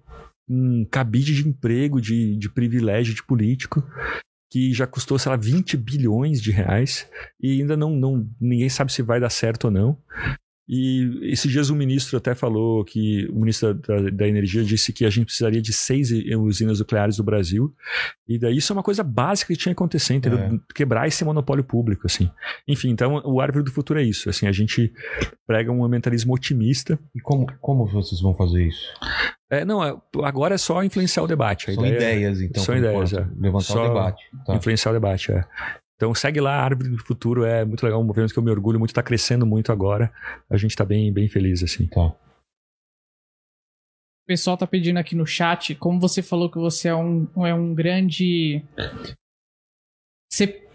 um cabide de emprego, de, de privilégio de político, que já custou, sei lá, 20 bilhões de reais e ainda não, não ninguém sabe se vai dar certo ou não. E esses dias o ministro até falou que o ministro da, da Energia disse que a gente precisaria de seis usinas nucleares no Brasil. E daí isso é uma coisa básica que tinha que acontecer, entendeu? É. Quebrar esse monopólio público, assim. Enfim, então o árvore do futuro é isso. Assim, a gente prega um ambientalismo otimista. E como, como vocês vão fazer isso? É, não, é- agora é só influenciar o debate. São é ideias, então. são ideias, é. Levantar Só o debate. Tá. influenciar o debate, é. Então segue lá, a Árvore do Futuro é muito legal, um movimento que eu me orgulho muito, está crescendo muito agora. A gente está bem, bem feliz, assim. Tá. O pessoal tá pedindo aqui no chat, como você falou que você é um, é um grande. Você.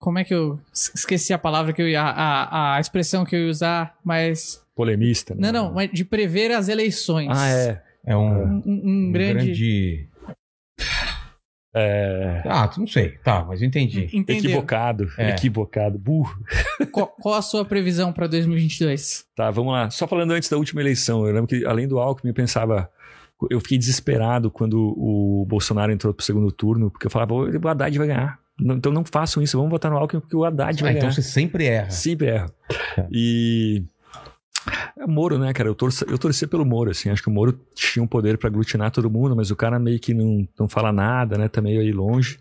Como é que eu. es- Esqueci a palavra que eu ia. A, a expressão que eu ia usar, mas. Polemista. né? Não, não, mas de prever as eleições. Ah, é. É um, Um, um- um um grande. grande... É. Ah, não sei. Tá, mas eu entendi. Entendeu? Equivocado, É. equivocado, burro. [laughs] Qual, qual a sua previsão pra 2022? Tá, vamos lá. Só falando antes da última eleição, eu lembro que além do Alckmin, eu pensava. Eu fiquei desesperado quando o Bolsonaro entrou pro segundo turno, porque eu falava, "Ô, o Haddad vai ganhar. Então não façam isso, vamos votar no Alckmin porque o Haddad Ah, vai então ganhar. você sempre erra. Sempre erra. Tá. E. É Moro, né, cara? Eu, torço, eu torci pelo Moro, assim. Acho que o Moro tinha um poder pra aglutinar todo mundo, mas o cara meio que não, não fala nada, né? Tá meio aí longe.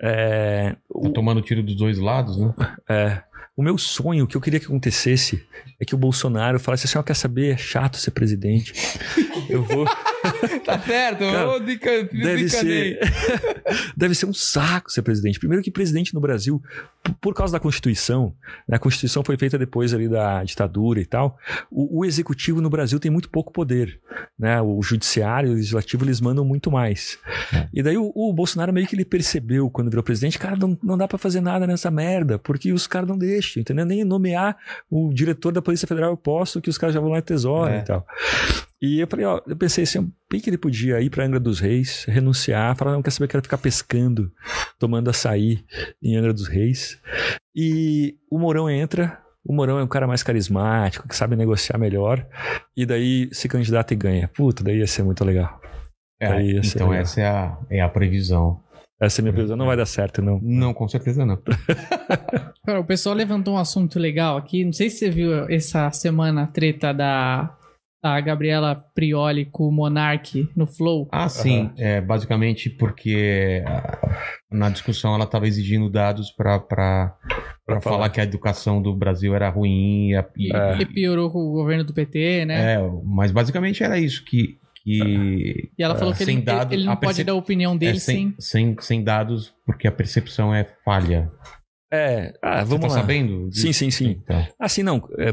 É, Tá tomando tiro dos dois lados, né? é, o meu sonho, o que eu queria que acontecesse, é que o Bolsonaro falasse assim: ó, quer saber? É chato ser presidente. Eu vou. [laughs] tá certo, Cara, ô, dica, Deve ser, [laughs] deve ser um saco ser presidente. Primeiro que presidente no Brasil, por causa da Constituição, né, a Constituição foi feita depois ali da ditadura e tal, o, o executivo no Brasil tem muito pouco poder. Né? O judiciário e o legislativo eles mandam muito mais. É. E daí o, o Bolsonaro meio que ele percebeu quando virou presidente, cara, não, não dá pra fazer nada nessa merda, porque os caras não deixam, entendeu? Nem nomear o diretor da Polícia Federal eu posso, que os caras já vão lá e tesouram É. e tal. E eu falei, ó, eu pensei assim, bem que ele podia ir pra Angra dos Reis, renunciar, falar, não quer saber, quero ficar pescando, tomando açaí em Angra dos Reis. E o Mourão entra, o Mourão é um cara mais carismático, que sabe negociar melhor, e daí se candidata e ganha. Puta, daí ia ser muito legal. É, Aí ia ser então legal. essa é a, é a previsão. Essa é a minha previsão, não vai dar certo, não. Não, com certeza não. [laughs] Cara, o pessoal levantou um assunto legal aqui. Não sei se você viu essa semana a treta da, da Gabriela Prioli com o Monark no Flow. Ah, sim. É, basicamente porque ah, na discussão ela estava exigindo dados para Pra falar. falar. que a educação do Brasil era ruim. E, a- e- É. E piorou com o governo do PT, né? é, mas basicamente era isso que. que E ela falou que ele, dado- ele não a pode dar a opinião é, dele sem, sem. sem, sem dados, porque a percepção é falha. É, ah, vamos Você tá lá. sabendo? Sim, sim, sim. Então, Assim, não. é,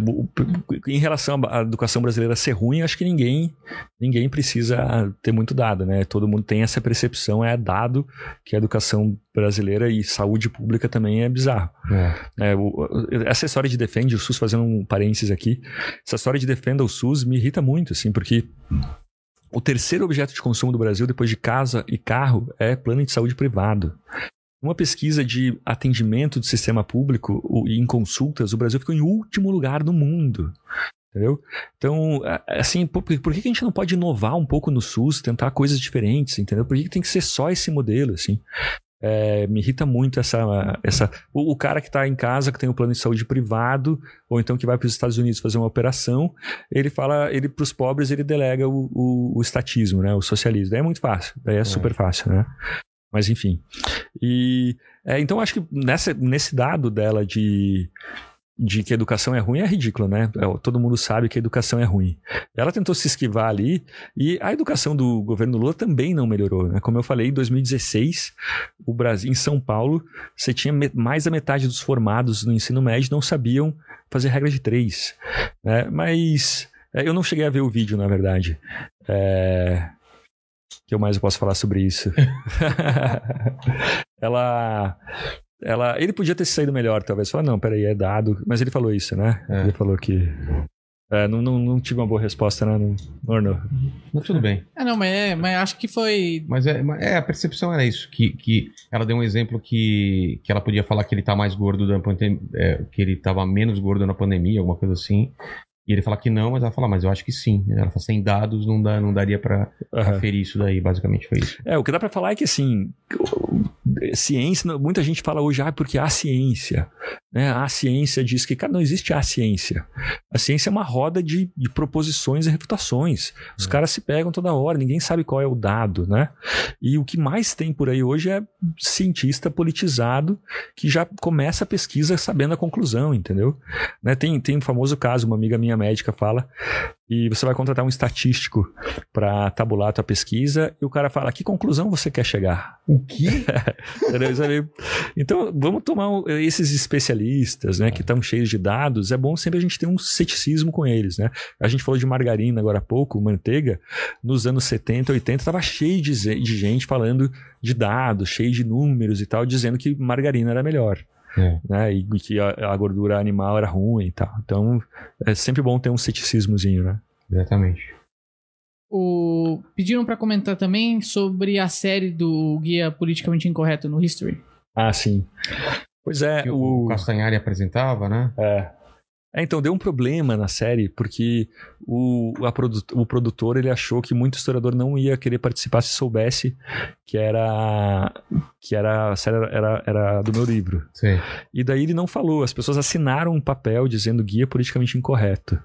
em relação à educação brasileira ser ruim, acho que ninguém ninguém precisa ter muito dado, né? Todo mundo tem essa percepção, é dado que a educação brasileira e saúde pública também é bizarro. é. É, o- essa história de defende o SUS, fazendo um parênteses aqui, essa história de defenda o SUS me irrita muito, assim, porque o terceiro objeto de consumo do Brasil, depois de casa e carro, é plano de saúde privado. Uma pesquisa de atendimento do sistema público e em consultas, o Brasil ficou em último lugar no mundo. Entendeu? Então, assim, por, por que a gente não pode inovar um pouco no SUS, tentar coisas diferentes, entendeu? Por que, tem que ser só esse modelo, assim? É, me irrita muito essa. essa o, o cara que está em casa, que tem um plano de saúde privado, ou então que vai para os Estados Unidos fazer uma operação, ele fala, ele para os pobres, ele delega o, o, o estatismo, né? O socialismo. Daí é muito fácil, daí é, super fácil, né? Mas enfim. E é, então acho que nessa, nesse dado dela de, de que educação é ruim é ridículo, né? É, Todo mundo sabe que educação é ruim. Ela tentou se esquivar ali e a educação do governo Lula também não melhorou, né? Como eu falei, em 2016, o Brasil, em São Paulo, você tinha mais da metade dos formados no ensino médio não sabiam fazer regra de três, né? Mas é, eu não cheguei a ver o vídeo, na verdade. É... O que eu mais posso falar sobre isso? [laughs] ela, ela, ele podia ter saído melhor, talvez. Falar, não, peraí, é dado. Mas ele falou isso, né? É. Ele falou que. É, não, não, não tive uma boa resposta, né? Não, não. Mas tudo bem. Ah, não, mas, é, mas acho que foi. Mas é, é, a percepção era isso, que, que ela deu um exemplo que, que ela podia falar que ele tá mais gordo da pandemia, que ele tava menos gordo na pandemia, alguma coisa assim. E ele fala que não, mas ela fala, mas eu acho que sim. Ela fala, sem dados não, dá, não daria pra Aham. aferir isso daí, basicamente foi isso. É, o que dá pra falar é que, assim, ciência, muita gente fala hoje, ah, porque há ciência. Né? A ciência diz que, cara, não existe a ciência. A ciência é uma roda de, de proposições e refutações. Os É. caras se pegam toda hora, ninguém sabe qual é o dado, né? E o que mais tem por aí hoje é cientista politizado que já começa a pesquisa sabendo a conclusão, entendeu? Né? Tem, tem um famoso caso, uma amiga minha médica fala, e você vai contratar um estatístico para tabular a tua pesquisa, e o cara fala, que conclusão você quer chegar? O quê? [laughs] Sabe? Então, vamos tomar esses especialistas, né, que estão cheios de dados. É bom sempre a gente ter um ceticismo com eles, né? A gente falou de margarina agora há pouco, manteiga. Nos anos 70, 80, estava cheio de gente falando de dados, cheio de números e tal, dizendo que margarina era melhor. É. Né? E que a, a gordura animal era ruim e tal. Então, é sempre bom ter um ceticismozinho, né? Exatamente. O... Pediram pra comentar também sobre a série do Guia Politicamente Incorreto no History. Ah, sim. Pois é, Que o, o, Castanhari apresentava, né? É. É, então deu um problema na série, porque o, a produ- o produtor ele achou que muito historiador não ia querer participar se soubesse que era que era a série era, era do meu livro. Sei. E daí ele não falou, as pessoas assinaram um papel dizendo guia politicamente incorreto.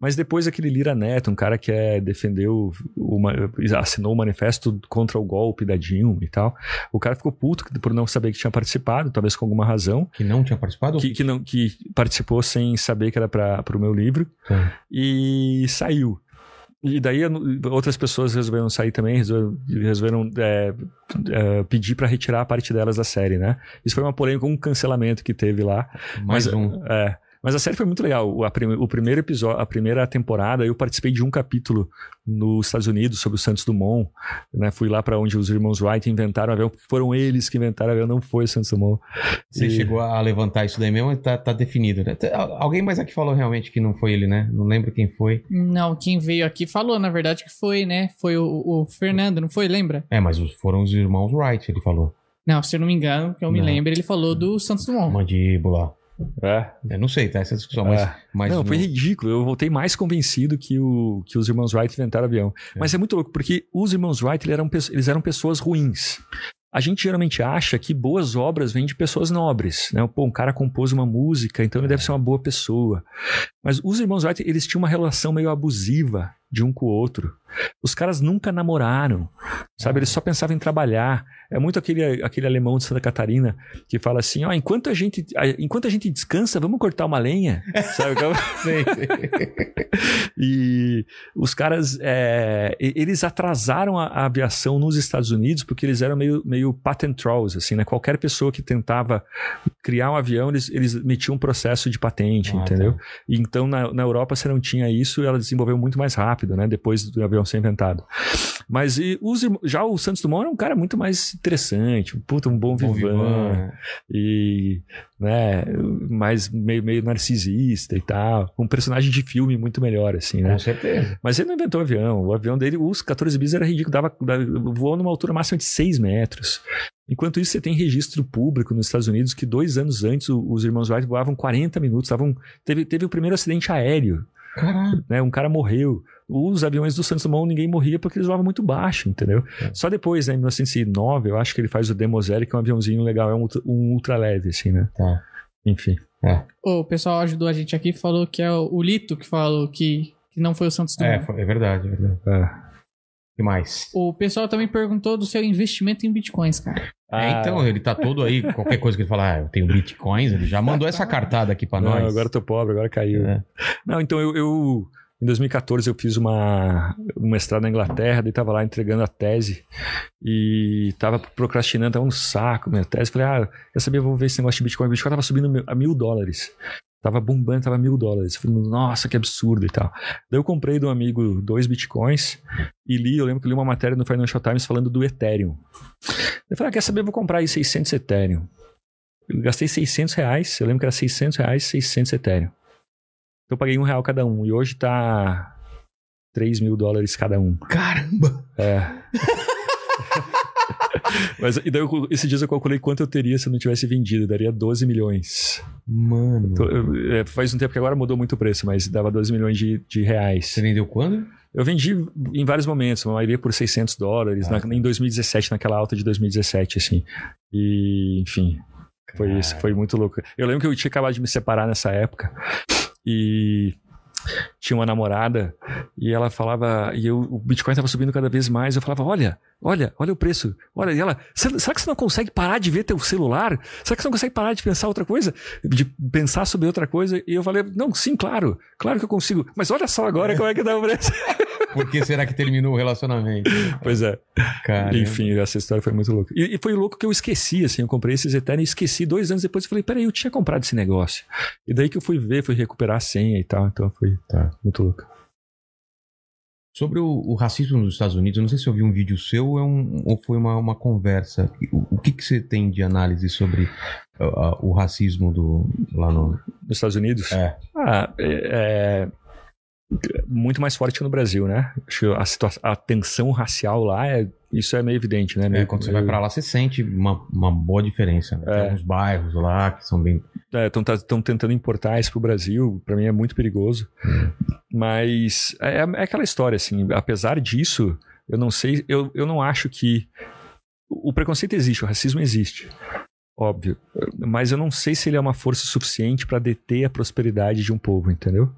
Mas depois aquele Lira Neto, um cara que é, defendeu, uma, assinou o manifesto contra o golpe da Dilma e tal, o cara ficou puto por não saber que tinha participado, talvez com alguma razão, Que não tinha participado? que, que, não, que participou sem saber que era para o meu livro Tá. e saiu. E daí outras pessoas resolveram sair também, resolveram, resolveram é, é, pedir para retirar a parte delas da série, né? Isso foi uma polêmica, um cancelamento que teve lá. Mais mas, um. É, mas a série foi muito legal. O, a, o primeiro episódio, a primeira temporada, eu participei de um capítulo nos Estados Unidos sobre o Santos Dumont. Né? Fui lá para onde os irmãos Wright inventaram o avião. Foram eles que inventaram o avião, não foi o Santos Dumont. Você e... chegou a levantar isso daí mesmo? Tá, tá definido, né? Alguém mais aqui falou realmente que não foi ele, né? Não lembro quem foi. Não, quem veio aqui falou, na verdade, que foi, né? Foi o, o Fernando, não foi? Lembra? É, mas foram os irmãos Wright, ele falou. Não, se eu não me engano, que eu não. me lembro, ele falou do Santos Dumont. Mandíbula. É. Eu não sei, tá? Essa discussão, mas. É. mas não, foi ridículo. Eu voltei mais convencido que, o, que os irmãos Wright inventaram avião. É. Mas é muito louco, porque os irmãos Wright eles eram, eles eram pessoas ruins. A gente geralmente acha que boas obras vêm de pessoas nobres, né? Pô, um cara compôs uma música, então ele deve ser uma boa pessoa. Mas os irmãos Wright, eles tinham uma relação meio abusiva de um com o outro. Os caras nunca namoraram, sabe? Eles só pensavam em trabalhar. É muito aquele, aquele alemão de Santa Catarina que fala assim: ó, enquanto a gente, enquanto a gente descansa, vamos cortar uma lenha, [laughs] sabe? sim, sim. [laughs] e os caras, é, eles atrasaram a, a, aviação nos Estados Unidos porque eles eram meio, meio patent trolls, assim, né? Qualquer pessoa que tentava criar um avião, eles, eles metiam um processo de patente, ah, entendeu? Tá. E então na, na Europa você não tinha isso e ela desenvolveu muito mais rápido, né? Depois do avião ser inventado. Mas e os, já o Santos Dumont era um cara muito mais interessante, um puta, um bom, bom vivan, e né, mais meio, meio narcisista e tal, um personagem de filme muito melhor, assim, né? Com certeza. Mas ele não inventou o avião, o avião dele, os 14 bis era ridículo, dava, dava, voou numa altura máxima de 6 metros. Enquanto isso, você tem registro público nos Estados Unidos que dois anos antes os irmãos Wright voavam 40 minutos, tavam, teve, teve o primeiro acidente aéreo. Caralho. Né, um cara morreu os aviões do Santos Dumont ninguém morria porque eles voavam muito baixo, entendeu? É. Só depois, né, em 1909, eu acho que ele faz o Demoselle, que é um aviãozinho legal, é um, um ultra leve, assim, né? Tá. Enfim. É. O pessoal ajudou a gente aqui, falou que é o, Lito que falou que, que não foi o Santos Dumont. É, é verdade, é verdade. É. que mais? O pessoal também perguntou do seu investimento em bitcoins, cara. Ah, é, então, ele tá todo aí, qualquer coisa que ele falar, ah, eu tenho bitcoins, ele já mandou essa cartada aqui pra não, nós. Agora eu tô pobre, agora caiu. É. Não, então eu, eu em 2014 eu fiz uma, um mestrado na Inglaterra, daí tava lá entregando a tese e tava procrastinando, tava um saco minha tese. Falei, ah, quer saber, vou ver esse negócio de Bitcoin. O Bitcoin tava subindo a mil dólares. Tava bombando, tava mil dólares. Eu falei, nossa, que absurdo e tal. Daí eu comprei um amigo dois bitcoins e li, eu lembro que li uma matéria no Financial Times falando do Ethereum. Eu falei, ah, quer saber, vou comprar aí 600 Ethereum. Eu gastei 600 reais, eu lembro que era 600 reais, 600 Ethereum. Então eu paguei um real cada um. E hoje tá 3 mil dólares cada um. Caramba! É. [laughs] Mas e daí eu, esse dia eu calculei quanto eu teria se eu não tivesse vendido. Daria 12 milhões. Mano. Então, eu, é, faz um tempo que agora mudou muito o preço, mas dava 12 milhões de, de reais. Você vendeu quando? Eu vendi em vários momentos, a maioria por 600 dólares, ah, na, em 2017, naquela alta de 2017, assim. E, enfim, foi isso, foi muito louco. Eu lembro que eu tinha acabado de me separar nessa época e tinha uma namorada e ela falava, e eu, o Bitcoin estava subindo cada vez mais. Eu falava: Olha, olha, olha o preço. Olha, e ela, será que você não consegue parar de ver teu celular? Será que você não consegue parar de pensar outra coisa? De pensar sobre outra coisa? E eu falei: Não, sim, claro, claro que eu consigo. Mas olha só agora como é que dá o preço. [laughs] Por que será que terminou o relacionamento? Pois é. Caramba. Enfim, essa história foi muito louca. E, e, foi louco que eu esqueci, assim, eu comprei esses Ethereum e esqueci dois anos depois. Eu falei, peraí, eu tinha comprado esse negócio. E daí que eu fui ver, fui recuperar a senha e tal. Então foi tá, muito louco. Sobre o, o, racismo nos Estados Unidos, eu não sei se eu vi um vídeo seu ou, é um, ou foi uma, uma conversa. O, o, que, que você tem de análise sobre uh, uh, o racismo do, lá no... nos Estados Unidos? É. Ah, é, é muito mais forte que no Brasil, né? Acho que a, situação, a tensão racial lá é isso é meio evidente, né? É, meio, é, quando você vai para lá, você sente uma, uma boa diferença. Né? Tem é. alguns bairros lá que são bem. Estão é, tá, tentando importar isso pro Brasil, para mim é muito perigoso. Mas é, é, aquela história, assim, apesar disso, eu não sei, eu, eu não acho que. O preconceito existe, o racismo existe óbvio. Mas eu não sei se ele é uma força suficiente para deter a prosperidade de um povo, entendeu?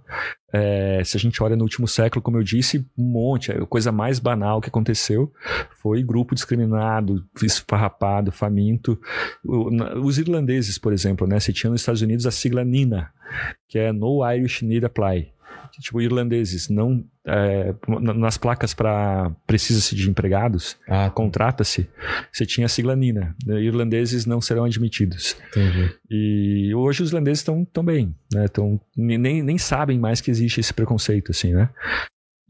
É, se a gente olha no último século, como eu disse, um monte, a coisa mais banal que aconteceu foi grupo discriminado, esfarrapado, faminto. Os irlandeses, por exemplo, né? Você tinha nos Estados Unidos a sigla NINA, que é No Irish Need Apply. Tipo irlandeses, não é, nas placas para precisa-se de empregados, Ah, contrata-se, você tinha a sigla Nina. Irlandeses não serão admitidos. entendi. E hoje os irlandeses estão tão bem, né? Tão, nem, nem sabem mais que existe esse preconceito, assim, né?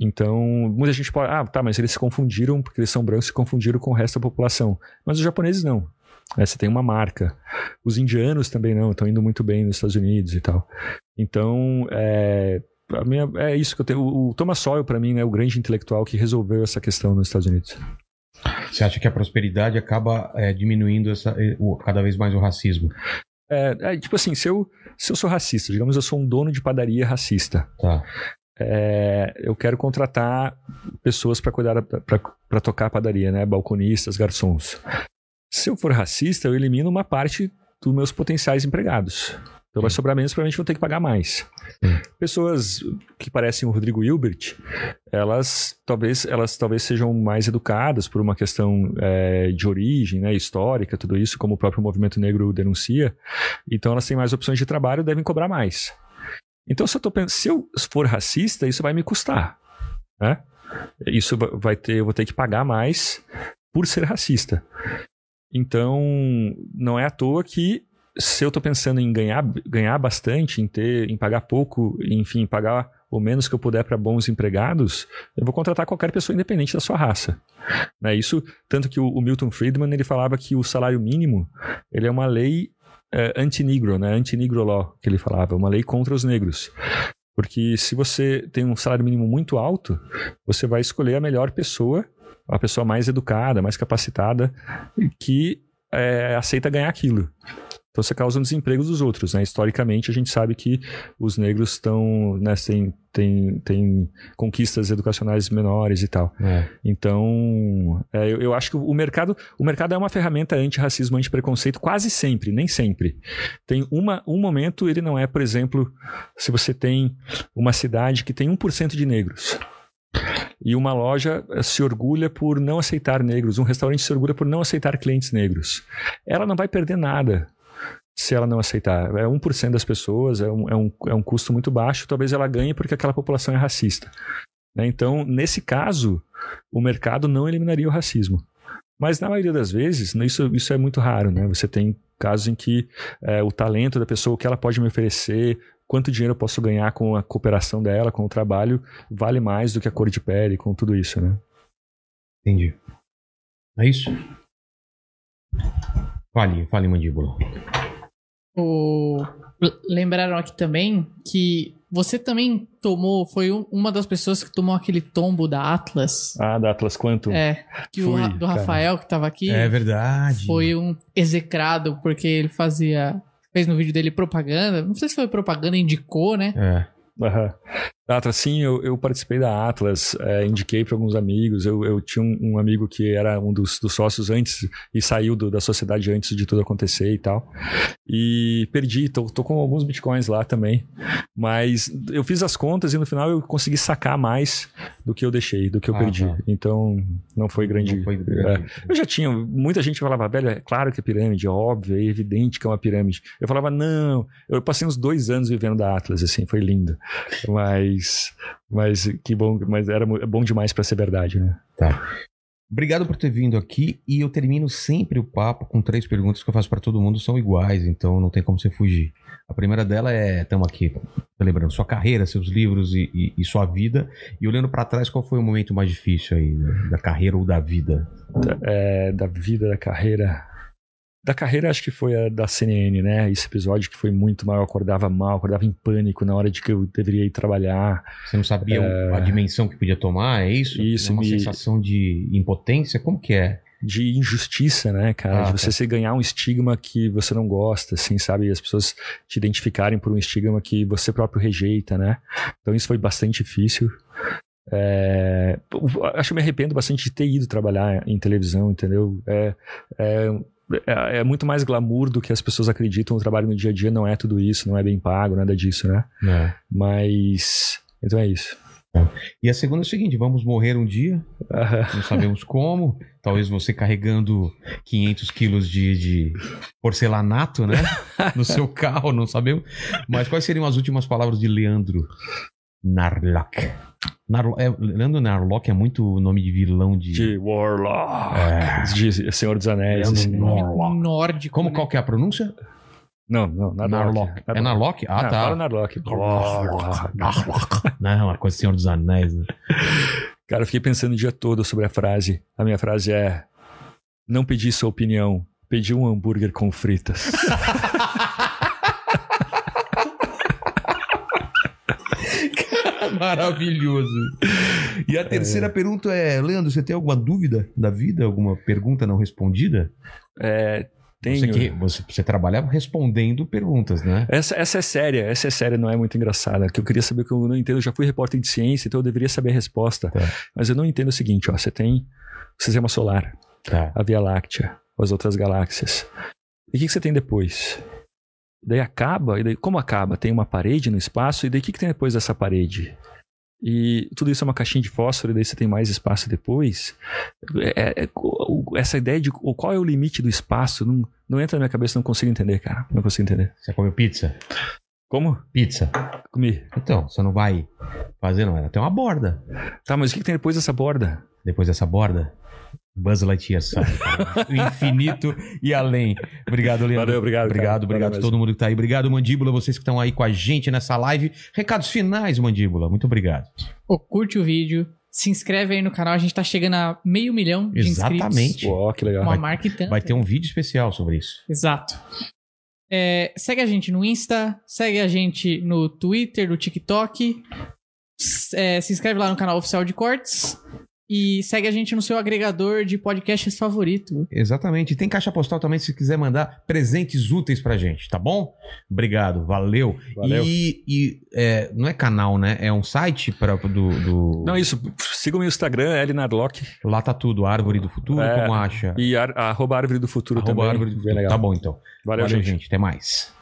Então, muita gente pode. Ah, tá, mas eles se confundiram, porque eles são brancos, se confundiram com o resto da população. Mas os japoneses não. É, você tem uma marca. Os indianos também não, estão indo muito bem nos Estados Unidos e tal. Então, é, minha, é isso que eu tenho. O, o Thomas Sowell, para mim, é o grande intelectual que resolveu essa questão nos Estados Unidos. Você acha que a prosperidade acaba é, diminuindo essa, o- cada vez mais o racismo? É, é, tipo assim, se eu, se eu sou racista, digamos, eu sou um dono de padaria racista. Tá. É, eu quero contratar pessoas para cuidar para tocar a padaria, né? Balconistas, garçons. Se eu for racista, eu elimino uma parte dos meus potenciais empregados. Então vai sobrar menos, provavelmente vou ter que pagar mais. Sim. Pessoas que parecem o Rodrigo Hilbert, elas talvez, elas talvez sejam mais educadas por uma questão é, de origem, né, histórica, tudo isso, como o próprio movimento negro denuncia. Então elas têm mais opções de trabalho e devem cobrar mais. Então, se eu, tô, se eu for racista, isso vai me custar. Né? Isso va- vai ter, eu vou ter que pagar mais por ser racista. Então, não é à toa que se eu estou pensando em ganhar, ganhar bastante, em ter, em pagar pouco, enfim, pagar o menos que eu puder para bons empregados, eu vou contratar qualquer pessoa independente da sua raça. Né? Isso, tanto que o, o Milton Friedman ele falava que o salário mínimo ele é uma lei é, anti-negro, né? Anti-negro law, que ele falava, uma lei contra os negros. Porque se você tem um salário mínimo muito alto, você vai escolher a melhor pessoa, a pessoa mais educada, mais capacitada, que é, aceita ganhar aquilo. Então você causa um desemprego dos outros, né? Historicamente a gente sabe que os negros estão, né, têm, têm, têm conquistas educacionais menores e tal. É. Então, é, eu, eu acho que o mercado, o mercado é uma ferramenta anti-racismo, anti-preconceito, quase sempre, nem sempre. Tem uma, um momento, ele não é, por exemplo, se você tem uma cidade que tem 1% de negros. E uma loja se orgulha por não aceitar negros, um restaurante se orgulha por não aceitar clientes negros. Ela não vai perder nada se ela não aceitar. É 1% das pessoas, é um, é, um, é um custo muito baixo, talvez ela ganhe porque aquela população é racista. né? Então, nesse caso, o mercado não eliminaria o racismo. Mas na maioria das vezes, né, isso, isso é muito raro, né? Você tem casos em que é, o talento da pessoa, o que ela pode me oferecer, quanto dinheiro eu posso ganhar com a cooperação dela, com o trabalho, vale mais do que a cor de pele, com tudo isso, né? Entendi. É isso? Fale, fale, mandíbula. O... Lembraram aqui também que você também tomou, foi um- uma das pessoas que tomou aquele tombo da Atlas. Ah, da Atlas Quantum. É, que o Fui, Ra- do cara. Rafael que tava aqui É verdade. foi um execrado porque ele fazia fez no vídeo dele propaganda, não sei se foi propaganda, indicou, né? É. Aham. Atlas, sim, eu, eu participei da Atlas, é, indiquei para alguns amigos. Eu, eu tinha um, um amigo que era um dos, dos sócios antes e saiu do- da sociedade antes de tudo acontecer e tal. E perdi, tô, tô com alguns bitcoins lá também. Mas eu fiz as contas e no final eu consegui sacar mais do que eu deixei, do que eu Ah, perdi. tá. Então não foi grande. Não foi é. grande. Eu já tinha, muita gente falava, velho, é claro que é pirâmide, é óbvio, é evidente que é uma pirâmide. Eu falava, não, eu passei uns dois anos vivendo da Atlas, assim, foi lindo. Mas, mas que bom, mas era bom demais pra ser verdade, né? Obrigado por ter vindo aqui e eu termino sempre o papo com três perguntas que eu faço pra todo mundo, são iguais, então não tem como você fugir. A primeira dela é, estamos aqui lembrando sua carreira, seus livros e, e- e sua vida, e olhando pra trás, qual foi o momento mais difícil aí da- da carreira ou da vida? É, da vida, da carreira. Da carreira, acho que foi a da CNN, né? Esse episódio que foi muito mal, eu acordava mal, acordava em pânico na hora de que eu deveria ir trabalhar. Você não sabia o- a dimensão que podia tomar, é isso? É. Isso, É uma me- sensação de impotência? Como que é? de injustiça, né, cara? Ah, de você tá. se ganhar um estigma que você não gosta, assim, sabe? As pessoas te identificarem por um estigma que você próprio rejeita, né? Então isso foi bastante difícil. É, acho que eu me arrependo bastante de ter ido trabalhar em televisão, entendeu? É, é, é, é muito mais glamour do que as pessoas acreditam. O trabalho no dia a dia não é tudo isso, não é bem pago, nada disso, né? É. Mas. Então é isso. E a segunda é o seguinte: vamos morrer um dia, não sabemos como. Talvez você carregando 500 quilos de, de porcelanato, né? [laughs] No seu carro, não sabemos. Mas quais seriam as últimas palavras de Leandro? Narlock. Narlo é, Leandro Narlock é muito nome de vilão de. De Warlock. É. De Senhor dos Anéis. Assim. Narlock. Nórdico. Como né? qual que é a pronúncia? Não, não, Narlock. É Narlock? Ah, Não, tá. Fala Narlock. Não, é uma coisa do Senhor dos Anéis. Né? Cara, eu fiquei pensando o dia todo sobre a frase. A minha frase é: Não pedi sua opinião, pedi um hambúrguer com fritas. [laughs] [laughs] Maravilhoso. E a terceira pergunta é: Leandro, você tem alguma dúvida da vida? Alguma pergunta não respondida? É, tenho. Você, que, você, você trabalha respondendo perguntas, né? Essa, essa é séria, essa é séria, não é muito engraçada. Que eu queria saber que eu não entendo. Eu já fui repórter de ciência, então eu deveria saber a resposta. Tá. Mas eu não entendo o seguinte: ó, você tem o sistema solar, Tá. a Via Láctea, as outras galáxias. E o que, que você tem depois? Daí acaba, e daí como acaba? Tem uma parede no espaço, e daí o que, que tem depois dessa parede? E tudo isso é uma caixinha de fósforo, e daí você tem mais espaço depois. É- é- o- essa ideia de qual é o limite do espaço não, não entra na minha cabeça, não consigo entender, cara. Não consigo entender. Você comeu pizza? Como? Pizza. Comi. Então, você não vai fazer, não. Ela tem uma borda. Tá, mas o que, que tem depois dessa borda? Depois dessa borda, Buzz Lightyear cara. o [laughs] infinito e além. Obrigado, Leandro. Valeu, obrigado, Obrigado, cara. obrigado a todo mundo que tá aí. Obrigado, Mandíbula, vocês que estão aí com a gente nessa live. Recados finais, Mandíbula. Muito obrigado. Pô, curte o vídeo, se inscreve aí no canal. A gente tá chegando a meio milhão de inscritos. Exatamente. Uó, que legal. Uma Vai- marca e tanto. Vai ter um vídeo especial sobre isso. Exato. É, segue a gente no Insta, segue a gente no Twitter, no TikTok. É, se inscreve lá no canal oficial de cortes. E segue a gente no seu agregador de podcasts favorito. Exatamente. E tem caixa postal também se quiser mandar presentes úteis pra gente, tá bom? Obrigado, valeu. Valeu. E, e, é, não é canal, né? É um site pra, do, do- Não, isso. Siga o meu Instagram, Elinadlock. Lá tá tudo, Árvore do Futuro, É, como acha? E ar, arroba Árvore do Futuro Arroba também. Árvore do Futuro. Tá bom, então. Valeu, gente. Até mais.